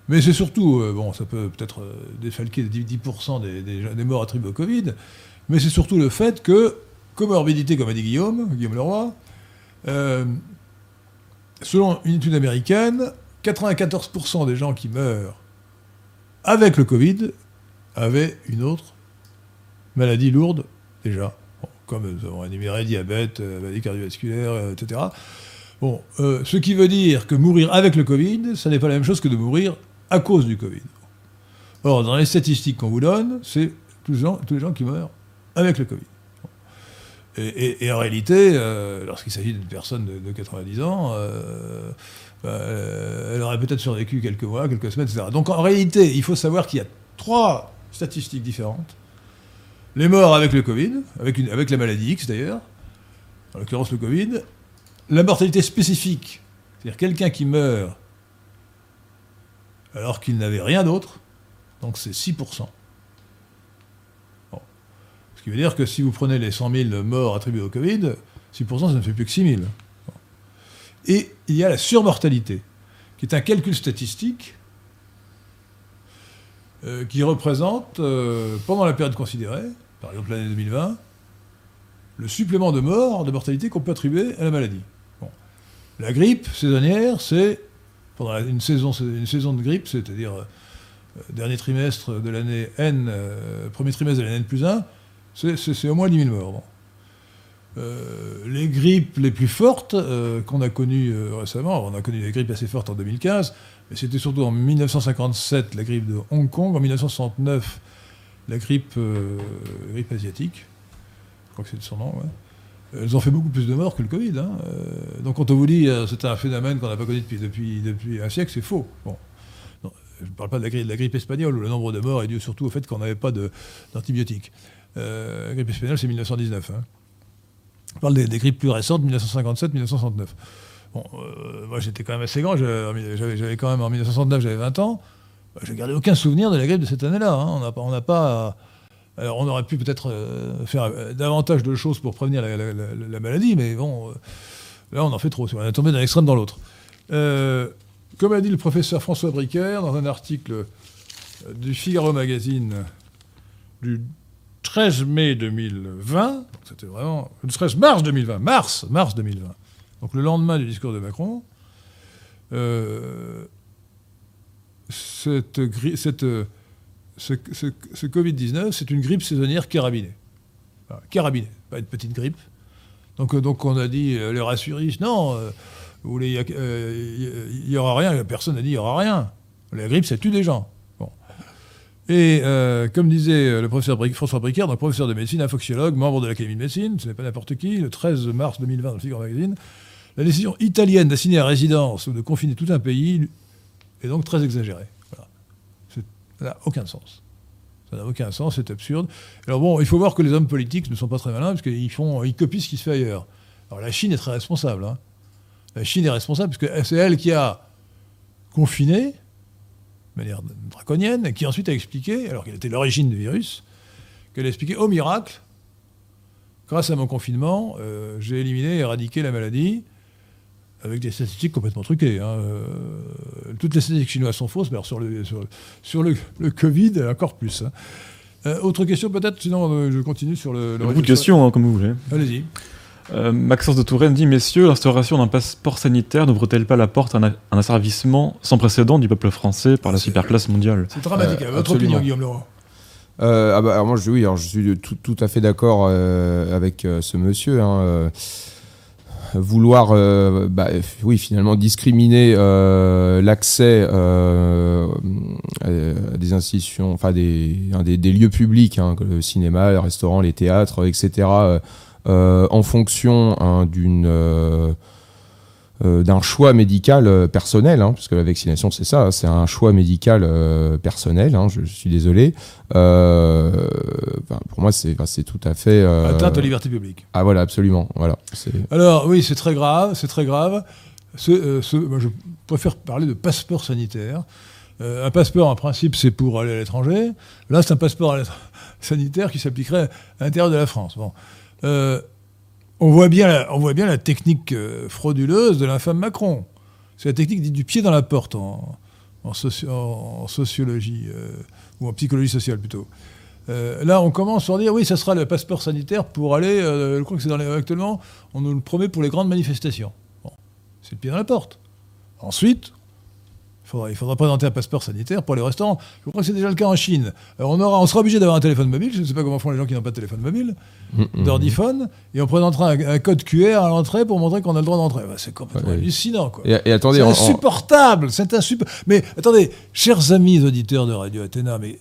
Mais c'est surtout, bon, ça peut peut-être défalquer 10%, 10% des, des- morts attribués au Covid, mais c'est surtout le fait que, comorbidité, comme a dit Guillaume, Guillaume Leroy, selon une étude américaine, 94% des gens qui meurent avec le Covid avaient une autre maladie lourde déjà, comme nous avons énuméré diabète, euh, maladie cardiovasculaire, euh, etc. Bon, euh, ce qui veut dire que mourir avec le Covid, ça n'est pas la même chose que de mourir à cause du Covid. Or, dans les statistiques qu'on vous donne, c'est tous les gens qui meurent avec le Covid. Et, en réalité, euh, lorsqu'il s'agit d'une personne de, de 90 ans, euh, euh, elle aurait peut-être survécu quelques mois, quelques semaines, etc. Donc en réalité, il faut savoir qu'il y a trois statistiques différentes. Les morts avec le Covid, avec, avec la maladie X d'ailleurs, en l'occurrence le Covid, la mortalité spécifique, c'est-à-dire quelqu'un qui meurt alors qu'il n'avait rien d'autre, donc c'est 6%. Ce qui veut dire que si vous prenez les 100 000 morts attribués au Covid, 6% ça ne fait plus que 6 000. Bon. Et il y a la surmortalité, qui est un calcul statistique euh, qui représente, euh, pendant la période considérée, par exemple l'année 2020, le supplément de mort, de mortalité qu'on peut attribuer à la maladie. Bon. La grippe saisonnière, c'est, pendant une saison, une saison de grippe, c'est-à-dire euh, dernier trimestre de l'année N, premier trimestre de l'année N plus 1, C'est au moins 10 000 morts. Euh, les grippes les plus fortes euh, qu'on a connues euh, récemment, on a connu des grippes assez fortes en 2015, mais c'était surtout en 1957 la grippe de Hong Kong, en 1969 la grippe, asiatique, je crois que c'est son nom, Elles ont fait beaucoup plus de morts que le Covid. Hein. donc quand on vous dit c'est un phénomène qu'on n'a pas connu depuis, un siècle, c'est faux. Bon. je ne parle pas de de la, grippe, espagnole où le nombre de morts est dû surtout au fait qu'on n'avait pas d'antibiotiques. La grippe espagnole, c'est 1919. Hein. On parle des, grippes plus récentes, 1957-1969. Bon, euh, moi j'étais quand même assez grand, j'avais quand même en 1969, j'avais 20 ans. Je gardé aucun souvenir de la grippe de cette année-là. Hein. On n'a pas. Alors on aurait pu peut-être euh, faire euh, davantage de choses pour prévenir la, maladie, mais bon, là on en fait trop. On est tombé d'un extrême dans l'autre. comme a dit le professeur François Bricaire dans un article du Figaro Magazine du 13 mai 2020, c'était vraiment. Le 13 mars 2020, mars, mars 2020, donc le lendemain du discours de Macron, euh, cette, cette, ce, ce, Covid-19, c'est une grippe saisonnière carabinée. carabinée, pas une petite grippe. Donc, euh, on a dit, euh, les rassuristes, non, il n'y aura rien, personne n'a dit il n'y aura rien. La grippe, ça tue des gens. Et euh, comme disait euh, le professeur François Bricard, donc professeur de médecine, infoxiologue, membre de l'Académie de médecine, ce n'est pas n'importe qui, le 13 mars 2020 dans le Figaro Magazine, la décision italienne d'assigner à résidence ou de confiner tout un pays est donc très exagérée. Ça n'a aucun sens. Ça n'a aucun sens, c'est absurde. Alors bon, il faut voir que les hommes politiques ne sont pas très malins parce qu'ils ils copient ce qui se fait ailleurs. Alors la Chine est très responsable. Hein. La Chine est responsable parce que c'est elle qui a confiné, de manière draconienne, qui ensuite a expliqué, alors qu'elle était l'origine du virus, qu'elle a expliqué au miracle, grâce à mon confinement, euh, j'ai éliminé et éradiqué la maladie avec des statistiques complètement truquées. Hein. Euh, toutes les statistiques chinoises sont fausses, mais alors sur le, sur, le, Covid, encore plus. Hein. Euh, autre question peut-être, sinon je continue sur le... le Beaucoup de questions, hein, comme vous voulez. Allez-y. Euh, Maxence de Touraine dit Messieurs, l'instauration d'un passeport sanitaire n'ouvre-t-elle pas la porte à un, asservissement sans précédent du peuple français par la superclasse mondiale C'est dramatique. Euh, Votre opinion, Guillaume Laurent euh, ah bah, alors moi, je, oui, alors je suis tout, tout à fait d'accord avec ce monsieur. Hein, vouloir, bah, oui, finalement discriminer l'accès à des institutions, enfin des, des, lieux publics, hein, le cinéma, le restaurant, les théâtres, etc euh, en fonction hein, d'une euh, euh, d'un choix médical personnel, hein, parce que la vaccination c'est ça, c'est un choix médical personnel. Hein, je, suis désolé. pour moi, c'est tout à fait atteinte aux libertés publiques. Ah voilà, absolument. Voilà. Alors oui, c'est très grave, c'est très grave. je préfère parler de passeport sanitaire. un passeport, en principe, c'est pour aller à l'étranger. Là, c'est un passeport sanitaire qui s'appliquerait à l'intérieur de la France. Bon. Euh, on, voit bien la, on voit bien la technique euh, frauduleuse de l'infâme Macron. C'est la technique du pied dans la porte en, sociologie, euh, ou en psychologie sociale plutôt. là, on commence par dire oui, ça sera le passeport sanitaire pour aller. je crois que c'est dans les, actuellement, on nous le promet pour les grandes manifestations. C'est le pied dans la porte. Ensuite, il faudra présenter un passeport sanitaire pour les restaurants. Je crois que c'est déjà le cas en Chine. Alors on, aura, on sera obligé d'avoir un téléphone mobile. Je ne sais pas comment font les gens qui n'ont pas de téléphone mobile, mm, mm, d'ordiphone, et on présentera un, code QR à l'entrée pour montrer qu'on a le droit d'entrer. Bah, c'est complètement hallucinant. Quoi. Et, attendez, c'est insupportable. C'est insupportable. Mais attendez, chers amis auditeurs de Radio Athéna, mais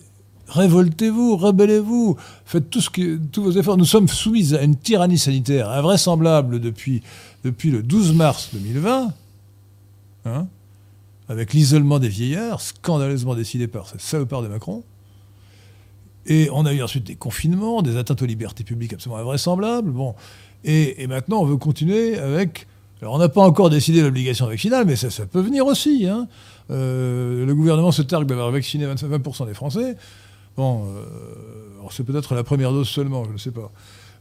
révoltez-vous, rebellez-vous, faites tout ce que, tous vos efforts. Nous sommes soumis à une tyrannie sanitaire invraisemblable depuis, depuis le 12 mars 2020. Hein avec l'isolement des vieillards, scandaleusement décidé par ce salopard de Macron. Et on a eu ensuite des confinements, des atteintes aux libertés publiques absolument invraisemblables. Bon. Et, maintenant, on veut continuer avec. Alors, on n'a pas encore décidé l'obligation vaccinale, mais ça, ça peut venir aussi. Hein. Euh, le gouvernement se targue d'avoir vacciné 20% des Français. Bon, euh, c'est peut-être la première dose seulement, je ne sais pas.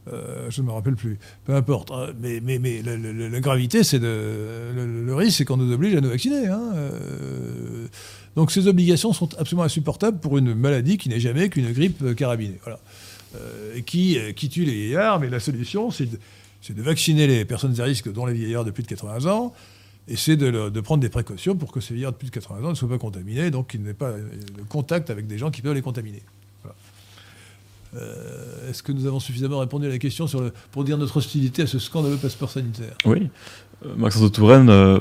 Euh, je ne me rappelle plus. Peu importe. Hein. Mais, mais, mais la, gravité, c'est de, le, risque, c'est qu'on nous oblige à nous vacciner. Hein. Euh, donc ces obligations sont absolument insupportables pour une maladie qui n'est jamais qu'une grippe carabinée. Euh, qui tue les vieillards. Mais la solution, c'est de, vacciner les personnes à risque, dont les vieillards de plus de 80 ans. Et c'est de, de, prendre des précautions pour que ces vieillards de plus de 80 ans ne soient pas contaminés, donc qu'ils n'aient pas de contact avec des gens qui peuvent les contaminer. Euh, est-ce que nous avons suffisamment répondu à la question sur le, pour dire notre hostilité à ce scandaleux passeport sanitaire? Oui. Euh, Maxence de Touraine euh,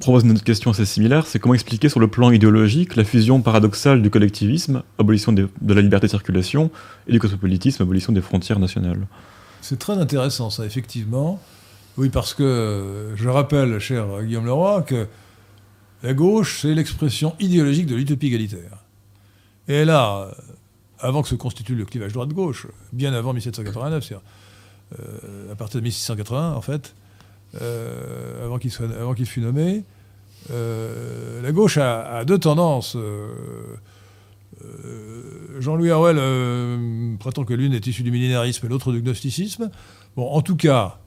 propose une autre question assez similaire, c'est comment expliquer sur le plan idéologique la fusion paradoxale du collectivisme, abolition des- de la liberté de circulation, et du cosmopolitisme, abolition des frontières nationales? C'est très intéressant, ça, effectivement. Oui, parce que je rappelle, cher Guillaume Leroy, que la gauche, c'est l'expression idéologique de l'utopie égalitaire. Et euh, avant que se constitue le clivage droite-gauche, bien avant 1789, c'est-à-dire euh, à partir de 1680, en fait, euh, avant qu'il soit- fût nommé, euh, la gauche a, deux tendances. Jean-Louis Harwell prétend que l'une est issue du millénarisme et l'autre du gnosticisme. Bon, en tout cas,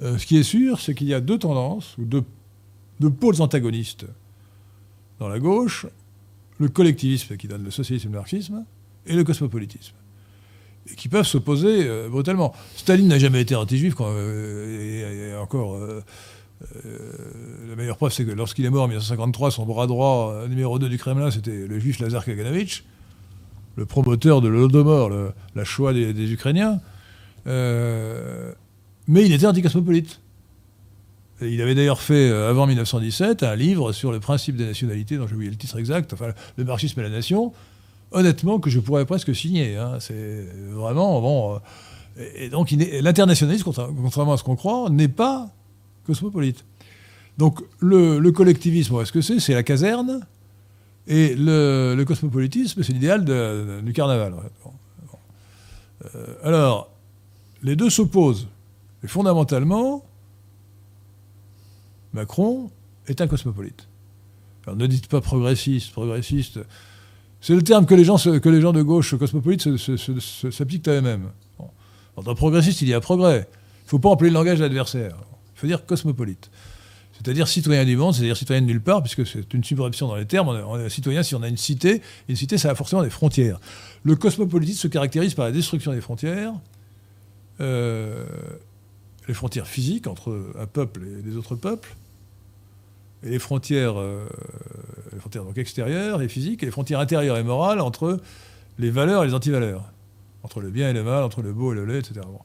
ce qui est sûr, c'est qu'il y a deux tendances, ou deux, deux pôles antagonistes dans la gauche, le collectivisme qui donne le socialisme et le marxisme, et le cosmopolitisme. Et qui peuvent s'opposer euh, brutalement. Staline n'a jamais été anti-juif, euh, et, encore, euh, la meilleure preuve, c'est que lorsqu'il est mort en 1953, son bras droit, numéro 2 du Kremlin, c'était le juif Lazar Kaganovich, le promoteur de l'Holodomor, la Shoah des, Ukrainiens. Mais il était anticosmopolite. Et il avait d'ailleurs fait, avant 1917, un livre sur le principe des nationalités, dont j'ai oublié le titre exact, enfin, le marxisme et la nation, honnêtement, que je pourrais presque signer. hein. C'est vraiment, bon... euh, et donc, l'internationalisme, contra- contrairement à ce qu'on croit, n'est pas cosmopolite. Donc, le, le collectivisme, est-ce que c'est C'est la caserne. Et le, cosmopolitisme, c'est l'idéal du carnaval. Euh, alors, les deux s'opposent. Et fondamentalement, Macron est un cosmopolite. Alors ne dites pas progressiste, progressiste. C'est le terme que les gens, les de gauche cosmopolite s'appliquent à eux-mêmes. Bon. Dans progressiste, il y a progrès. Il ne faut pas employer le langage de l'adversaire. Il faut dire cosmopolite. C'est-à-dire citoyen du monde, c'est-à-dire citoyen de nulle part, puisque c'est une subreption dans les termes. On est, citoyen si on a une cité. Une cité, ça a forcément des frontières. Le cosmopolitisme se caractérise par la destruction des frontières, euh, les frontières physiques entre un peuple et des autres peuples, et les frontières, euh, les frontières donc extérieures et physiques, et les frontières intérieures et morales entre les valeurs et les antivaleurs, entre le bien et le mal, entre le beau et le laid, etc. Bon.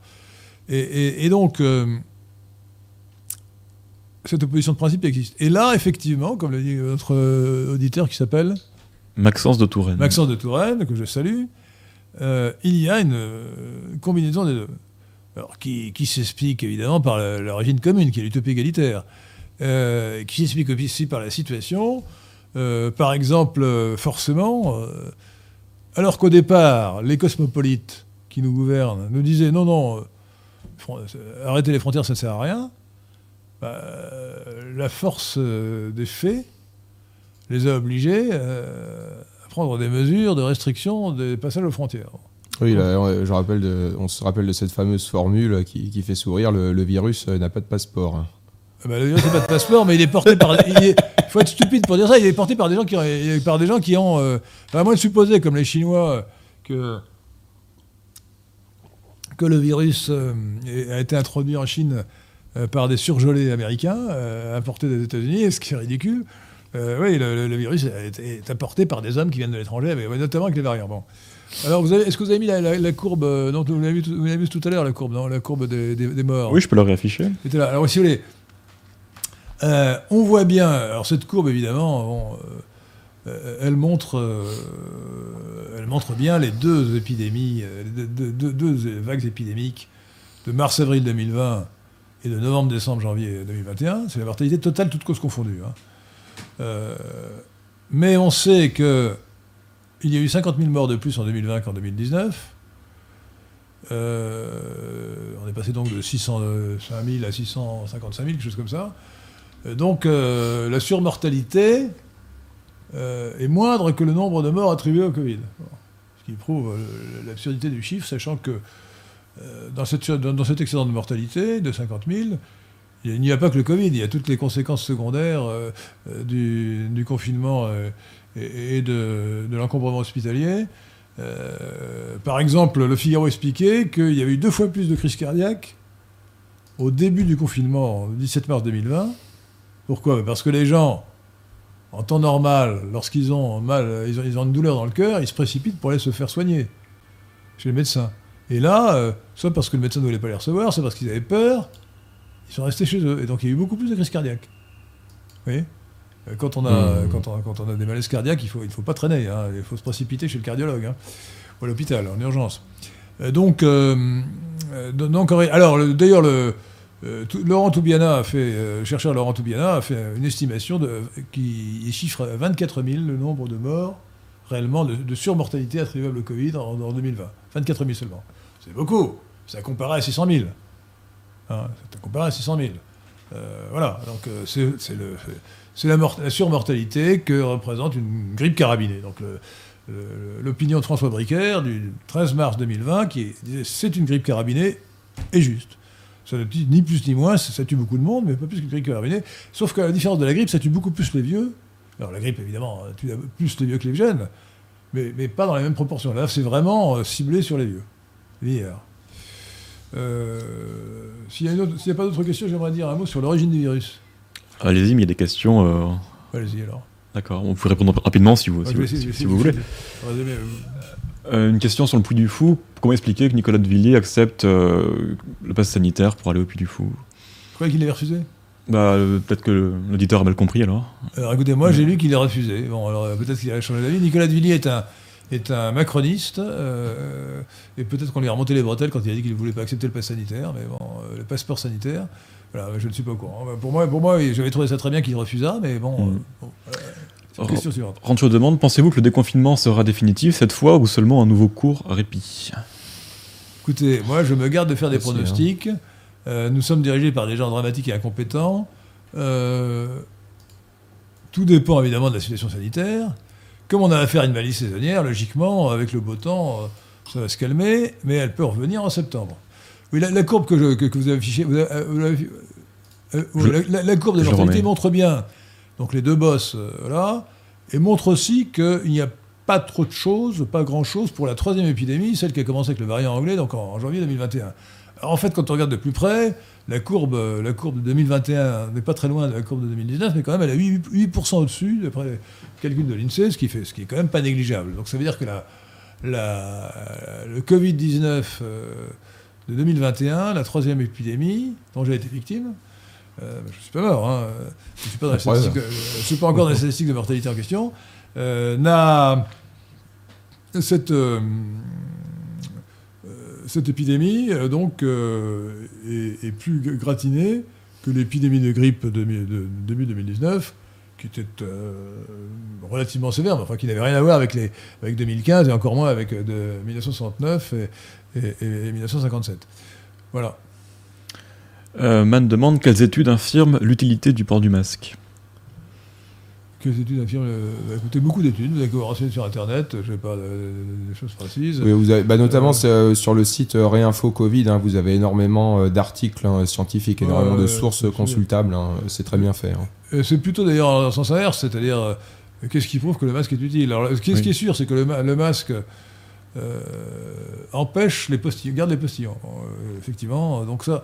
Et, et- et donc, euh, cette opposition de principe existe. Et là, effectivement, comme le dit notre euh, auditeur qui s'appelle Maxence de Touraine. Maxence de Touraine, que je salue, euh, il y a une combinaison des deux. Alors, qui, qui s'explique évidemment par l'origine commune, qui est l'utopie égalitaire, euh, qui s'explique aussi par la situation. Euh, par exemple, euh, forcément, alors qu'au départ, les cosmopolites qui nous gouvernent nous disaient non, non, arrêter les frontières, ça ne sert à rien, bah, la force des faits les a obligés à prendre des mesures de restriction des passages aux frontières. Oui, je rappelle on se rappelle de cette fameuse formule qui, fait sourire le, virus n'a pas de passeport. Ah bah, le virus n'a pas de passeport, mais il est porté par. Il faut être stupide pour dire ça. Il est porté par des gens qui, ont- par des gens qui ont. Euh, enfin, à moins de supposer, comme les Chinois, que que le virus euh, a été introduit en Chine euh, par des surgelés américains euh, importés des États-Unis, ce qui est ridicule. Euh, oui, le, virus est, est apporté par des hommes qui viennent de l'étranger, mais, notamment avec les variants. Bon. Alors, est-ce que vous avez mis la, la- la courbe euh, non, vous l'avez vu tout- à l'heure, la courbe, non, la courbe des, des- des morts? Oui, je peux le réafficher. là. Alors, si vous voulez, euh, on voit bien, alors cette courbe, évidemment, euh, euh, elle, montre, bien les deux épidémies, deux, vagues épidémiques de mars-avril 2020 et de novembre-décembre-janvier 2021. C'est la mortalité totale, toutes causes confondues. hein. Mais on sait que il y a eu 50 000 morts de plus en 2020 qu'en 2019. Euh, on est passé donc de 605 000 à 655 000, quelque chose comme ça. Euh, donc euh, la surmortalité euh, est moindre que le nombre de morts attribués au Covid. Ce qui prouve l'absurdité du chiffre, sachant que dans, cette, dans, cet excédent de mortalité de 50 000, il n'y a pas que le Covid, il y a toutes les conséquences secondaires du, confinement et, de, de l'encombrement hospitalier. Par exemple, le Figaro expliquait qu'il y avait eu deux fois plus de crises cardiaques au début du confinement, le 17 mars 2020. Pourquoi? Parce que les gens, en temps normal, lorsqu'ils ont mal, ils ont, ils ont une douleur dans le cœur, ils se précipitent pour aller se faire soigner chez le médecin. Et là, euh, soit parce que le médecin ne voulait pas les recevoir, soit parce qu'ils avaient peur, ils sont restés chez eux. Et donc il y a eu beaucoup plus de crises cardiaques. Vous voyez? Euh, quand on, a, Mmh. quand, on, quand on a des malaises cardiaques, il ne faut, il faut pas traîner. hein. Il faut se précipiter chez le cardiologue hein, ou à l'hôpital, en urgence. Euh, donc, euh, donc, alors, le- d'ailleurs, le, euh, Laurent Toubiana a fait, euh, chercheur Laurent Toubiana a fait une estimation qui chiffre à 24 000 le nombre de morts réellement de, surmortalité attribuable au Covid en, en 2020. 24 000 seulement. C'est beaucoup. Ça comparé à 600 000. Hein, ça comparé à 600 000. Euh, voilà, donc euh, c'est la, mort- la surmortalité que représente une grippe carabinée. Donc l'opinion de François Bricaire du 13 mars 2020 qui disait c'est une grippe carabinée est juste. Ça ne dit ni plus ni moins, ça ça tue beaucoup de monde, mais pas plus qu'une grippe carabinée. Sauf qu'à la différence de la grippe, ça tue beaucoup plus les vieux. Alors la grippe, évidemment, tue plus les vieux que les jeunes, mais, mais pas dans les mêmes proportions. Là, c'est vraiment euh, ciblé sur les vieux. Euh, S'il n'y a, pas d'autres questions, j'aimerais dire un mot sur l'origine du virus. Allez-y, mais il y a des questions. euh, Allez-y alors. D'accord, on peut répondre rapidement si vous, si vous, si- si voulez. Euh, une question sur le Puy du Fou. Comment expliquer que Nicolas de Villiers accepte euh, le pass sanitaire pour aller au Puy du Fou? Vous croyez qu'il l'avait refusé? Bah, euh, peut-être que l'auditeur a mal compris alors. Alors écoutez, moi j'ai lu qu'il l'a refusé. Bon, alors euh, peut-être qu'il a changé d'avis. Nicolas de Villiers est un, est un macroniste, euh, et peut-être qu'on lui a remonté les bretelles quand il a dit qu'il ne voulait pas accepter le pass sanitaire, mais bon, le passeport sanitaire, voilà, je ne suis pas au courant. Pour moi, pour moi j'avais trouvé ça très bien qu'il refusât, mais bon. Mm. bon, question suivante. Rancho demande Pensez-vous que le déconfinement sera définitif cette fois ou seulement un nouveau court répit? Écoutez, moi je me garde de faire des Merci, hein. pronostics. Euh, nous sommes dirigés par des gens dramatiques et incompétents. Euh, tout dépend évidemment de la situation sanitaire. Comme on a affaire à une valise saisonnière, logiquement, avec le beau temps, euh, ça va se calmer, mais elle peut revenir en septembre. Oui, la, la courbe que, je- que- que vous avez affichée, vous avez- vous euh, Je- la, la- courbe de je mortalité remets. montre bien, donc les deux bosses, euh, voilà, et montre aussi qu'il n'y a pas trop de choses, pas grand-chose pour la troisième épidémie, celle qui a commencé avec le variant anglais, donc en, janvier 2021. Alors, en fait, quand on regarde de plus près, la courbe, euh, la courbe de 2021 n'est pas très loin de la courbe de 2019, mais quand même, elle est 8%, 8% au-dessus, d'après le calcul de l'INSEE, ce qui, fait, ce qui est quand même pas négligeable. Donc ça veut dire que la, la- le Covid-19 euh, de 2021, la troisième épidémie dont j'ai été victime, euh, je ne suis pas mort, hein, je ne suis pas, dans les Ouais, statistiques, je suis pas encore dans les statistiques de mortalité en question, euh, n'a cette, euh, cette épidémie donc est, est plus gratinée que l'épidémie de grippe de, début 2019, qui était relativement sévère, mais enfin qui n'avait rien à voir avec, les, avec 2015 et encore moins avec euh, de 1969 et, et- et 1957. Voilà. Euh, Man demande Quelles études infirment l'utilité du port du masque Quelles études affirment euh, Écoutez, beaucoup d'études, vous avez renseigner sur Internet, je n'ai pas euh, des choses précises. Oui, vous avez, bah, notamment Euh, euh, sur le site Réinfo Covid, hein, vous avez énormément euh, d'articles hein, scientifiques, énormément de sources consultables. hein, c'est très bien fait. hein. C'est plutôt d'ailleurs dans le sens inverse, c'est-à-dire euh, qu'est-ce qui prouve que le masque est utile? Alors, ce qui, ce Oui. qui est sûr, c'est que le masque euh, empêche les postillons, garde les postillons. Euh, effectivement, donc ça,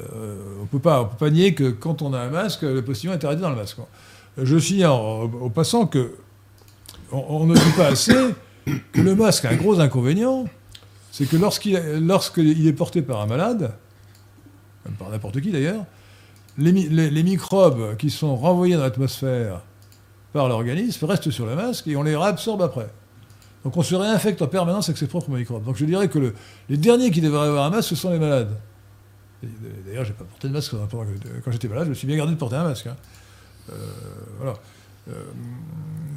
euh, on on peut pas nier que quand on a un masque, le postillon est arrêté dans le masque. Je signale au, passant que on, ne dit pas assez que le masque a un gros inconvénient, c'est que lorsqu'il lorsqu'il est porté par un malade, par n'importe qui d'ailleurs, les- les microbes qui sont renvoyés dans l'atmosphère par l'organisme restent sur le masque et on les réabsorbe après. Donc on se réinfecte en permanence avec ses propres microbes. Donc je dirais que le- les derniers qui devraient avoir un masque, ce sont les malades. Euh, D'ailleurs, j'ai pas porté de masque que- quand j'étais malade, je me suis bien gardé de porter un masque. hein. Euh, voilà. Euh,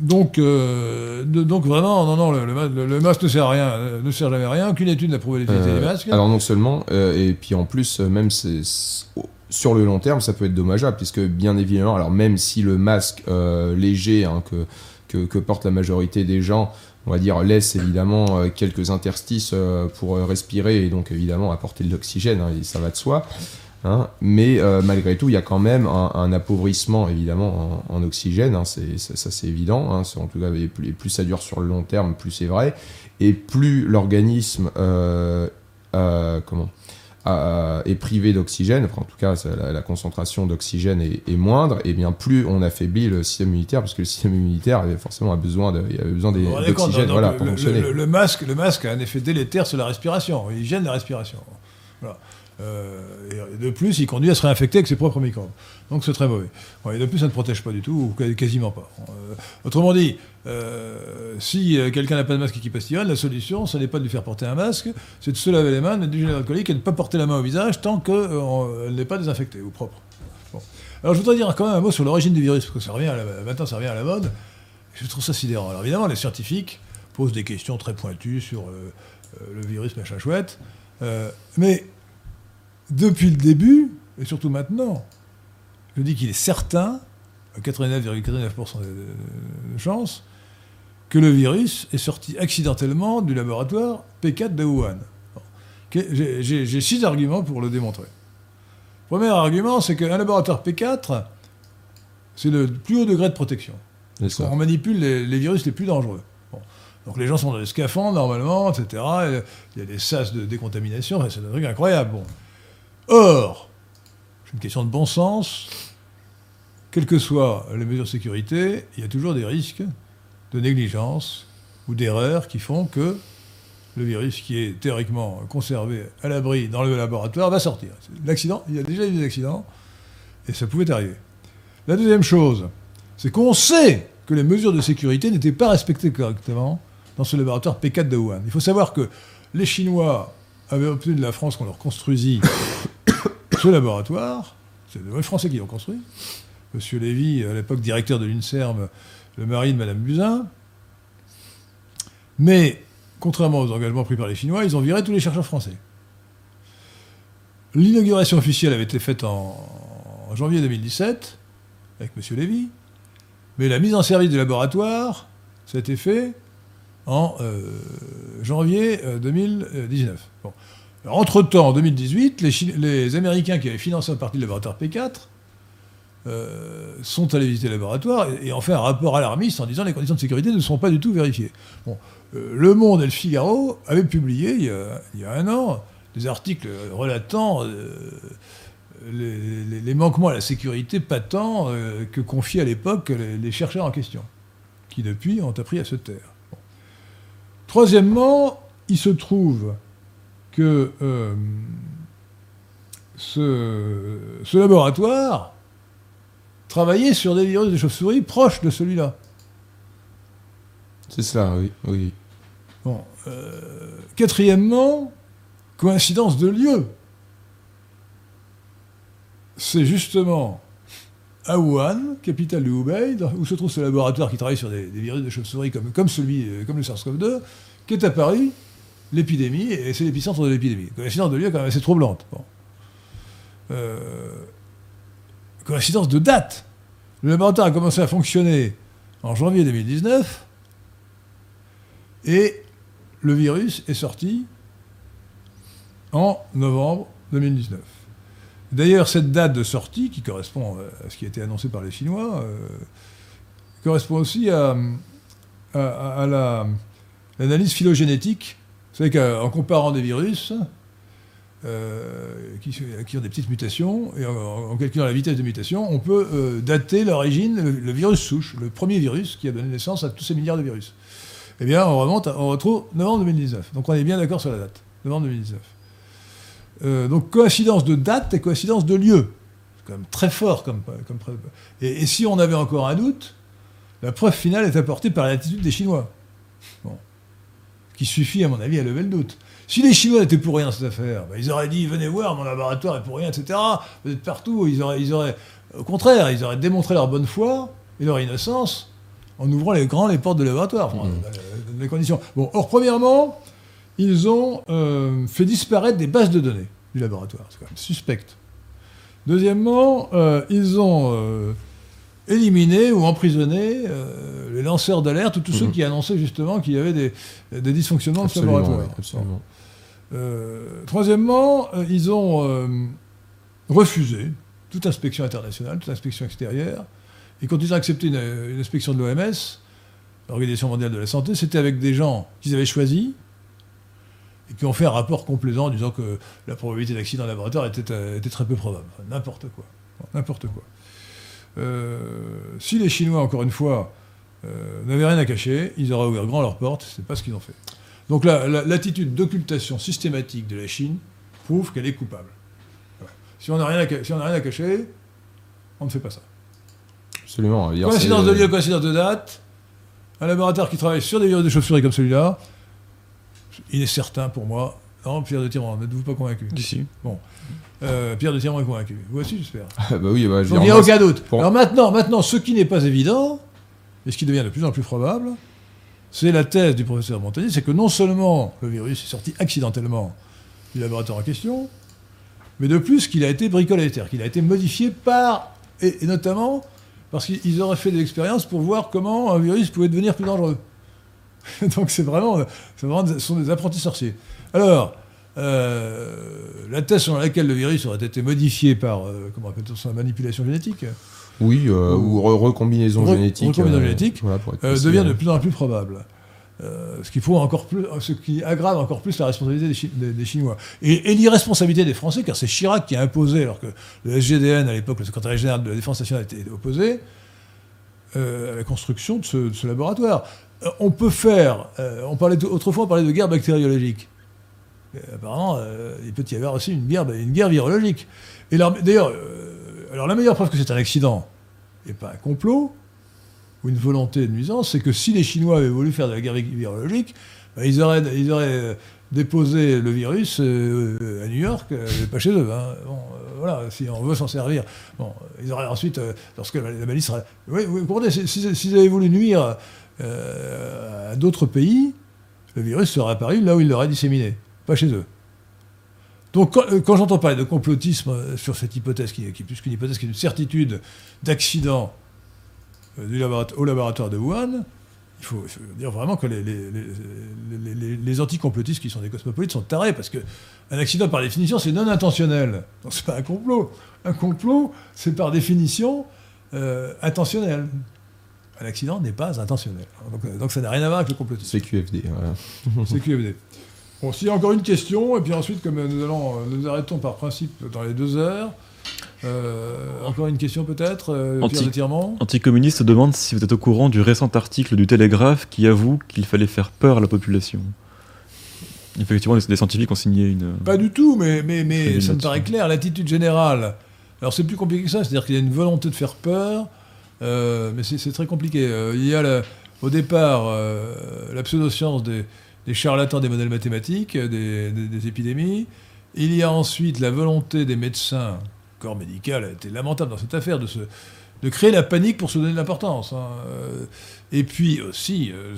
donc, euh, de- donc vraiment, non, non, le, le ma- le- le masque ne sert à rien, euh, ne sert jamais à rien. Aucune étude n'a prouvé l'utilité Euh, des masques. alors non seulement, euh, et puis en plus, euh, même c'est- sur le long terme, ça peut être dommageable, puisque bien évidemment, alors même si le masque euh, léger hein, que, que, que porte la majorité des gens, on va dire, laisse évidemment euh, quelques interstices euh, pour euh, respirer et donc évidemment apporter de l'oxygène, hein, et ça va de soi. hein. mais malgré tout, il y a quand même un, appauvrissement évidemment en, oxygène, hein, ça, c'est évident. en tout cas, plus, ça dure sur le long terme, plus c'est vrai. Et plus l'organisme comment est privé d'oxygène, en tout cas la, concentration d'oxygène est, moindre, et bien plus on affaiblit le système immunitaire, parce que le système immunitaire avait forcément besoin d'oxygène voilà, pour fonctionner. Le, masque, le masque a un effet délétère sur la respiration, il gêne la respiration. Et de plus, il conduit à se réinfecter avec ses propres microbes. Donc c'est très mauvais. et de plus, ça ne protège pas du tout, ou quasiment pas. Euh, autrement dit, euh, si quelqu'un n'a pas de masque et qui pastillonne, la solution, ce n'est pas de lui faire porter un masque, c'est de se laver les mains, de mettre du alcoolique et de ne pas porter la main au visage tant qu'elle n'est pas désinfectée ou propre. Alors je voudrais dire quand même un mot sur l'origine du virus, parce que ça revient à la, maintenant ça revient à la mode. Je trouve ça sidérant. Alors évidemment, les scientifiques posent des questions très pointues sur le virus, machin chouette. mais depuis le début, et surtout maintenant, je dis qu'il est certain, à 89,99% de chance, que le virus est sorti accidentellement du laboratoire P4 de Wuhan. J'ai six arguments pour le démontrer. Premier argument, c'est qu'un laboratoire P4, c'est le plus haut degré de protection. On manipule les, virus les plus dangereux. Donc les gens sont dans des scaphandres normalement, etc. Il y a des sas de décontamination, c'est un truc incroyable. Bon. Or, c'est une question de bon sens, quelles que soient les mesures de sécurité, il y a toujours des risques de négligence ou d'erreur qui font que le virus qui est théoriquement conservé à l'abri dans le laboratoire va sortir. L'accident, il y a déjà eu des accidents, et ça pouvait arriver. La deuxième chose, c'est qu'on sait que les mesures de sécurité n'étaient pas respectées correctement dans ce laboratoire P4 de Wuhan. Il faut savoir que les Chinois avaient obtenu de la France qu'on leur construisit laboratoire. C'est les Français qui l'ont construit. Monsieur Lévy, à l'époque directeur de l'INSERM, le mari de Madame Buzyn. Mais, contrairement aux engagements pris par les Chinois, ils ont viré tous les chercheurs français. L'inauguration officielle avait été faite en, janvier 2017, avec M. Lévy, mais la mise en service du laboratoire, ça a été fait en euh, janvier 2019. Euh, entre-temps, en 2018, les, Américains qui avaient financé une partie du laboratoire P4 euh, sont allés visiter le laboratoire et, ont fait un rapport alarmiste en disant que les conditions de sécurité ne sont pas du tout vérifiées. le Monde et le Figaro avaient publié il y a, un an des articles relatant les, manquements à la sécurité patents que confiaient à l'époque les, chercheurs en question, qui depuis ont appris à se taire. Troisièmement, il se trouve que euh, ce, laboratoire travaillait sur des virus de chauve-souris proches de celui-là. C'est ça, oui. oui. Bon, euh, quatrièmement, coïncidence de lieu. C'est justement à Wuhan, capitale du Hubei, où se trouve ce laboratoire qui travaille sur des, virus de chauve-souris comme, comme, celui, euh, comme le SARS-CoV-2, qui est apparu l'épidémie, et c'est l'épicentre de l'épidémie. Coïncidence de lieu quand même assez troublante. Euh, coïncidence de date. Le laboratoire a commencé à fonctionner en janvier 2019, et le virus est sorti en novembre 2019. D'ailleurs, cette date de sortie, qui correspond à ce qui a été annoncé par les Chinois, euh, correspond aussi à, l'analyse phylogénétique. Savez qu'en comparant des virus euh, qui, ont des petites mutations, et en, calculant la vitesse de mutation, on peut euh, dater l'origine, le, virus souche, le premier virus qui a donné naissance à tous ces milliards de virus. Eh bien, on remonte, on retrouve novembre 2019. Donc on est bien d'accord sur la date, novembre 2019. Euh, donc coïncidence de date et coïncidence de lieu. C'est quand même très fort comme, comme. Et, si on avait encore un doute, la preuve finale est apportée par l'attitude des Chinois. Qui suffit, à mon avis, à lever le doute. Si les Chinois n'étaient pour rien cette affaire, ben, ils auraient dit venez voir, mon laboratoire est pour rien, etc. Vous êtes partout. Ils auraient, ils auraient, au contraire, ils auraient démontré leur bonne foi et leur innocence en ouvrant les grands les portes de laboratoire, mmh. les conditions. Bon, or, premièrement, ils ont euh, fait disparaître des bases de données du laboratoire. C'est quand même suspect. Deuxièmement, euh, ils ont euh, éliminé ou emprisonné les lanceurs d'alerte ou tous ceux mhm. qui annonçaient justement qu'il y avait des, dysfonctionnements de ce laboratoire. troisièmement, ils ont refusé toute inspection internationale, toute inspection extérieure. Et quand ils ont accepté une, une inspection de l'OMS, l'Organisation mondiale de la santé, c'était avec des gens qu'ils avaient choisis, qui ont fait un rapport complaisant disant que la probabilité d'accident en laboratoire était, euh, était très peu probable. N'importe quoi. N'importe quoi. Euh, si les Chinois, encore une fois, euh, n'avaient rien à cacher, ils auraient ouvert grand leurs portes, c'est pas ce qu'ils ont fait. Donc là, la- l'attitude d'occultation systématique de la Chine prouve qu'elle est coupable. Voilà. Si on n'a rien, si rien à cacher, on ne fait pas ça. Absolument. Coïncidence de lieu, coïncidence de date. Un laboratoire qui travaille sur des virus de chauve-souris comme celui-là, il est certain pour moi. Non, Pierre de Tiran, n'êtes-vous pas convaincu D'ici. Euh, Pierre de Tiran est convaincu. Vous aussi, j'espère. Ah bah oui, bah, je il n'y a aucun doute. pour- Alors maintenant, maintenant, ce qui n'est pas évident, et ce qui devient de plus en plus probable, c'est la thèse du professeur Montagnier, c'est que non seulement le virus est sorti accidentellement du laboratoire en question, mais de plus qu'il a été bricolé, c'est-à-dire qu'il a été modifié par, et, et notamment parce qu'ils auraient fait des expériences pour voir comment un virus pouvait devenir plus dangereux. Donc c'est vraiment, c'est vraiment ce sont des apprentis sorciers. Alors, euh, la thèse selon laquelle le virus aurait été modifié par, euh, comment appelle-t-on ça, manipulation génétique, Oui, euh, ou re- recombinaison Re- génétique. recombinaison génétique, voilà, euh, précis, devient de plus en plus probable. Ce qui prouve encore plus, ce qui aggrave encore plus la responsabilité des, Chi- des- des Chinois et, et l'irresponsabilité des Français, car c'est Chirac qui a imposé, alors que le SGDN à l'époque, le secrétaire général de la Défense nationale, était opposé à la construction de ce, de ce laboratoire. On peut faire, on parlait autrefois on parlait de guerre bactériologique. Euh, apparemment, euh, il peut y avoir aussi une guerre, une guerre virologique. D'ailleurs, euh, alors la meilleure preuve que c'est un accident et pas un complot ou une volonté de nuisance, c'est que si les Chinois avaient voulu faire de la guerre vi- virologique, bah, ils, auraient, ils auraient déposé le virus à New York, pas chez eux. hein. Voilà, si on veut s'en servir. Bon, ils auraient ensuite, lorsque la, malice serait... Oui, vous comprenez, si- si- s'ils avaient voulu nuire à d'autres pays, le virus serait apparu là où il l'aurait disséminé, pas chez eux. Donc quand, euh, quand j'entends parler de complotisme euh, sur cette hypothèse, qui, qui est plus qu'une hypothèse, qui est une certitude d'accident euh, du au laboratoire de Wuhan, il faut, il faut dire vraiment que les, les, les, les- les- les anticomplotistes qui sont des cosmopolites sont tarés, parce que un accident, par définition, c'est non intentionnel. Donc c'est pas un complot. Un complot, c'est par définition euh, intentionnel. Un accident n'est pas intentionnel. Donc, euh, donc ça n'a rien à voir avec le complotisme. C'est QFD. Voilà. C'est QFD. Bon, s'il y a encore une question, et puis ensuite, comme nous allons, euh, nous arrêtons par principe dans les deux heures. euh, encore une question peut-être, euh, Anti- Anticommuniste demande si vous êtes au courant du récent article du Télégraphe qui avoue qu'il fallait faire peur à la population. Effectivement, des, scientifiques ont signé une. Pas du tout, mais, mais, mais ça me paraît clair. L'attitude générale, alors c'est plus compliqué que ça, c'est-à-dire qu'il y a une volonté de faire peur, euh, mais c'est très compliqué. Il y a au départ la pseudoscience des, des charlatans des modèles mathématiques, euh, des, épidémies. Il y a ensuite la volonté des médecins, le corps médical a été lamentable dans cette affaire, de, créer la panique pour se donner de l'importance. hein. Euh, Et puis aussi, euh,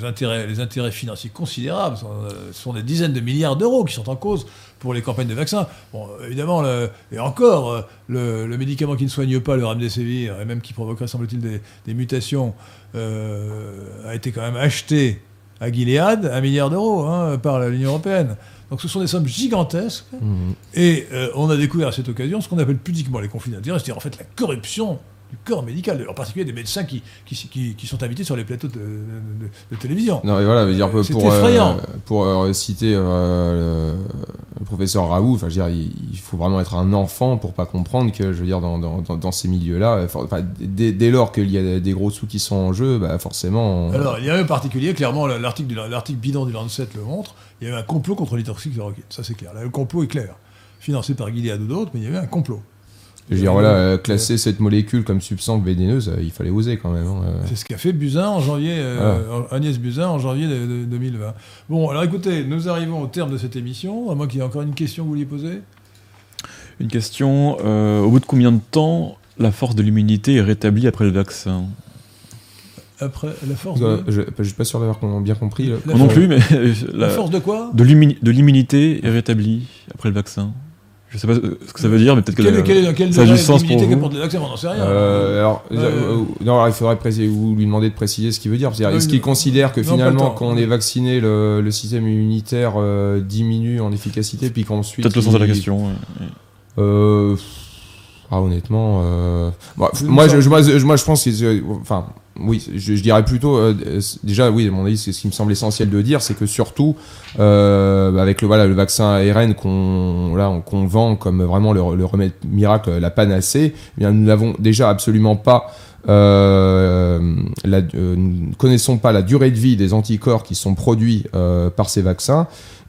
les intérêts, financiers considérables, ce sont des dizaines de milliards d'euros qui sont en cause pour les campagnes de vaccins. Bon, évidemment, et encore, le, médicament qui ne soigne pas le remdesivir, et même qui provoquerait, semble-t-il, des, mutations, a été quand même acheté à Gilead, un milliard d'euros, hein, par l'Union européenne. Donc ce sont des sommes gigantesques. Mhm. Et euh, on a découvert à cette occasion ce qu'on appelle pudiquement les conflits d'intérêts, c'est-à-dire en fait la corruption du corps médical, en particulier des médecins qui, qui, qui- qui sont invités sur les plateaux de, de- de télévision. Non, et voilà, dire, Euh, pour, pour, effrayant. pour, euh, citer euh, professeur Raoult, enfin, je il, faut vraiment être un enfant pour pas comprendre que, je veux dire, dans, ces milieux-là, euh, dès, lors qu'il y a des gros sous qui sont en jeu, bah, forcément. Alors, il y a un particulier, clairement, l'article, l'article bidon du Lancet le montre, il y avait un complot contre l'hydroxychloroquine, ça c'est clair. Le complot est clair. Financé par Gilead ou d'autres, mais il y avait un complot. Je veux dire, voilà, euh, classer cette molécule comme substance vénéneuse, euh, il fallait oser quand même. hein, euh. C'est ce qu'a fait Buzyn en janvier, euh, Agnès Buzyn en janvier de, de- 2020. Bon, alors écoutez, nous arrivons au terme de cette émission, à moins qu'il y ait encore une question que vous vouliez poser. Une question euh, au bout de combien de temps la force de l'immunité est rétablie après le vaccin? Après, la force de... je, je suis pas sûr d'avoir bien compris. La Moi non force- plus, mais La la- force de quoi? de l'immunité est rétablie après le vaccin. Je sais pas ce que ça veut dire, mais peut-être que Quel, la- quel, quel ça a du sens pour vous. qu'apporte le vaccin On n'en sait rien. Euh, alors, Euh, euh, non, alors, il faudrait préciser, vous lui demander de préciser ce qu'il veut dire. Est-ce il- qu'il considère que non, finalement, quand on est vacciné, le, le système immunitaire euh, diminue en efficacité, puis qu'ensuite. peut-être le sens de la question. Euh, ah, honnêtement, euh, bah, moi, je, moi, je, moi, je pense que, euh, enfin, oui, je, dirais plutôt euh, déjà oui, à mon avis, c'est ce qui me semble essentiel de dire, c'est que surtout euh, avec le voilà le vaccin ARN qu'on là qu'on vend comme vraiment le, remède miracle, la panacée, eh bien nous n'avons déjà absolument pas euh, nous ne connaissons pas la durée de vie des anticorps qui sont produits par ces vaccins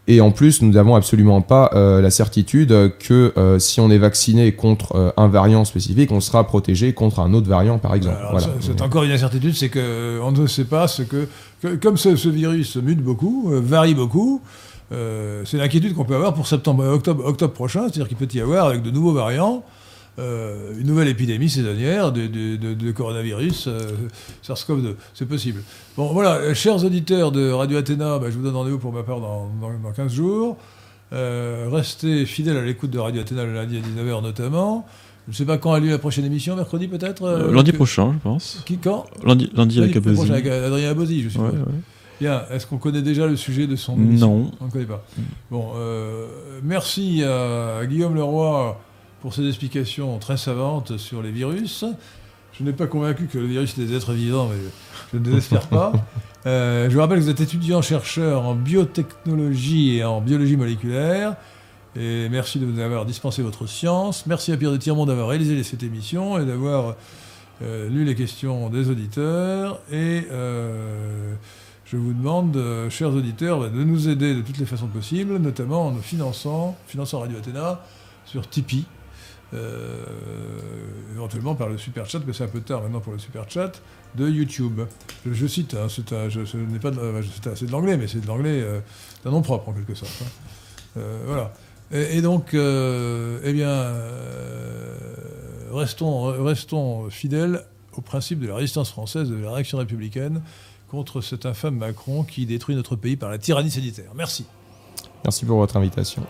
et en plus, nous n'avons absolument pas euh, la certitude que euh, si on est vacciné contre euh, un variant spécifique, on sera protégé contre un autre variant, par exemple. Voilà. C'est encore une incertitude, c'est qu'on ne sait pas ce que, comme ce, ce, virus mute beaucoup, varie beaucoup. c'est l'inquiétude qu'on peut avoir pour septembre, octobre, octobre prochain, c'est-à-dire qu'il peut y avoir avec de nouveaux variants. Euh, une nouvelle épidémie saisonnière de, de, coronavirus euh, SARS-CoV-2. C'est possible. Bon, voilà, euh, chers auditeurs de Radio Athéna, bah, je vous donne rendez-vous pour ma part dans, dans, 15 jours. restez fidèles à l'écoute de Radio Athéna le lundi à 19h notamment. Je ne sais pas quand a lieu la prochaine émission, mercredi peut-être Lundi prochain, je pense. Qui, quand? Lundi, lundi, avec Abosi. avec Adrien Abosi, je suppose. Bien, est-ce qu'on connaît déjà le sujet de son émission? Non. On ne connaît pas. Bon, merci à Guillaume Leroy pour ces explications très savantes sur les virus. Je n'ai pas convaincu que le virus des êtres vivants, mais je ne désespère pas. Euh, je vous rappelle que vous êtes étudiant-chercheur en biotechnologie et en biologie moléculaire. Et merci de nous avoir dispensé votre science. Merci à Pierre de Tirmont d'avoir réalisé cette émission et d'avoir euh, lu les questions des auditeurs. Et euh, je vous demande, chers auditeurs, de nous aider de toutes les façons possibles, notamment en nous finançant, finançant Radio Athéna sur Tipeee. Éventuellement par le super chat, mais c'est un peu tard maintenant pour le super chat, de YouTube. Je, cite, hein, c'est pas de, l'anglais, mais c'est de l'anglais euh, d'un nom propre en quelque sorte. Hein. Euh, voilà. Et, donc, eh bien, restons, restons fidèles au principe de la résistance française, de la réaction républicaine contre cet infâme Macron qui détruit notre pays par la tyrannie sanitaire. Merci. Merci pour votre invitation.